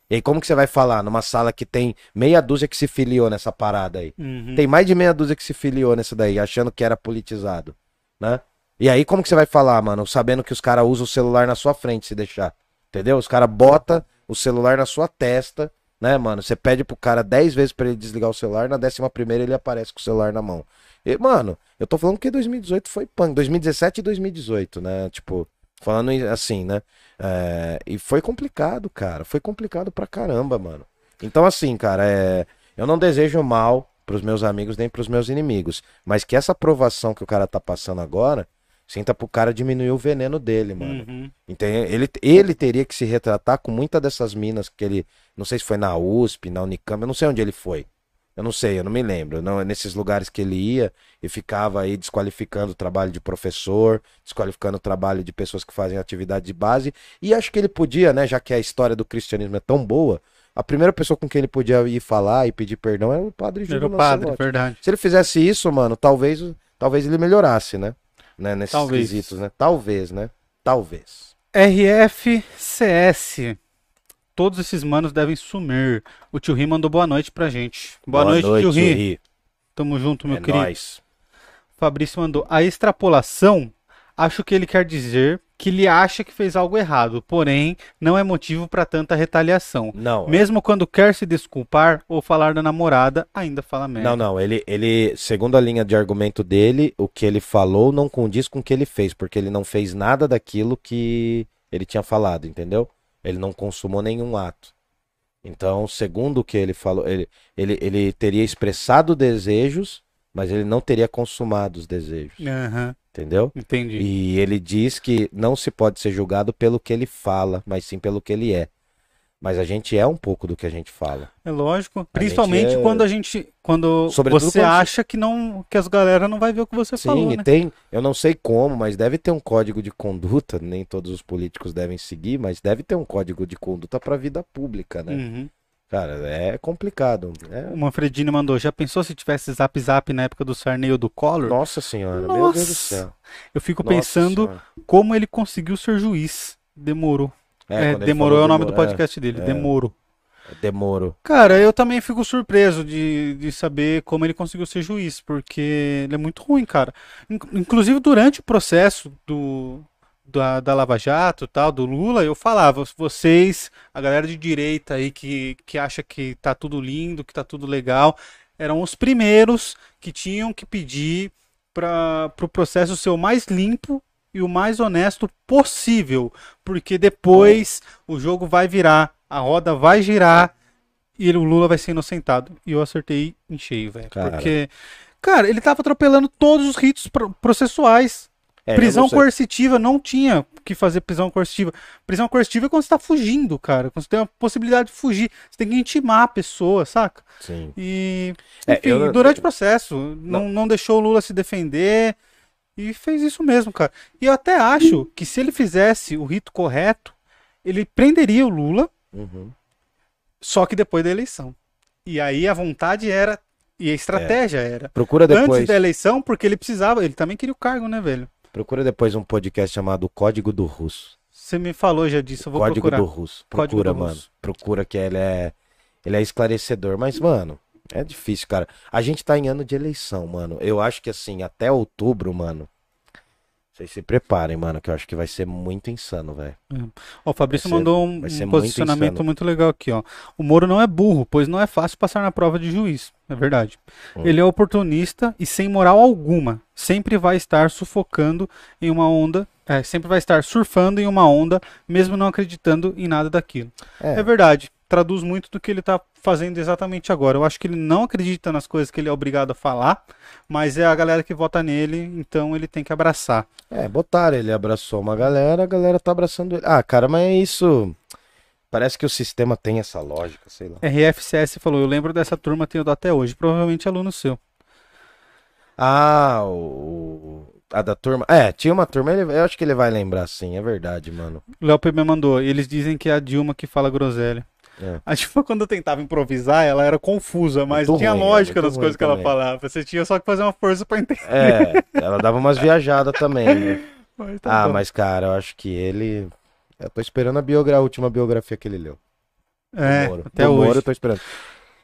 [SPEAKER 2] E aí, como que você vai falar numa sala que tem meia dúzia que se filiou nessa parada aí?
[SPEAKER 1] Uhum.
[SPEAKER 2] Tem mais de meia dúzia que se filiou nessa daí, achando que era politizado, né? E aí, como que você vai falar, mano? Sabendo que os caras usam o celular na sua frente, se deixar. Entendeu? Os caras botam o celular na sua testa, né, mano? Você pede pro cara 10 vezes pra ele desligar o celular, na décima primeira ele aparece com o celular na mão. E, mano, eu tô falando que 2018 foi punk. 2017 e 2018, né? Tipo, falando assim, né? É, e foi complicado, cara. Foi complicado pra caramba, mano. Então, assim, cara, é, eu não desejo mal pros meus amigos nem pros meus inimigos. Mas que essa aprovação que o cara tá passando agora, sinta pro cara diminuir o veneno dele, mano.
[SPEAKER 1] Uhum.
[SPEAKER 2] Entende? Ele, ele teria que se retratar com muita dessas minas que ele. Não sei se foi na USP, na Unicamp, eu não sei onde ele foi. Eu não sei, eu não me lembro. Não, nesses lugares que ele ia e ficava aí desqualificando o trabalho de professor, desqualificando o trabalho de pessoas que fazem atividade de base. E acho que ele podia, né, já que a história do cristianismo é tão boa, a primeira pessoa com quem ele podia ir falar e pedir perdão era o padre
[SPEAKER 1] Era
[SPEAKER 2] Júlio
[SPEAKER 1] o padre,
[SPEAKER 2] Lancelotti.
[SPEAKER 1] verdade.
[SPEAKER 2] Se ele fizesse isso, mano, talvez, talvez ele melhorasse, né? Né? Nesses
[SPEAKER 1] Talvez.
[SPEAKER 2] quesitos, né? Talvez, né? Talvez.
[SPEAKER 1] RFCS. Todos esses manos devem sumir. O tio Ri mandou boa noite pra gente. Boa, noite, tio Ri.
[SPEAKER 2] Ri.
[SPEAKER 1] Tamo junto, meu
[SPEAKER 2] É
[SPEAKER 1] querido.
[SPEAKER 2] nóis.
[SPEAKER 1] Fabrício mandou. A extrapolação, acho que ele quer dizer que ele acha que fez algo errado, porém não é motivo para tanta retaliação.
[SPEAKER 2] Não.
[SPEAKER 1] Mesmo quando quer se desculpar ou falar da namorada, ainda fala merda.
[SPEAKER 2] Não, não, ele, ele, segundo a linha de argumento dele, o que ele falou não condiz com o que ele fez, porque ele não fez nada daquilo que ele tinha falado, entendeu? Ele não consumou nenhum ato. Então, segundo o que ele falou, ele, ele, ele teria expressado desejos, mas ele não teria consumado os desejos,
[SPEAKER 1] Aham,
[SPEAKER 2] entendeu?
[SPEAKER 1] entendi.
[SPEAKER 2] E ele diz que não se pode ser julgado pelo que ele fala, mas sim pelo que ele é. Mas a gente é um pouco do que a gente fala.
[SPEAKER 1] É lógico, principalmente
[SPEAKER 2] é-
[SPEAKER 1] quando a gente, quando
[SPEAKER 2] Sobretudo
[SPEAKER 1] você
[SPEAKER 2] quando
[SPEAKER 1] acha que não, que as galera não vai ver o que você
[SPEAKER 2] Sim,
[SPEAKER 1] falou,
[SPEAKER 2] e
[SPEAKER 1] né?
[SPEAKER 2] tem, eu não sei como, mas deve ter um código de conduta, nem todos os políticos devem seguir, mas deve ter um código de conduta para a vida pública, né?
[SPEAKER 1] Uhum.
[SPEAKER 2] Cara, é complicado. É...
[SPEAKER 1] O Manfredini mandou, já pensou se tivesse Zap Zap na época do Sarney ou do Collor?
[SPEAKER 2] Nossa senhora, meu
[SPEAKER 1] Nossa.
[SPEAKER 2] Deus do céu.
[SPEAKER 1] Eu fico
[SPEAKER 2] Nossa
[SPEAKER 1] pensando
[SPEAKER 2] Senhora.
[SPEAKER 1] como ele conseguiu ser juiz. Demorou. É,
[SPEAKER 2] ele
[SPEAKER 1] demorou é o nome do
[SPEAKER 2] demorou,
[SPEAKER 1] podcast dele,
[SPEAKER 2] é.
[SPEAKER 1] demorou.
[SPEAKER 2] É, demorou.
[SPEAKER 1] Cara, eu também fico surpreso de, de saber como ele conseguiu ser juiz, porque ele é muito ruim, cara. In- Inclusive, durante o processo do, da, da Lava Jato e tal, do Lula, eu falava, vocês, a galera de direita aí que, que acha que tá tudo lindo, que tá tudo legal, eram os primeiros que tinham que pedir para o pro processo ser o mais limpo e o mais honesto possível, porque depois o jogo vai virar, a roda vai girar e o Lula vai ser inocentado. E eu acertei em cheio, velho. Porque, cara, ele tava atropelando todos os ritos pro- processuais.
[SPEAKER 2] É,
[SPEAKER 1] prisão
[SPEAKER 2] não
[SPEAKER 1] coercitiva não tinha que fazer prisão coercitiva. Prisão coercitiva é quando você tá fugindo, cara. Quando você tem a possibilidade de fugir. Você tem que intimar a pessoa, saca?
[SPEAKER 2] Sim.
[SPEAKER 1] E,
[SPEAKER 2] É,
[SPEAKER 1] enfim,
[SPEAKER 2] eu-
[SPEAKER 1] durante o processo, não, não deixou o Lula se defender e fez isso mesmo, cara. E eu até acho que se ele fizesse o rito correto, ele prenderia o Lula,
[SPEAKER 2] Uhum.
[SPEAKER 1] só que depois da eleição. E aí a vontade era, e a estratégia era.
[SPEAKER 2] Procura depois,
[SPEAKER 1] Antes da eleição, porque ele precisava, ele também queria o cargo, né, velho?
[SPEAKER 2] Procura depois um podcast chamado Código do Russo.
[SPEAKER 1] Você me falou já disso, eu vou
[SPEAKER 2] Código
[SPEAKER 1] procurar.
[SPEAKER 2] do Russo.
[SPEAKER 1] Código
[SPEAKER 2] Procura,
[SPEAKER 1] do
[SPEAKER 2] mano.
[SPEAKER 1] Russo.
[SPEAKER 2] Procura que ele é ele é esclarecedor, mas mano, é difícil, cara. A gente tá em ano de eleição, mano. Eu acho que assim, até outubro, mano. Vocês se preparem, mano, que eu acho que vai ser muito insano, velho.
[SPEAKER 1] Ó, o Fabrício
[SPEAKER 2] ser-
[SPEAKER 1] mandou um, um
[SPEAKER 2] muito
[SPEAKER 1] posicionamento
[SPEAKER 2] insano.
[SPEAKER 1] muito legal aqui, ó. O Moro não é burro, pois não é fácil passar na prova de juiz. É verdade.
[SPEAKER 2] Hum.
[SPEAKER 1] Ele é oportunista e sem moral alguma. Sempre vai estar sufocando em uma onda. é, sempre vai estar surfando em uma onda, mesmo não acreditando em nada daquilo. É,
[SPEAKER 2] É,
[SPEAKER 1] verdade. Traduz muito do que ele tá fazendo exatamente agora. Eu acho que ele não acredita nas coisas que ele é obrigado a falar, mas é a galera que vota nele, então ele tem que abraçar.
[SPEAKER 2] é, botaram, ele abraçou uma galera, a galera tá abraçando ele. Ah, cara, mas é isso. Parece que o sistema tem essa lógica, sei lá.
[SPEAKER 1] RFCS falou, eu lembro dessa turma, tenho até hoje. Provavelmente aluno seu.
[SPEAKER 2] Ah, o. A da turma. É, tinha uma turma, ele- eu acho que ele vai lembrar sim, é verdade, mano.
[SPEAKER 1] Léo PB mandou. Eles dizem que é a Dilma que fala groselha.
[SPEAKER 2] É.
[SPEAKER 1] A Dilma, quando eu tentava improvisar, ela era confusa, mas
[SPEAKER 2] Muito
[SPEAKER 1] tinha
[SPEAKER 2] ruim,
[SPEAKER 1] lógica
[SPEAKER 2] é
[SPEAKER 1] nas coisas que ela
[SPEAKER 2] também.
[SPEAKER 1] falava. Você tinha só que fazer uma força pra entender.
[SPEAKER 2] É, ela dava umas viajadas também, né?
[SPEAKER 1] Mas tá
[SPEAKER 2] Ah,
[SPEAKER 1] bom.
[SPEAKER 2] mas cara, eu acho que ele. Eu tô esperando a, biogra... a última biografia que ele leu.
[SPEAKER 1] É,
[SPEAKER 2] Moro.
[SPEAKER 1] até
[SPEAKER 2] Do
[SPEAKER 1] hoje.
[SPEAKER 2] Moro eu tô esperando.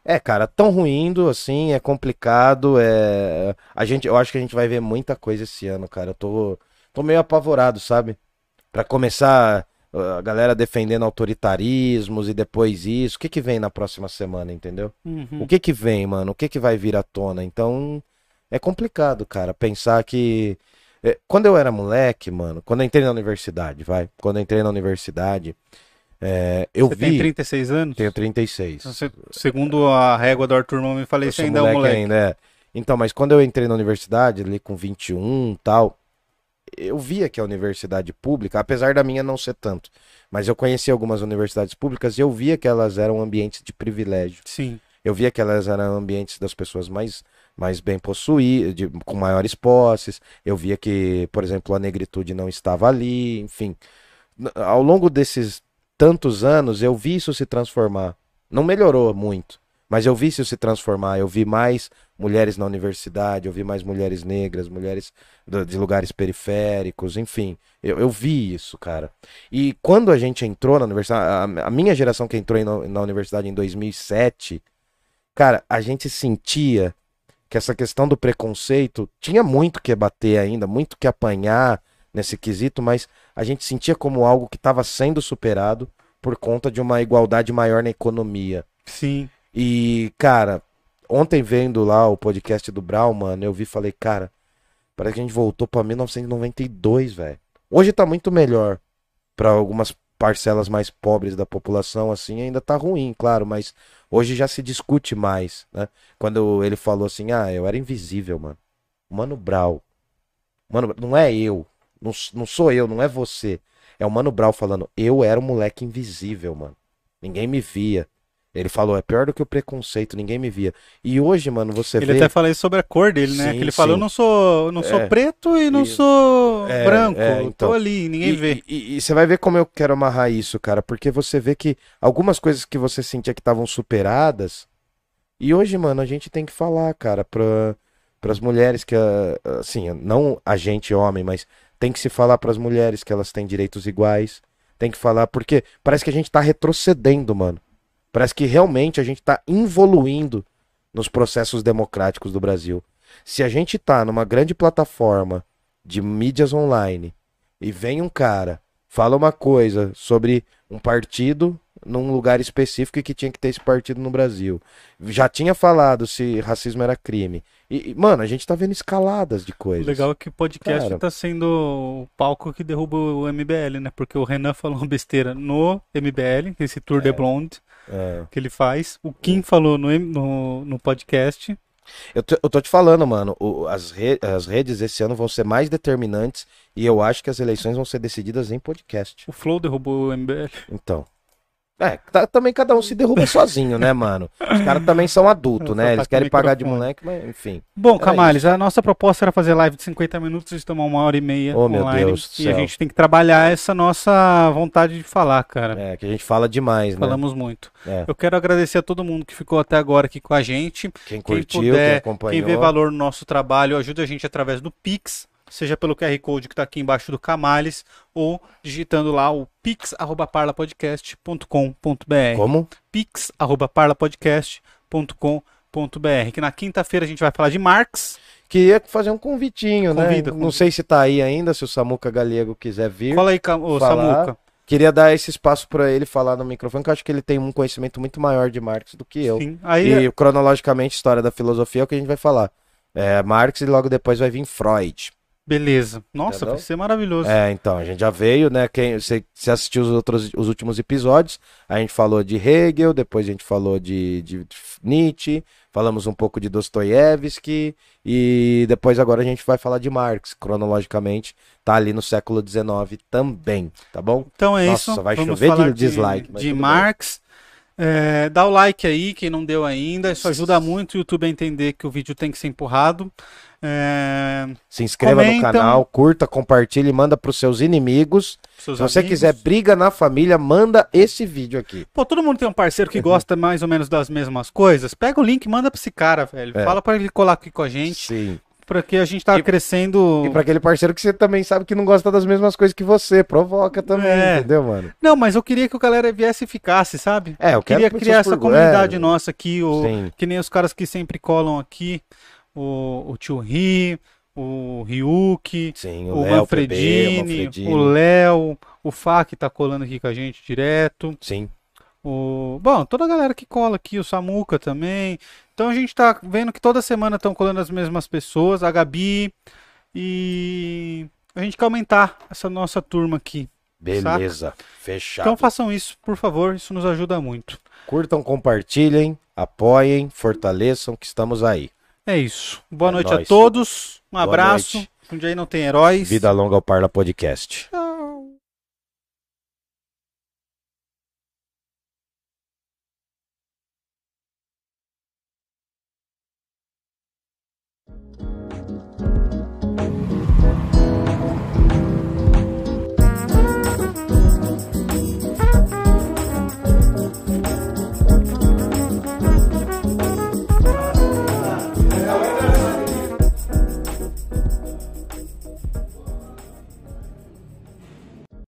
[SPEAKER 2] É, cara, tão ruindo assim, é complicado, é... A gente, eu acho que a gente vai ver muita coisa esse ano, cara. Eu tô, tô meio apavorado, sabe? Pra começar a galera defendendo autoritarismos e depois isso. O que que vem na próxima semana, entendeu?
[SPEAKER 1] Uhum.
[SPEAKER 2] O que que vem, mano? O que que vai vir à tona? Então, é complicado, cara, pensar que é, quando eu era moleque, mano, quando eu entrei na universidade, vai, quando eu entrei na universidade, é, eu
[SPEAKER 1] Você
[SPEAKER 2] vi,
[SPEAKER 1] tem 36 anos?
[SPEAKER 2] tenho 36.
[SPEAKER 1] Você- segundo a régua do Arthur Mão, me falei, você ainda é um moleque.
[SPEAKER 2] ainda, é. Então, mas quando eu entrei na universidade, ali com 21 e tal, eu via que a universidade pública, apesar da minha não ser tanto, mas eu conheci algumas universidades públicas e eu via que elas eram ambientes de privilégio.
[SPEAKER 1] Sim.
[SPEAKER 2] Eu via que elas eram ambientes das pessoas mais, mais bem possuídas, com maiores posses. Eu via que, por exemplo, a negritude não estava ali, enfim. Ao longo desses tantos anos, eu vi isso se transformar. Não melhorou muito, mas eu vi isso se transformar. Eu vi mais mulheres na universidade, eu vi mais mulheres negras, mulheres de lugares periféricos, enfim. Eu, eu vi isso, cara. E quando a gente entrou na universidade, a, a minha geração que entrou na universidade em 2007, cara, a gente sentia que essa questão do preconceito tinha muito que bater ainda, muito que apanhar nesse quesito, mas a gente sentia como algo que estava sendo superado por conta de uma igualdade maior na economia.
[SPEAKER 1] Sim.
[SPEAKER 2] E, cara, ontem vendo lá o podcast do Brown, mano, eu vi e falei, cara, parece que a gente voltou pra 1992, velho. Hoje tá muito melhor para algumas parcelas mais pobres da população, assim, ainda tá ruim, claro, mas hoje já se discute mais, né? Quando ele falou assim, ah, eu era invisível, mano. Mano Brau. Mano, não é eu. Não, não sou eu, não é você. É o Mano Brau falando, eu era um moleque invisível, mano. Ninguém me via. Ele falou, é pior do que o preconceito, ninguém me via. E hoje, mano, você
[SPEAKER 1] ele
[SPEAKER 2] vê.
[SPEAKER 1] Ele até falou isso sobre a cor dele, né?
[SPEAKER 2] Sim,
[SPEAKER 1] que ele
[SPEAKER 2] sim.
[SPEAKER 1] falou, eu não sou, não sou
[SPEAKER 2] É.
[SPEAKER 1] preto e não
[SPEAKER 2] E-
[SPEAKER 1] sou
[SPEAKER 2] É,
[SPEAKER 1] branco.
[SPEAKER 2] é, então.
[SPEAKER 1] Tô ali, ninguém
[SPEAKER 2] e,
[SPEAKER 1] vê.
[SPEAKER 2] E, e você vai ver como eu quero amarrar isso, cara. Porque você vê que algumas coisas que você sentia que estavam superadas. E hoje, mano, a gente tem que falar, cara, pra, pras mulheres que, ah, assim, não a gente homem, mas tem que se falar pras mulheres que elas têm direitos iguais. Tem que falar, porque parece que a gente tá retrocedendo, mano. Parece que realmente a gente tá evoluindo nos processos democráticos do Brasil. Se a gente tá numa grande plataforma de mídias online e vem um cara, fala uma coisa sobre um partido num lugar específico e que tinha que ter esse partido no Brasil. Já tinha falado se racismo era crime. E, mano, a gente tá vendo escaladas de
[SPEAKER 1] O
[SPEAKER 2] coisas.
[SPEAKER 1] legal é que o podcast
[SPEAKER 2] Cara.
[SPEAKER 1] tá sendo o palco que derruba o MBL, né? Porque o Renan falou uma besteira no MBL, esse Tour de Blonde
[SPEAKER 2] É.
[SPEAKER 1] que ele faz. O Kim falou no, no, no podcast.
[SPEAKER 2] Eu, tô, eu tô te falando, mano, o- as, re- as redes esse ano vão ser mais determinantes e eu acho que as eleições vão ser decididas em podcast.
[SPEAKER 1] O Flow derrubou o MBL.
[SPEAKER 2] Então. É, tá- também cada um se derruba sozinho, né, mano? Os caras também são adultos, né?
[SPEAKER 1] tá
[SPEAKER 2] Eles
[SPEAKER 1] com
[SPEAKER 2] querem pagar de moleque, mas enfim.
[SPEAKER 1] Bom,
[SPEAKER 2] Era
[SPEAKER 1] Camales, a nossa proposta era fazer live de 50 minutos e tomar uma hora e meia
[SPEAKER 2] Oh, meu
[SPEAKER 1] online.
[SPEAKER 2] Deus do
[SPEAKER 1] e a
[SPEAKER 2] céu.
[SPEAKER 1] gente tem que trabalhar essa nossa vontade de falar, cara.
[SPEAKER 2] É, que a gente fala demais, né?
[SPEAKER 1] Falamos muito.
[SPEAKER 2] É.
[SPEAKER 1] Eu quero agradecer a todo mundo que ficou até agora aqui com a gente.
[SPEAKER 2] Quem
[SPEAKER 1] Quem
[SPEAKER 2] curtiu, quem
[SPEAKER 1] puder,
[SPEAKER 2] acompanhou.
[SPEAKER 1] quem vê valor no nosso trabalho, ajuda a gente através do Pix, seja pelo QR Code que está aqui embaixo do Camales, ou digitando lá o pix.parlapodcast.com.br.
[SPEAKER 2] Como?
[SPEAKER 1] pix.parlapodcast.com.br. Que na quinta-feira a gente vai falar de Marx.
[SPEAKER 2] Queria fazer um convitinho, né?
[SPEAKER 1] Convida,
[SPEAKER 2] Não sei se tá aí ainda, se o Samuca Galego quiser vir.
[SPEAKER 1] Fala aí, ô. Samuca.
[SPEAKER 2] Queria dar esse espaço pra ele falar no microfone, que eu acho que ele tem um conhecimento muito maior de Marx do que eu.
[SPEAKER 1] Sim. Aí,
[SPEAKER 2] E cronologicamente, história da filosofia é o que a gente vai falar. É Marx e logo depois vai vir Freud.
[SPEAKER 1] Beleza. Nossa,
[SPEAKER 2] Entendeu?
[SPEAKER 1] vai ser maravilhoso.
[SPEAKER 2] É, então, a gente já veio, né? Quem, você, você assistiu os, outros, os últimos episódios, a gente falou de Hegel, depois a gente falou de, de Nietzsche, falamos um pouco de Dostoiévski, e depois agora a gente vai falar de Marx, cronologicamente, tá ali no século XIX também, tá bom?
[SPEAKER 1] Então é
[SPEAKER 2] Nossa,
[SPEAKER 1] isso.
[SPEAKER 2] vai
[SPEAKER 1] Vamos
[SPEAKER 2] chover de
[SPEAKER 1] falar
[SPEAKER 2] dislike,
[SPEAKER 1] de
[SPEAKER 2] bem.
[SPEAKER 1] Marx. É, dá o like aí, quem não deu ainda. Isso ajuda muito o YouTube a entender que o vídeo tem que ser empurrado. É,
[SPEAKER 2] Se inscreva no canal, curta, compartilhe, manda pros seus inimigos.
[SPEAKER 1] seus
[SPEAKER 2] Se você
[SPEAKER 1] amigos.
[SPEAKER 2] quiser briga na família, manda esse vídeo aqui.
[SPEAKER 1] Pô, todo mundo tem um parceiro que gosta mais ou menos das mesmas coisas. Pega o link e manda pra esse cara, velho.
[SPEAKER 2] É.
[SPEAKER 1] Fala pra ele colar aqui com a gente.
[SPEAKER 2] Sim.
[SPEAKER 1] Porque a gente tá
[SPEAKER 2] E-
[SPEAKER 1] crescendo.
[SPEAKER 2] E pra aquele parceiro que você também sabe que não gosta das mesmas coisas que você, provoca também,
[SPEAKER 1] É.
[SPEAKER 2] entendeu, mano?
[SPEAKER 1] Não, mas eu queria que o galera viesse e ficasse, sabe?
[SPEAKER 2] É, eu
[SPEAKER 1] queria criar essa
[SPEAKER 2] por-
[SPEAKER 1] comunidade
[SPEAKER 2] é,
[SPEAKER 1] nossa aqui, o,
[SPEAKER 2] Sim.
[SPEAKER 1] que nem os caras que sempre colam aqui, o, o tio Ri, o Ryuki,
[SPEAKER 2] Sim,
[SPEAKER 1] o,
[SPEAKER 2] Léo,
[SPEAKER 1] Manfredini,
[SPEAKER 2] PB, o Manfredini.
[SPEAKER 1] o Léo, o Fá que tá colando aqui com a gente direto,
[SPEAKER 2] Sim.
[SPEAKER 1] o... Bom, toda a galera que cola aqui, o Samuca também. Então a gente tá vendo que toda semana estão colando as mesmas pessoas, a Gabi, e a gente quer aumentar essa nossa turma aqui.
[SPEAKER 2] Beleza. Fechado.
[SPEAKER 1] Então façam isso, por favor, isso nos ajuda muito.
[SPEAKER 2] Curtam, compartilhem, apoiem, fortaleçam, que estamos aí.
[SPEAKER 1] É isso. Boa
[SPEAKER 2] É
[SPEAKER 1] noite a
[SPEAKER 2] nóis.
[SPEAKER 1] todos. Um
[SPEAKER 2] Boa
[SPEAKER 1] abraço.
[SPEAKER 2] noite.
[SPEAKER 1] Um dia aí não tem heróis.
[SPEAKER 2] Vida longa ao Parla Podcast.
[SPEAKER 1] Tchau.